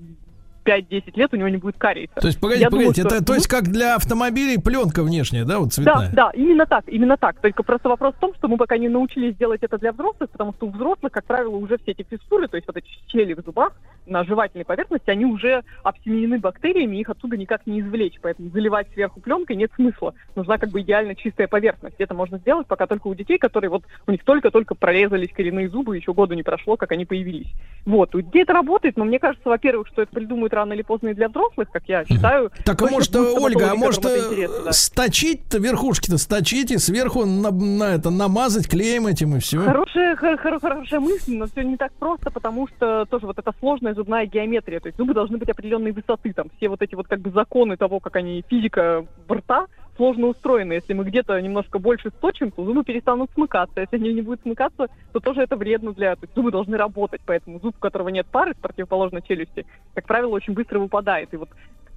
5-10 лет у него не будет кариеса. То есть, погодите, Я думаю, погодите, что- это, то есть как для автомобилей пленка внешняя, да, вот цветная? Да, да, именно так, именно так. Только просто вопрос в том, что мы пока не научились делать это для взрослых, потому что у взрослых, как правило, уже все эти фиссуры, то есть вот эти щели в зубах на жевательной поверхности, они уже обсеменены бактериями, их оттуда никак не извлечь, поэтому заливать сверху пленкой нет смысла. Нужна как бы идеально чистая поверхность. Это можно сделать пока только у детей, которые вот у них только-только прорезались коренные зубы, еще года не прошло, как они появились. Вот, у детей это работает, но мне кажется, во-первых, что это придумают рано или поздно и для взрослых, как я считаю. Так, а может, Ольга, а может, это э, да. сточить-то, верхушки-то сточить и сверху на, на это намазать клеем этим и все? Хорошая, хор- хор- хорошая мысль, но все не так просто, потому что тоже вот эта сложная зубная геометрия, то есть зубы должны быть определенной высоты, там все вот эти вот как бы законы того, как они, физика рта, сложно устроены. Если мы где-то немножко больше сточим, то зубы перестанут смыкаться. Если они не будут смыкаться, то тоже это вредно для... То есть зубы должны работать, поэтому зуб, у которого нет пары с противоположной челюсти, как правило, очень быстро выпадает. И вот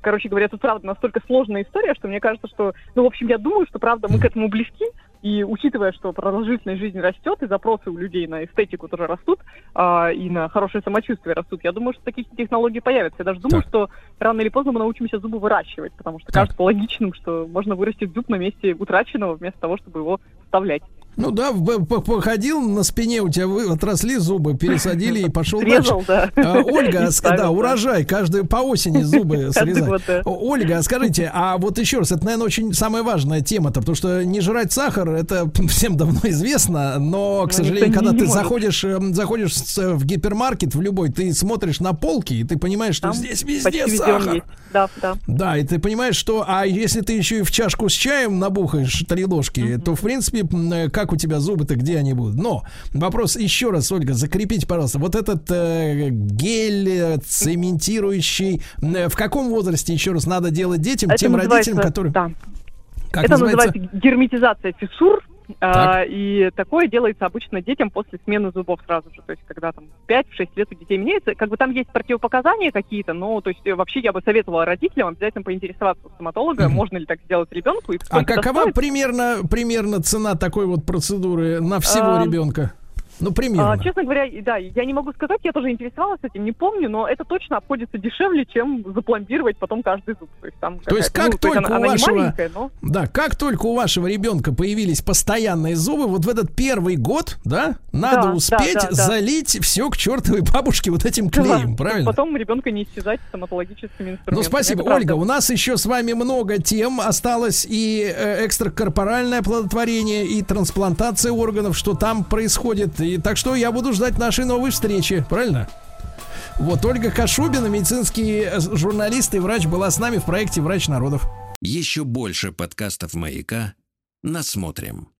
Короче говоря, тут правда настолько сложная история, что мне кажется, что, ну, в общем, я думаю, что правда мы к этому близки, и учитывая, что продолжительность жизни растет, и запросы у людей на эстетику тоже растут, а, и на хорошее самочувствие растут, я думаю, что такие технологии появятся. Я даже думаю, что рано или поздно мы научимся зубы выращивать, потому что кажется логичным, что можно вырастить зуб на месте утраченного, вместо того, чтобы его вставлять. Ну да, походил на спине, у тебя вы, отросли зубы, пересадили и пошел дальше. Срезал, да. А, Ольга, да, урожай, каждый по осени зубы срезать. Ольга, а скажите, а вот еще раз, это, наверное, очень самая важная тема-то, потому что не жрать сахар, это всем давно известно, но, к сожалению, когда ты заходишь, эм, заходишь с- в гипермаркет в любой, ты смотришь на полки, и ты понимаешь, что здесь везде сахар. Да, да. Да, и ты понимаешь, что, а если ты еще и в чашку с чаем набухаешь три ложки, то, в принципе, э, как у тебя зубы-то, где они будут? Но вопрос еще раз, Ольга, закрепите, пожалуйста, вот этот э, гель э, цементирующий, э, в каком возрасте еще раз надо делать детям, Это тем родителям, которые... Да. Как это называется? называется герметизация фиссур. А, и такое делается обычно детям после смены зубов сразу же. То есть, когда там 5-6 лет у детей меняется. Как бы там есть противопоказания какие-то, но то есть вообще я бы советовала родителям обязательно поинтересоваться у стоматолога, Мгм. можно ли так сделать ребенку. И А какова стоит. примерно, примерно цена такой вот процедуры на всего Ам, ребенка? Ну, примерно. А, честно говоря, да, я не могу сказать, я тоже интересовалась этим, не помню, но это точно обходится дешевле, чем запломбировать потом каждый зуб. То есть, там То есть как ну, только она, у вашего, но... да, как только у вашего ребенка появились постоянные зубы, вот в этот первый год, да, надо Да, успеть да, да, да. залить все к чертовой бабушке вот этим клеем, Да, правильно? Потом ребенка не исчезать стоматологическими инструментами. Ну, спасибо, Это Ольга. правда. У нас еще с вами много тем осталось и э, экстракорпоральное оплодотворение, и трансплантация органов, что там происходит. И так что я буду ждать нашей новой встречи, правильно? Вот Ольга Кашубина, медицинский э, журналист и врач, была с нами в проекте «Врач народов». Еще больше подкастов «Маяка» насмотрим.